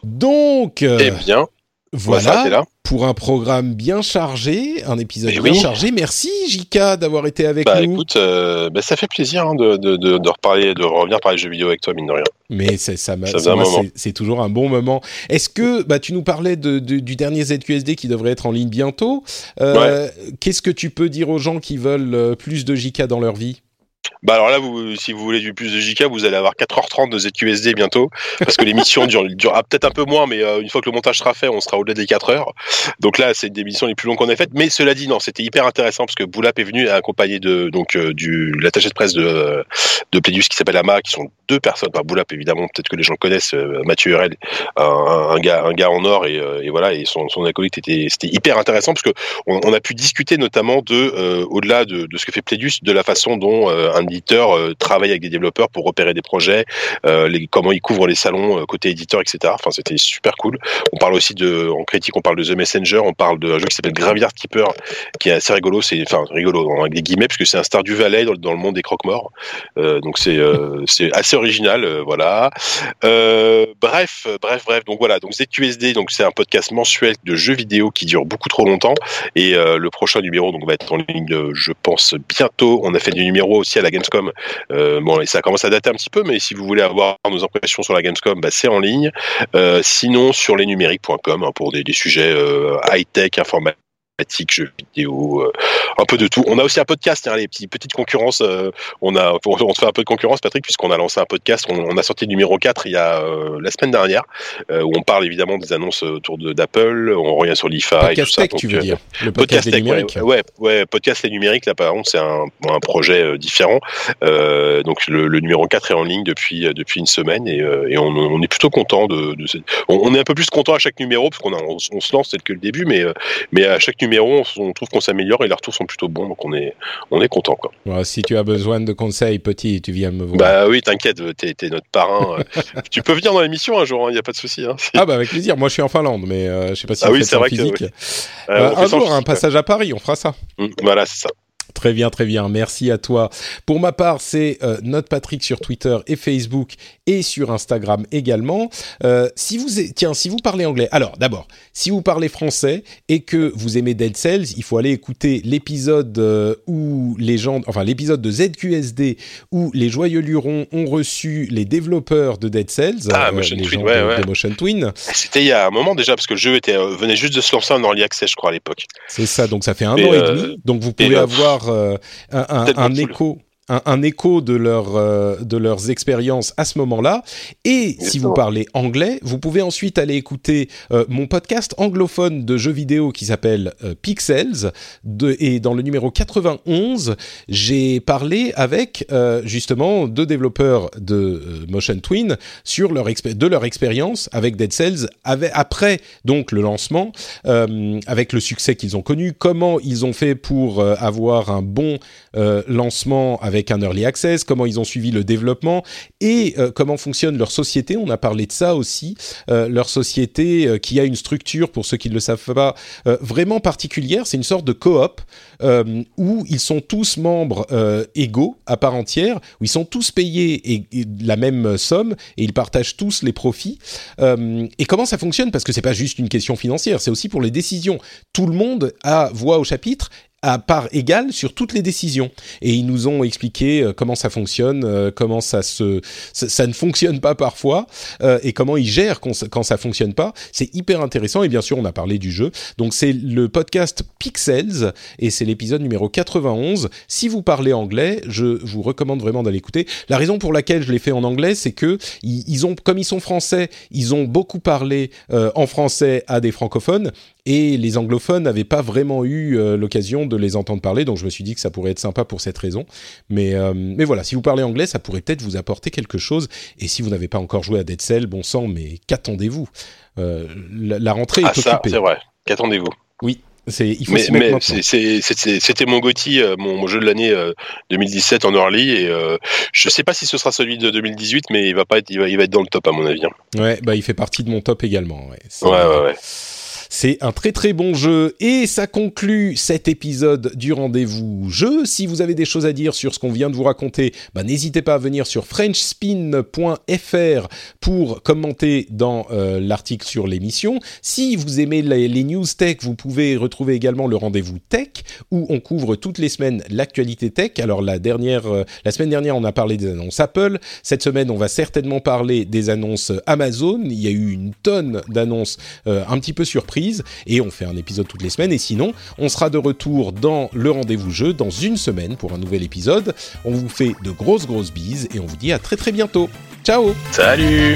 Donc. Eh bien, Voilà, là. pour un programme bien chargé, un épisode bien oui. chargé. Merci Jika d'avoir été avec Bah nous. écoute, euh, bah, ça fait plaisir hein, de, de, de, de reparler, de revenir parler jeux vidéo avec toi, mine de rien. Mais c'est ça, m'a- Ça c'est- toujours un bon moment. Est-ce que bah tu nous parlais de, du dernier ZQSD qui devrait être en ligne bientôt Euh, Qu'est-ce que tu peux dire aux gens qui veulent euh, plus de JK dans leur vie? Bah alors là, si vous voulez du plus de JK, vous allez avoir 4h30 de ZQSD bientôt, parce que l'émission dure, peut-être un peu moins, mais euh, une fois que le montage sera fait, on sera au-delà des 4 heures. Donc là, c'est une des émissions les plus longues qu'on ait faites. Mais cela dit, non, c'était hyper intéressant parce que Boulap est venu accompagné de donc euh, l'attaché de presse de de qui s'appelle Ama, qui sont deux personnes. Enfin, Boulap évidemment, peut-être que les gens connaissent. euh, Mathieu Hurel, un, gars un gars en or et, voilà et son son acolyte était c'était hyper intéressant parce que on, a pu discuter notamment de au-delà de, ce que fait Plédius, de la façon dont un éditeur euh, travaille avec des développeurs pour repérer des projets, euh, comment il couvre les salons euh, côté éditeur, etc. Enfin, c'était super cool. On parle aussi de, en critique, on parle de The Messenger, on parle d'un jeu qui s'appelle Graveyard Keeper, qui est assez rigolo. C'est, enfin, rigolo avec des guillemets, puisque c'est un star du Valais dans, le monde des croque-morts. Donc c'est, c'est assez original, voilà. Bref, bref, bref. Donc voilà. Donc ZQSD, donc c'est un podcast mensuel de jeux vidéo qui dure beaucoup trop longtemps. Et le prochain numéro donc va être en ligne, je pense bientôt. On a fait des numéros aussi à la Gamescom. Euh, bon, et ça commence à dater un petit peu, mais si vous voulez avoir nos impressions sur la Gamescom, bah, c'est en ligne. Euh, sinon, sur lesnumériques.com hein, pour des, sujets euh, high-tech, informatiques, jeux vidéo, euh, un peu de tout. On a aussi un podcast, hein, les petits, petites concurrences. euh, on a, on te fait un peu de concurrence, Patrick, puisqu'on a lancé un podcast. On, on a sorti le numéro 4 il y a euh, la semaine dernière, euh, où on parle évidemment des annonces autour d'Apple. On revient sur l'IFA et tout Podcast ça. Tech, Donc, tu veux dire Le podcast, tech, numériques. ouais, ouais, ouais, podcast les numériques, là, par contre, c'est un, un projet différent. Euh, donc, le, le numéro 4 est en ligne depuis, euh, depuis une semaine et, euh, et on, on est plutôt content de, de cette- on, est un peu plus content à chaque numéro parce qu'on a, on, se lance, c'est que le début, mais, euh, mais à chaque numéro, on, trouve qu'on s'améliore et les retours sont plutôt bons, donc on est, on est content, quoi. Si tu as besoin de conseils, petit, tu viens me voir. Bah oui, t'inquiète, t'es, t'es notre parrain. euh. tu peux venir dans l'émission un jour, il n'y a pas de souci. Hein. Ah bah avec plaisir. Moi, je suis en Finlande, mais euh, je sais pas si Ah oui, c'est vrai physique. Euh, Euh, un jour, un passage à Paris, on fera ça. ouais. Mm, Voilà, c'est ça. Très bien, très bien. Merci à toi. Pour ma part, c'est euh, Note Patrick sur Twitter et Facebook et sur Instagram également. Euh, si vous, tiens, si vous parlez anglais, alors d'abord, si vous parlez français et que vous aimez Dead Cells, il faut aller écouter l'épisode euh, où les gens, enfin l'épisode de ZQSD où les joyeux lurons ont reçu les développeurs de Dead Cells, euh, Ah, Motion les Twin, gens ouais, de, ouais. de Motion Twin. C'était il y a un moment déjà, parce que le jeu était, euh, venait juste de se lancer en early access, je crois, à l'époque. C'est ça, donc ça fait un Et, an et euh, demi. Donc vous pouvez là, avoir euh, un, écho. Un, un écho de, leur, euh, de leurs expériences à ce moment-là. Et si vous parlez anglais, vous pouvez ensuite aller écouter euh, mon podcast anglophone de jeux vidéo qui s'appelle euh, Pixels. De, et dans le numéro 91, j'ai parlé avec justement deux développeurs de Motion Twin sur leur de leur expérience avec Dead Cells avec, après donc le lancement avec le succès qu'ils ont connu, comment ils ont fait pour avoir un bon lancement avec un early access, comment ils ont suivi le développement et euh, comment fonctionne leur société. On a parlé de ça aussi, euh, leur société euh, qui a une structure pour ceux qui ne le savent pas vraiment particulière. C'est une sorte de coop où ils sont tous membres égaux à part entière, où ils sont tous payés la même somme et ils partagent tous les profits. Et comment ça fonctionne? Parce que c'est pas juste une question financière, c'est aussi pour les décisions. Tout le monde a voix au chapitre à part égale sur toutes les décisions. Et ils nous ont expliqué euh, comment ça fonctionne, euh, comment ça se, ça, ne fonctionne pas parfois, euh, et comment ils gèrent quand, ça- fonctionne pas. C'est hyper intéressant. Et bien sûr, on a parlé du jeu. Donc c'est le podcast Pixels et c'est l'épisode numéro 91. Si vous parlez anglais, je vous recommande vraiment d'aller écouter. La raison pour laquelle je l'ai fait en anglais, c'est que ils ont, comme ils sont français, ils ont beaucoup parlé euh, en français à des francophones et les anglophones n'avaient pas vraiment eu euh, l'occasion de les entendre parler, donc je me suis dit que ça pourrait être sympa pour cette raison. Mais, euh, mais voilà, si vous parlez anglais, ça pourrait peut-être vous apporter quelque chose. Et si vous n'avez pas encore joué à Dead Cell, bon sang, mais qu'attendez-vous? Euh, la, la rentrée Ah, est ça, occupée. c'est vrai. Qu'attendez-vous? C'est, il faut Mais, c'était mon euh, mon, mon jeu de l'année euh, 2017 en early, et euh, je sais pas si ce sera celui de 2018, mais il va pas être, il va, il va être dans le top à mon avis. hein. Ouais, bah il fait partie de mon top également. Ouais, ouais, ouais. C'est un très très bon jeu et ça conclut cet épisode du rendez-vous jeu. Si vous avez des choses à dire sur ce qu'on vient de vous raconter, bah, n'hésitez pas à venir sur frenchspin.fr pour commenter dans euh, l'article sur l'émission. Si vous aimez les, news tech, vous pouvez retrouver également le rendez-vous tech où on couvre toutes les semaines l'actualité tech. Alors euh, la semaine dernière, on a parlé des annonces Apple. Cette semaine, on va certainement parler des annonces Amazon. Il y a eu une tonne d'annonces euh, un petit peu surprises et on fait un épisode toutes les semaines. Et sinon, on sera de retour dans le rendez-vous jeu dans une semaine pour un nouvel épisode. On vous fait de grosses grosses bises et on vous dit à très très bientôt. Ciao Salut